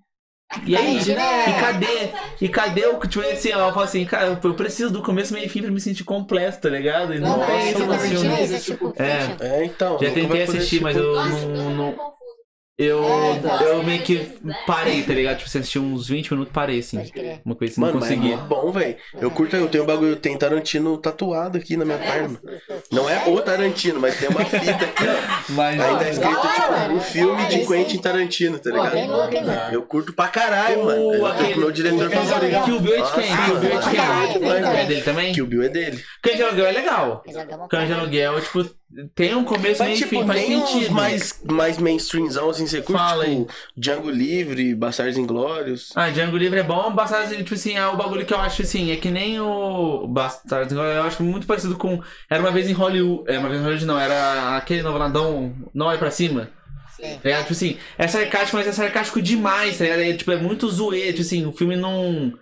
E aí, é- e cadê? E cadê o. Tipo assim, eu falo assim, cara, eu preciso do começo, meio e fim pra me sentir completo, tá ligado? E não, Não, tem mas isso no filme. é esse, é tipo É. É, então. Já vai tentei poder assistir, mas eu não. Eu confuso. eu, É, então. eu meio que parei, tá ligado? Tipo, você assistiu uns 20 minutos, parei, assim. Uma coisa que Mano, não mas é consegui. bom, velho. Eu curto, eu tenho um bagulho, tem Tarantino tatuado aqui na minha perna. Não é o Tarantino, mas tem uma fita aqui, ó. Mas. Aí tá escrito, Da hora, tipo, o filme É, de Quentin. Tarantino, tá Pô, bem ligado? Eu curto pra caralho, mano. O- Eu curto meu diretor favorito. Kill Bill é de quem? Kill Bill é de quem? É dele também? Kill Bill é dele. Cães de aluguel é legal. Cães de aluguel, tipo, tem um começo, meio Mas, e tipo, fim, faz sentido. mais, mais mainstreamzão, assim, você curte, Fala aí. tipo, Django Livre, Bastardos Inglórios. Ah, Django Livre é bom, Bastardos, tipo assim, é o bagulho que eu acho assim, é que nem o Bastardos, eu acho muito parecido com. Era uma vez em Hollywood. É, uma vez em Hollywood não, era aquele noveladão Não Olhe Pra Cima. Sim. Tá ligado? Tipo assim, é sarcástico, mas é sarcástico demais, tá ligado? É, tipo, é muito zoeiro, tipo assim, o filme não.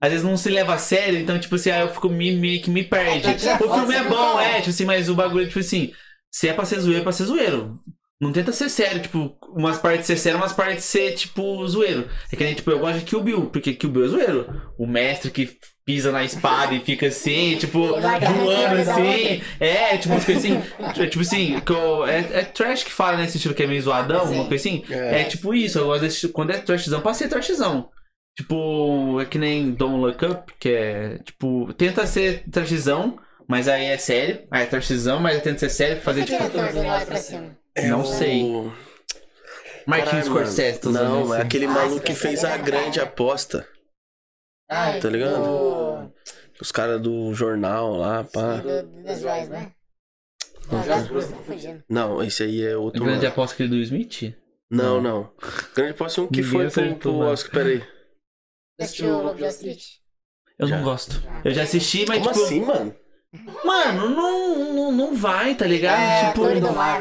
Às vezes não se leva a sério, então, tipo assim, aí eu fico me, meio que me perde. É, O filme é bom, é, tipo assim, mas o bagulho, tipo assim, se é pra ser zoeiro, é pra ser zoeiro. Não tenta ser sério, tipo, umas partes ser sério, umas partes ser, tipo, zoeiro. É que nem, tipo, eu gosto de Kill Bill, porque Kill Bill é zoeiro. O mestre que pisa na espada e fica assim, tipo, voando assim. É, tipo, umas coisas assim. Tipo assim, que eu- é, é trash que fala nesse estilo que é meio zoadão, uma coisa assim. É. É tipo isso, eu gosto desse, quando é trashzão, pode ser trashzão. Tipo, é que nem Don't Look Up, que é, tipo, tenta ser trashzão, mas aí é sério. Aí é trashzão, mas aí tenta ser sério pra fazer, tipo? É Não sei. Martin Caralho, Scorsese, Não, isso. é aquele Ah, maluco que fez é a grande aposta. Ah, Tá ligado? Do, Os caras do jornal lá, pá. do, do Das Joias, né? Não, Joias Bruce, tô confundindo. Não, esse aí é O outro. grande mano. aposta que ele do Smith? Não, não. Grande aposta é um que Ninguém foi pro, pro. Oscar. Peraí. Assistiu o Lobo de Wall Street? Eu Já. não gosto. Eu já assisti, mas Como tipo. assim, mano? Mano, não, não, não vai, tá ligado? É, tipo. Torre do Mar,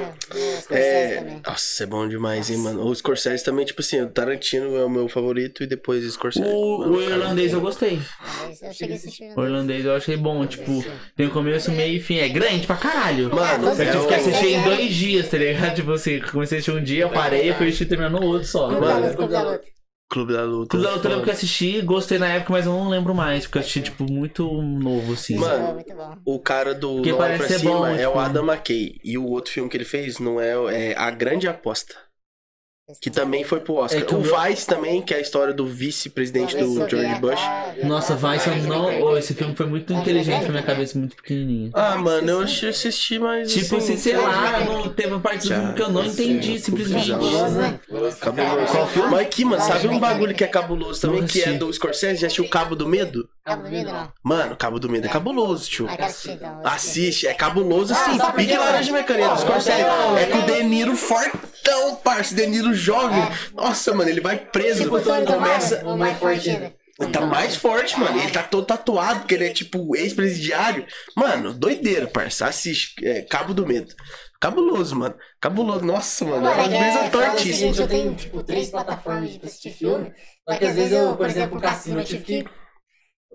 É. também. Nossa, é bom demais, hein, mano. O Scorsese também, tipo assim, o Tarantino é o meu favorito e depois o Scorsese. O, Mano, o irlandês eu gostei. Mas Eu cheguei a assistir. O irlandês eu achei bom. Tipo, tem o começo, meio e fim. É grande pra caralho. Mano, Eu tive que é assistir em dois dias, tá ligado? Tipo assim, comecei a assistir um dia, eu parei, fui assistir terminando no outro só. Mano. Clube da Luta. Clube da Luta. Da Luta eu lembro que eu assisti, gostei na época, mas eu não lembro mais, porque eu assisti, tipo, muito novo, assim. Mano. O cara do Porque Não Olhe pra Cima bom, é tipo- o Adam McKay. E o outro filme que ele fez não é, é A Grande Aposta. Que também foi pro Oscar. É que o Vice também, que é a história do vice-presidente do George Bush. Nossa, ser pra- não. ô, esse filme foi muito inteligente pra minha cabeça, muito pequenininha. Ah, mano, eu assisti- assisti, mas. Tipo assim, sei foi- lá, não teve uma parte do filme que eu não entendi, simplesmente. Cabuloso, né? Cabuloso. Qual filme? Mas aqui, mano, sabe um bagulho que é cabuloso também, que é do Scorsese? Já assistiu o Cabo do Medo? Cabo do Medo, não. Mano, Cabo do Medo é cabuloso, tio. Ah, quero assistir então. Assiste, é cabuloso assim, Ah, só porque pique laranja mecânica Scorsese. É com o De Niro fortão, parça, De Niro jovem. Nossa, mano, ele vai preso, Tipo começa... o mais forte ainda. Ele tá mais forte, mano. Ele tá todo tatuado, porque ele é tipo ex-presidiário. Mano, doideira, parça. Assiste. É, Cabo do Medo. Cabuloso, mano. Cabuloso. Nossa, mano. É Mano, uma é brisa é, tortíssima. seguinte, eu tenho, tipo, três plataformas de pra assistir filme. Só que às vezes eu, por exemplo, o cassino, eu tive que...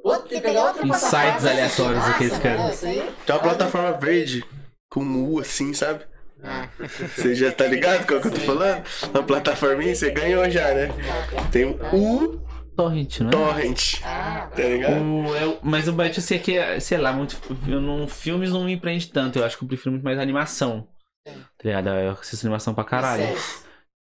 Outro, tem que pegar outra Insights aleatórios caras. Isso aí... Tem uma plataforma verde com um U assim, sabe? Ah, Você já tá ligado com o que eu tô falando? Uma plataforminha, você ganhou já, né? Tem o U Torrent, não é? Torrent. ah, Tá ligado? O, eu, mas o Batman, assim, é que, é, sei lá, muito, eu não, filmes não me prende tanto. Eu acho que eu prefiro muito mais animação. Tá ligado? Eu assisto animação pra caralho.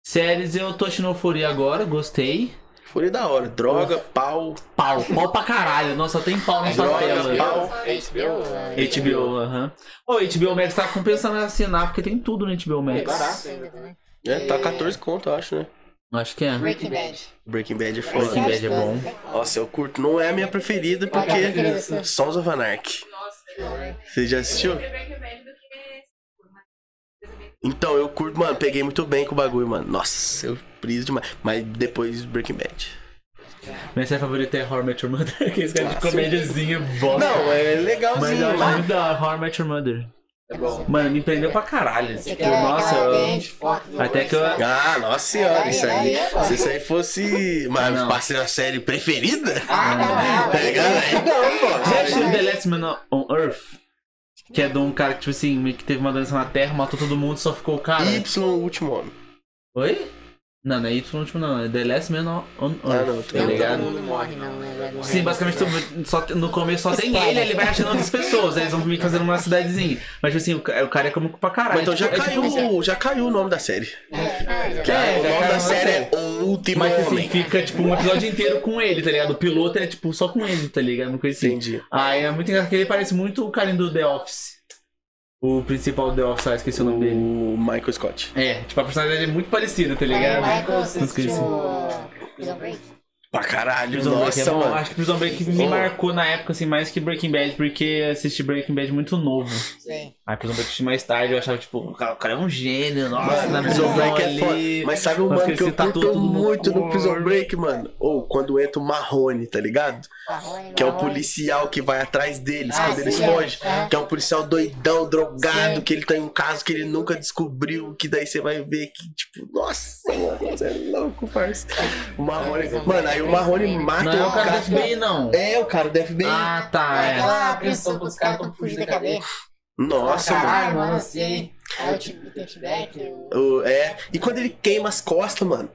Séries eu tô assistindo Euforia agora, gostei. Foi da hora. Droga, pau. Pau, pau pra caralho. Nossa, tem pau na sua Droga, tela. pau. HBO, HBO, aham. Ô, HBO Max tá compensando em assinar, porque tem tudo no HBO Max. barato ainda também. É, tá 14 conto, eu acho, né? Acho que é. Breaking Bad. Breaking Bad é Breaking foda. Bad é bom. Nossa, eu curto. Não é a minha preferida, é porque. Sons of Anarchy. Nossa, Você já assistiu? Então, eu curto, mano, peguei muito bem com o bagulho, mano. Nossa, eu briso demais. Mas depois Breaking Bad. Minha série favorita é Horror Met Your Mother, aqueles caras de comédiazinha bosta. Não, é Mas eu legalzinho, acho mas. muito da Horror Met Your Mother. É bom. Mano, me prendeu pra caralho. Tipo, nossa, eu... Até que eu- Ah, nossa senhora, isso aí. Se isso aí fosse. Mas ser a série preferida? Ah, não, não. Tá ligado? Aí não, pô. Já assistiu The Last Man on Earth? Que é de um cara que, tipo assim, meio que teve uma doença na Terra, matou todo mundo, só ficou o cara. Y, o último homem. Oi? Não, não é Y último não, é The Last Man on Earth, Ah, não, tá Não, ligado? todo mundo morre, não, né? Morrer. Sim, basicamente tu- só, no começo só tem ele, ele vai achando outras pessoas, aí eles vão meio que fazendo uma cidadezinha. Mas, tipo assim, o, o cara é como pra caralho. Mas então já É tipo- é tipo- caiu, já caiu o nome da série. Que É, o já nome caiu da série é O Último Mas assim, Homem. fica tipo um episódio inteiro com ele, tá ligado? O piloto é tipo só com ele, tá ligado? Uma coisa assim. Entendi. Aí é muito engraçado que ele parece muito o carinho do The Office. O principal do The Office, esqueci o nome dele. O Michael Scott. É, tipo, a personalidade é muito parecida, tá ligado? Michael, você assistiu Prison Break? Pra caralho, Prison Break é nossa, bom. mano. Acho que Prison Break me marcou na época, assim, mais que Breaking Bad, porque assisti Breaking Bad muito novo. Sei. Aí Prison Break assisti mais tarde, eu achava, tipo, o cara, o cara é um gênio, nossa, na Mano, Prison Break é ali. foda. Mas sabe um Mas mano que eu ele citar curto muito no. Prison Break, mano? Ou quando entra o Marrone, tá ligado? Marrone, Que é o policial que vai atrás deles Ah, quando eles sim, é. fogem. É. Que é um policial doidão, drogado, Sim. que ele tem um caso que ele nunca descobriu, que daí você vai ver que, tipo, nossa, mano, você é louco, parça. O Marrone. Mano, aí o Marrone mata Não é o o cara do cara. FBI, não. É, o cara do FBI. Ah, tá, É é. aquela apreensão que os caras estão fugindo da cadeia. Nossa, mano. Caralho, mano, assim. É o T-Back. O- É. E quando ele queima as costas, mano.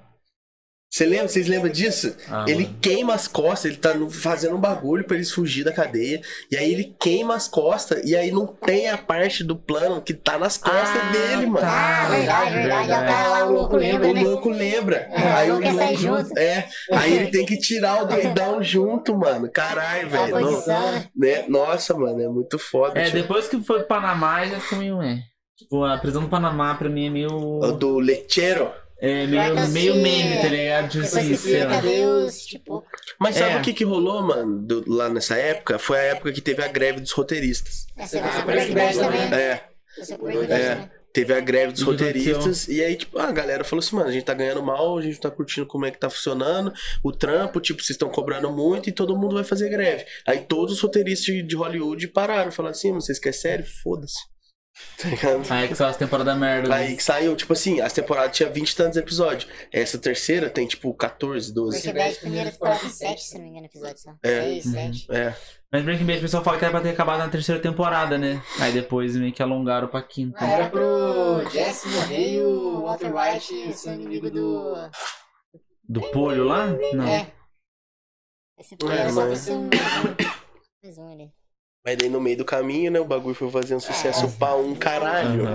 Você lembra? Vocês lembram disso? Ah, ele mano. queima as costas, ele tá fazendo um bagulho pra eles fugir da cadeia. E aí ele queima as costas, e aí não tem a parte do plano que tá nas costas Ah, dele, mano. Ah, verdade, verdade. É o cara lá, o louco lembra, O né? louco lembra. É, aí o louco junto. É. Aí ele tem que tirar o doidão junto, mano. Caralho, velho. Não- condição, né? né? Nossa, mano, é muito foda. É, tipo, depois que foi pro Panamá, já fica meio. É. Tipo, a prisão do Panamá pra mim é meio. O do Lechero. É meio, meio assisti- meme, tá ligado? Tipo Depois assim, sei lá. cadê os, tipo... Mas sabe É. o que que rolou, mano, do- lá nessa época? Foi a época que teve a greve dos roteiristas. Essa Ah, Bad também. É, Você Breaking Bad É. também. teve a greve dos roteiristas. E aí, tipo, a galera falou assim, mano, a gente tá ganhando mal, a gente tá curtindo como é que tá funcionando. O trampo, tipo, vocês estão cobrando muito e todo mundo vai fazer greve. Aí todos os roteiristas de, de Hollywood pararam, falaram assim, "Mano, vocês querem sério? Foda-se. Tá ligado? Aí que são as temporadas merda. né? Aí que saiu, tipo assim, as temporadas tinha 20 e tantos episódios. Essa terceira tem, tipo, 14, 12. Breaking Bad, primeira temporada tem 7, se não me engano, episódios só. É. 6, 7. É. Mas Breaking Bad o pessoal fala que era pra ter acabado na terceira temporada, né? Aí depois meio que alongaram pra quinta. Ah, era pro Jesse morrer e o Walter White ser inimigo do... Do polho lá? Não. É. Esse foi É, só mas- um... Mais um ali. Mas daí no meio do caminho, né, o bagulho foi fazendo sucesso pra um caralho.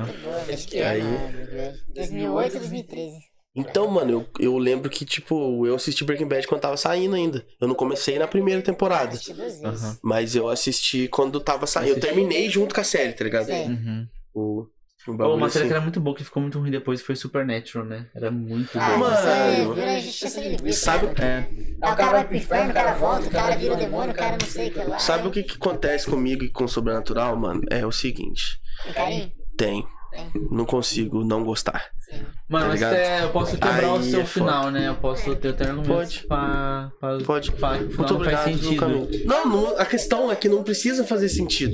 Acho que É. Aí- é. 2008 2013. Então, mano, eu, eu lembro que, tipo, eu assisti Breaking Bad quando tava saindo ainda. Eu não comecei na primeira temporada. Aham. Mas eu assisti quando tava saindo. Eu terminei junto com a série, tá ligado? Uhum. O, o bagulho uma série assim. que era muito boa, que ficou muito ruim depois, foi Supernatural, né? Era muito Ah, boa. Mano, isso aí vira justiça de linguiça. sabe- né? É. Aí o cara vai pro inferno, o cara volta, o cara vira o demônio, o cara não sei o que lá. Sabe o que, que acontece comigo e com o Sobrenatural, mano? É o seguinte. Tem carinho? Tem. Não consigo não gostar. Mano, Tá mas é, eu posso quebrar o Aí seu é final, né? Eu posso ter até argumentos Pode. pra, pra Pode. o final Muito não faz obrigado pelo sentido. Não, não, a questão é que não precisa fazer sentido.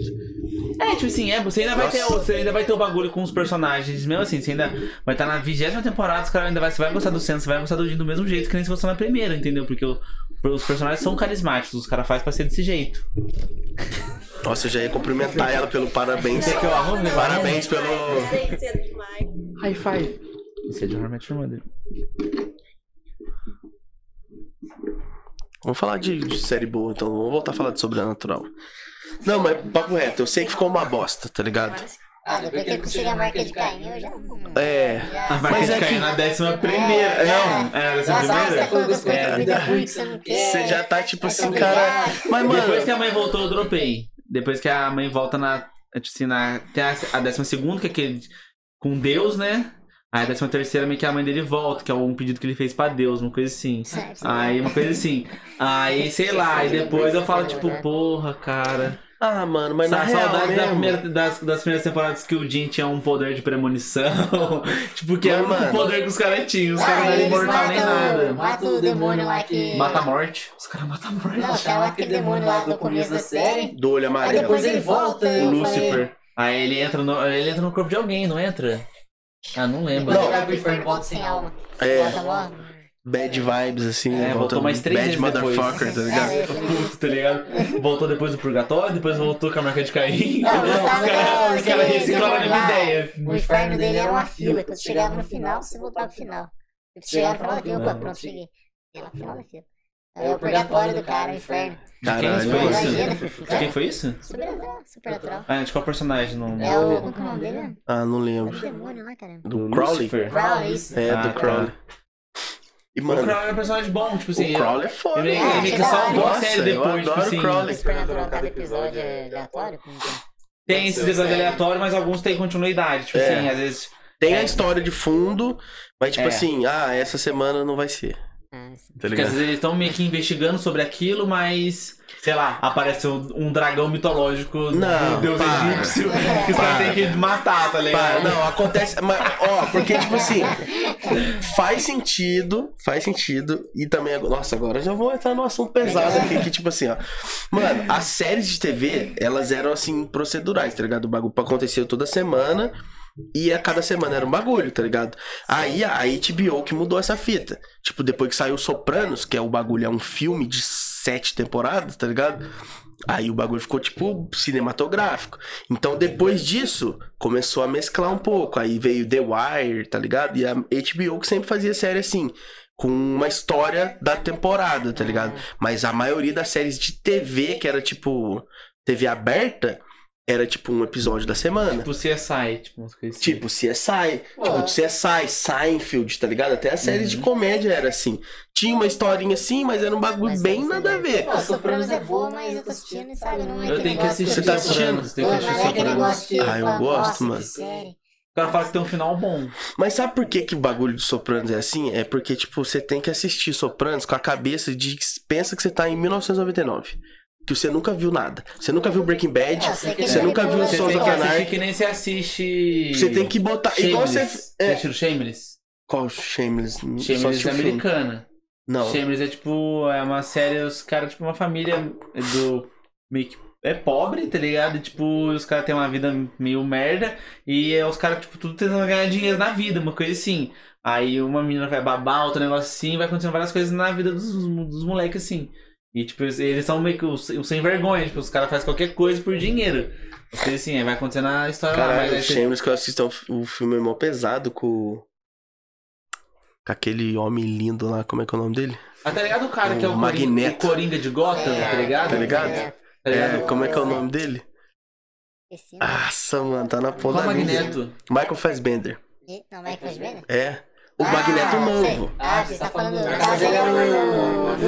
É, tipo assim, é, você ainda vai ter, Nossa. o- você ainda vai ter o bagulho com os personagens, mesmo assim, você ainda vai estar na vigésima temporada, os caras ainda vai, você vai gostar do Senna, você vai gostar do Jim do mesmo jeito que nem se fosse na primeira, entendeu? Porque o- os personagens são carismáticos, os caras fazem pra ser desse jeito. Nossa, eu já ia cumprimentar ela pelo parabéns. Quer que eu arrume? Parabéns pelo. High five. Isso é de Hormet Mother. Vamos falar de, de série boa, então. Vamos voltar a falar de sobrenatural. Não, mas papo reto, eu sei que ficou uma bosta, tá ligado? Ah, depois que eu consegui a marca de Caim, eu já. É. A marca Mas de é cair que- na décima primeira. Não, é na décima primeira. você É. você já tá tipo assim, cara. Mas, Depois mano. que a mãe voltou, eu dropei. Depois que a mãe volta na. Assim, na. Tem a, a décima segunda, que é aquele. Com Deus, né? Aí a décima terceira meio que a mãe dele volta, que é um pedido que ele fez pra Deus, uma coisa assim. Aí uma coisa assim. Aí, sei lá, e depois eu falo, tipo, porra, cara. Ah, mano, mas na Sa- real saudade da primeira- das, das primeiras temporadas que o Jim tinha um poder de premonição. tipo, que era o mano- poder que os caras tinham. Os caras Ah, não eram imortal nem nada. matam o demônio lá que. Mata a morte. Os caras matam a morte. Não, aquela aquele demônio lá do começo da série. do olho Aí amarelo. depois ele volta. O Lucifer. Aí ele entra, no, ele entra no corpo de alguém, não entra? Ah, não lembro. Depois ele vai pro inferno e volta sem alma. É. bad vibes, assim. É, voltou mais três Bad vezes depois. motherfucker, tá ligado? É, Puto, tá ligado? Voltou depois do purgatório, depois voltou com a marca de Caim. Não, eu os caras caras reciclaram a mesma ideia. O inferno dele era uma fila. Quando você chegava no final, você voltava pro final. Você chegava no final da fila, pronto, cheguei. No final da fila. Aí é o purgatório do cara, o inferno. Caralho, Quem foi isso? De quem foi isso? Supernatural, supernatural. Ah, de qual personagem? Não... É o. Como que é o nome dele? Ah, não É o lembro. demônio lá, caramba. Do Crowley? Crowley, isso. É, Ah, do tá. Crowley. E, O mano, Crowley é um personagem bom, tipo assim. o Crowley é foda. Ele, mano. ele meio que Nossa, salvou a série depois, tipo adoro o assim. Crowley. Supernatural, cada episódio é aleatório? É? Tem esses episódios aleatórios, mas alguns têm continuidade. Tipo É. assim, às vezes. Tem a É. história de fundo, mas tipo É. assim, ah, essa semana não vai ser. Ah. Tá Porque às vezes eles estão meio que investigando sobre aquilo, mas. Sei lá, aparece um, um dragão mitológico Não, do deus para. egípcio que Para. têm que matar, tá ligado? não, acontece. Mas, ó, porque, tipo assim, faz sentido, faz sentido. E também, nossa, agora já vou entrar num assunto pesado aqui, que, tipo assim, ó. Mano, as séries de TV, elas eram assim, procedurais, tá ligado? O bagulho aconteceu toda semana. E a cada semana era um bagulho, tá ligado? Aí a HBO que mudou essa fita. Tipo, depois que saiu Sopranos, que é o bagulho, é um filme de sete temporadas, tá ligado? Aí o bagulho ficou, tipo, cinematográfico. Então, depois disso, começou a mesclar um pouco. Aí veio The Wire, tá ligado? E a HBO que sempre fazia série assim, com uma história da temporada, tá ligado? Mas a maioria das séries de TV, que era tipo TV aberta, era tipo um episódio da semana. Tipo CSI, tipo umas coisas assim. Tipo CSI, tipo CSI, Seinfeld, tá ligado? Até as séries de comédia era assim. Tinha uma historinha assim, mas era um bagulho Mas bem você nada a ver. Pô, Sopranos é boa, mas eu tô assistindo, sabe? Não é Eu tenho que assistir Você tá Sopranos, tenho Pô, que assistir é Sopranos. Ah, eu gosto, mano. série. O cara fala que tem um final bom. Mas sabe por que, que o bagulho de Sopranos é assim? É porque, tipo, você tem que assistir Sopranos com a cabeça de. Pensa que você tá em 1999. Que você nunca viu nada. Você nunca viu Breaking Bad. Ah, você Você nunca viu Você Sons of Anarchy. que nem você assiste. Você tem que botar. Igual você. Shameless. É. Assistiu Shameless? Qual Shameless? Shameless é americana. Não. Shameless é tipo, é uma série, os caras, tipo, uma família do. meio que. É pobre, tá ligado? Tipo, os caras têm uma vida meio merda. E é os caras, tipo, tudo tentando ganhar dinheiro na vida, uma coisa assim. Aí uma menina vai babar, outro negócio assim, vai acontecendo várias coisas na vida dos, dos moleques assim. E, tipo, eles, eles são meio que os, os sem vergonha, tipo, os caras fazem qualquer coisa por dinheiro. Coisas assim, aí vai acontecendo a história lá, mas Caralho, aí o você- Shameless que eu assisto é um- o filme é mó pesado com. Com aquele homem lindo lá, como é que é o nome dele? Ah, tá ligado o cara que é o, O Coringa, Magneto. o Coringa de Gotham, É, tá ligado? Tá ligado? É, Tá ligado? É, como é que é o nome dele? Nossa, mano, tá na ponta da. Magneto? Michael Fassbender. Não, Michael Fassbender? É. O Ah, Magneto sei. novo. Ah, você tá falando do... É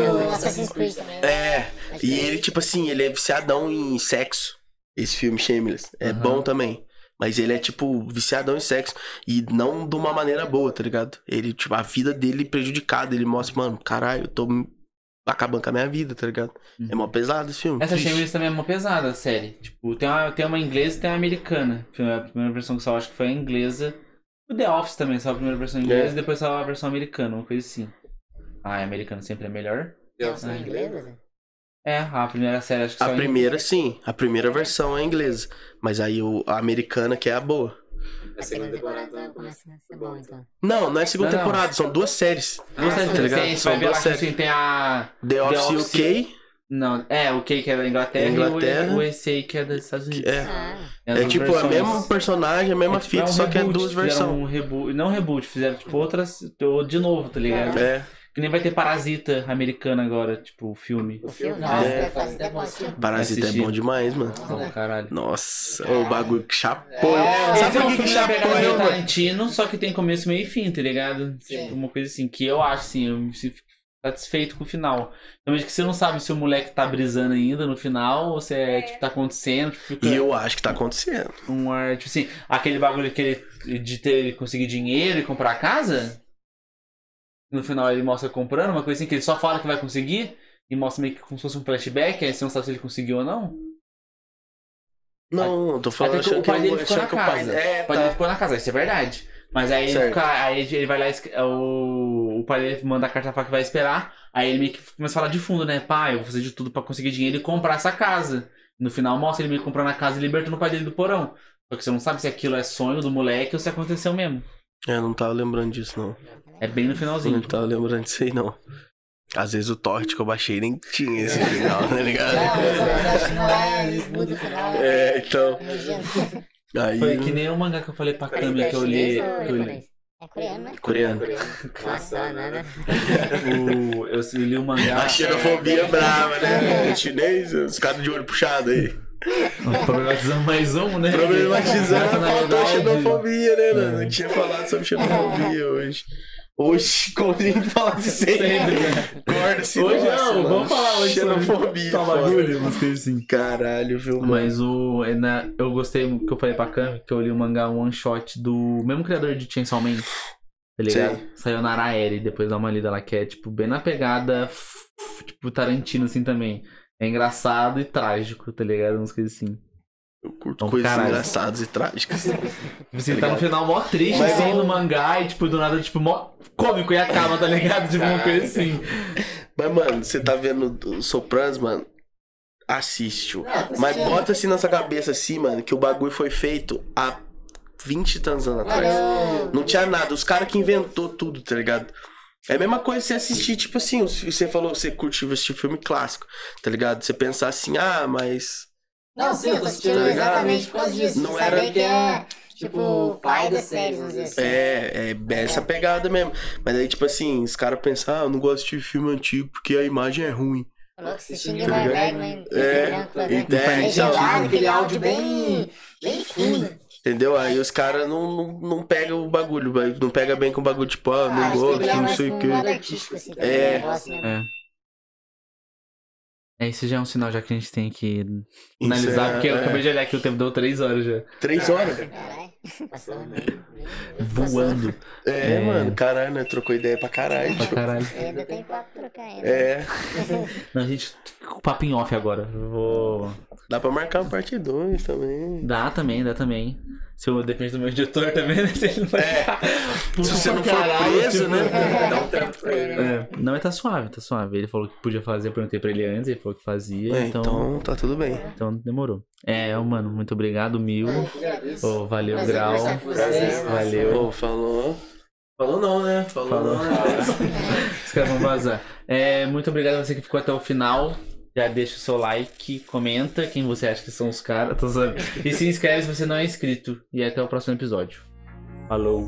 é do Assassin's Creed também. É. Acho E é ele, tipo assim, ele é viciadão em sexo. Esse filme Shameless. É Aham. bom também. Mas ele é, tipo, viciadão em sexo. E não de uma maneira boa, tá ligado? Ele, tipo, a vida dele prejudicada. Ele mostra, mano, caralho, eu tô acabando com a minha vida, tá ligado? É mó pesado esse filme. Essa triste. Shameless também é uma pesada, a série. Tipo, tem uma, tem uma inglesa e tem uma americana. A primeira versão que saiu, acho que foi a inglesa. O The Office também saiu a primeira versão inglesa É. e depois saiu a versão americana, uma coisa assim. Ah, a americana sempre é melhor. São ingleses, né? É, a primeira série acho que A primeira, sim. A primeira versão é inglesa. Mas aí o, a americana que é a boa. A segunda temporada começa a ser bom, então. Não, não é segunda Não, não. temporada, são duas séries. Duas séries tá ligado? São duas séries. assim, tem a. The Office Office- UK. Não, é, o que que é da Inglaterra, Inglaterra. e o USA que é dos Estados Unidos. É, Ah, é duas tipo a versões. mesma personagem, a mesma É tipo, fita, um só que é reboot, duas versões. Um reboot, não reboot, fizeram tipo outras, de novo, tá ligado? É, Que nem vai ter Parasita americana agora, tipo, o filme. o filme, nossa, é. é. faz até bom. Parasita é bom demais, mano. Bom, caralho. Nossa, o bagulho que chapou. É, Sabe é por um que que filme da pegada chapou mano? Tarantino, só que tem começo, meio e fim, tá ligado? Tipo, uma coisa assim, que eu acho assim, eu me satisfeito com o final. Realmente que você não sabe se o moleque tá brisando ainda no final, ou se é, tipo, tá acontecendo, tipo, E eu acho que tá acontecendo. um ar, tipo assim, aquele bagulho que ele, de ter conseguir dinheiro e comprar casa, no final ele mostra comprando, uma coisa assim que ele só fala que vai conseguir, e mostra meio que como se fosse um flashback, aí você não sabe se ele conseguiu ou não. Não, eu tô falando Até que achando o que, pai dele ficou na que casa. É, O pai dele tá. ficou na casa, isso é verdade. Mas aí ele, fica, aí ele vai lá, o, o pai dele manda a carta pra que vai esperar. Aí ele meio que começa a falar de fundo, né? Pai, eu vou fazer de tudo pra conseguir dinheiro e comprar essa casa. No final mostra ele meio que comprando a casa e libertando o pai dele do porão. Só que você não sabe se aquilo é sonho do moleque ou se aconteceu mesmo. É, eu não tava lembrando disso, não. É bem no Eu finalzinho. não tava lembrando disso aí, não. Às vezes o torrent que eu baixei nem tinha esse final, tá ligado? Não, eu acho que não é. É, então. Aí. Foi que nem o mangá que eu falei pra câmera que eu li. Que eu li. É coreano, né? Coreano. Nossa, nada. O- eu li o mangá. A xenofobia brava, né? Chinês, os caras de olho puxado aí. Problematizando mais um, né? Problematizando, faltou verdade, xenofobia, né? Não, não tinha falado sobre xenofobia hoje. Hoje, como a gente falasse sempre. Sempre, né? Se Hoje não, vamos falar hoje Xenofobia. Tá bagulho, umas coisas assim. Caralho, viu, mano? Mas o. é na- eu gostei que eu falei pra Cami que eu li o mangá one shot do mesmo criador de Chainsaw Man. Tá ligado? Sei. Saiu na Araeri, depois dá uma lida lá, que é tipo bem na pegada tipo Tarantino assim também. É engraçado e trágico, tá ligado? Umas coisas assim. Eu curto Então, coisas caralho. engraçadas e trágicas. Tipo assim, tá no final mó triste Mas assim eu- no mangá e tipo do nada, tipo, mó cômico e acaba, tá ligado? Tipo uma coisa assim. Mas, mano, você tá vendo o Sopranos, mano? Assiste. -o. Mas Sim. bota assim na sua cabeça, assim, mano, que o bagulho foi feito há 20 e tantos anos atrás. Não tinha nada. Os caras que inventou tudo, tá ligado? É a mesma coisa você assistir, tipo assim, você falou, você curte assistir filme clássico, tá ligado? Você pensar assim, ah, mas. Não, sim, eu tô assistindo exatamente por causa disso. Não Não era- que é, tipo, o pai das séries, vamos dizer assim. É, é essa pegada mesmo. Mas aí, tipo assim, os caras pensam, ah, eu não gosto de filme antigo porque a imagem é ruim. Falou que assistindo ligado? Bergman, É, então, é, Legendado, aquele áudio bem, bem fino. Entendeu? Aí os caras não, não, não pegam o bagulho, não pega bem com o bagulho, tipo, ah, Ah, não que gosto, é não sei o com quê. assim, É. um negócio, né? É. É, isso já é um sinal já que a gente tem que analisar, porque eu é, acabei de olhar aqui, o tempo deu 3 horas já. Três horas. Caralho, passou. Voando. É, É. mano, caralho, né? Trocou ideia pra caralho. Pra tio. caralho. Ainda tem papo pra trocar ainda. É, Não, a gente fica com papo em off agora. Vou. dá pra marcar uma parte 2 também. Dá também, dá também. Se eu depende do meu editor também, né? Se ele não vai É. Se você não for caralho, preso, tipo, né? Dá um tempo pra ele. né? É, não, mas tá suave, tá suave. Ele falou que podia fazer, eu perguntei pra ele antes, ele falou que fazia, É, então, então tá tudo bem. então demorou. É, mano, muito obrigado, mil. Ô, valeu, Prazer Grau. vocês. Valeu. Ô, falou. Falou não, né? Falou, Falou. não, né? Os caras vão vazar. É, muito obrigado a você que ficou até o final. Já deixa o seu like, comenta quem você acha que são os caras. zoando. E se inscreve se você não é inscrito. E até o próximo episódio. Falou.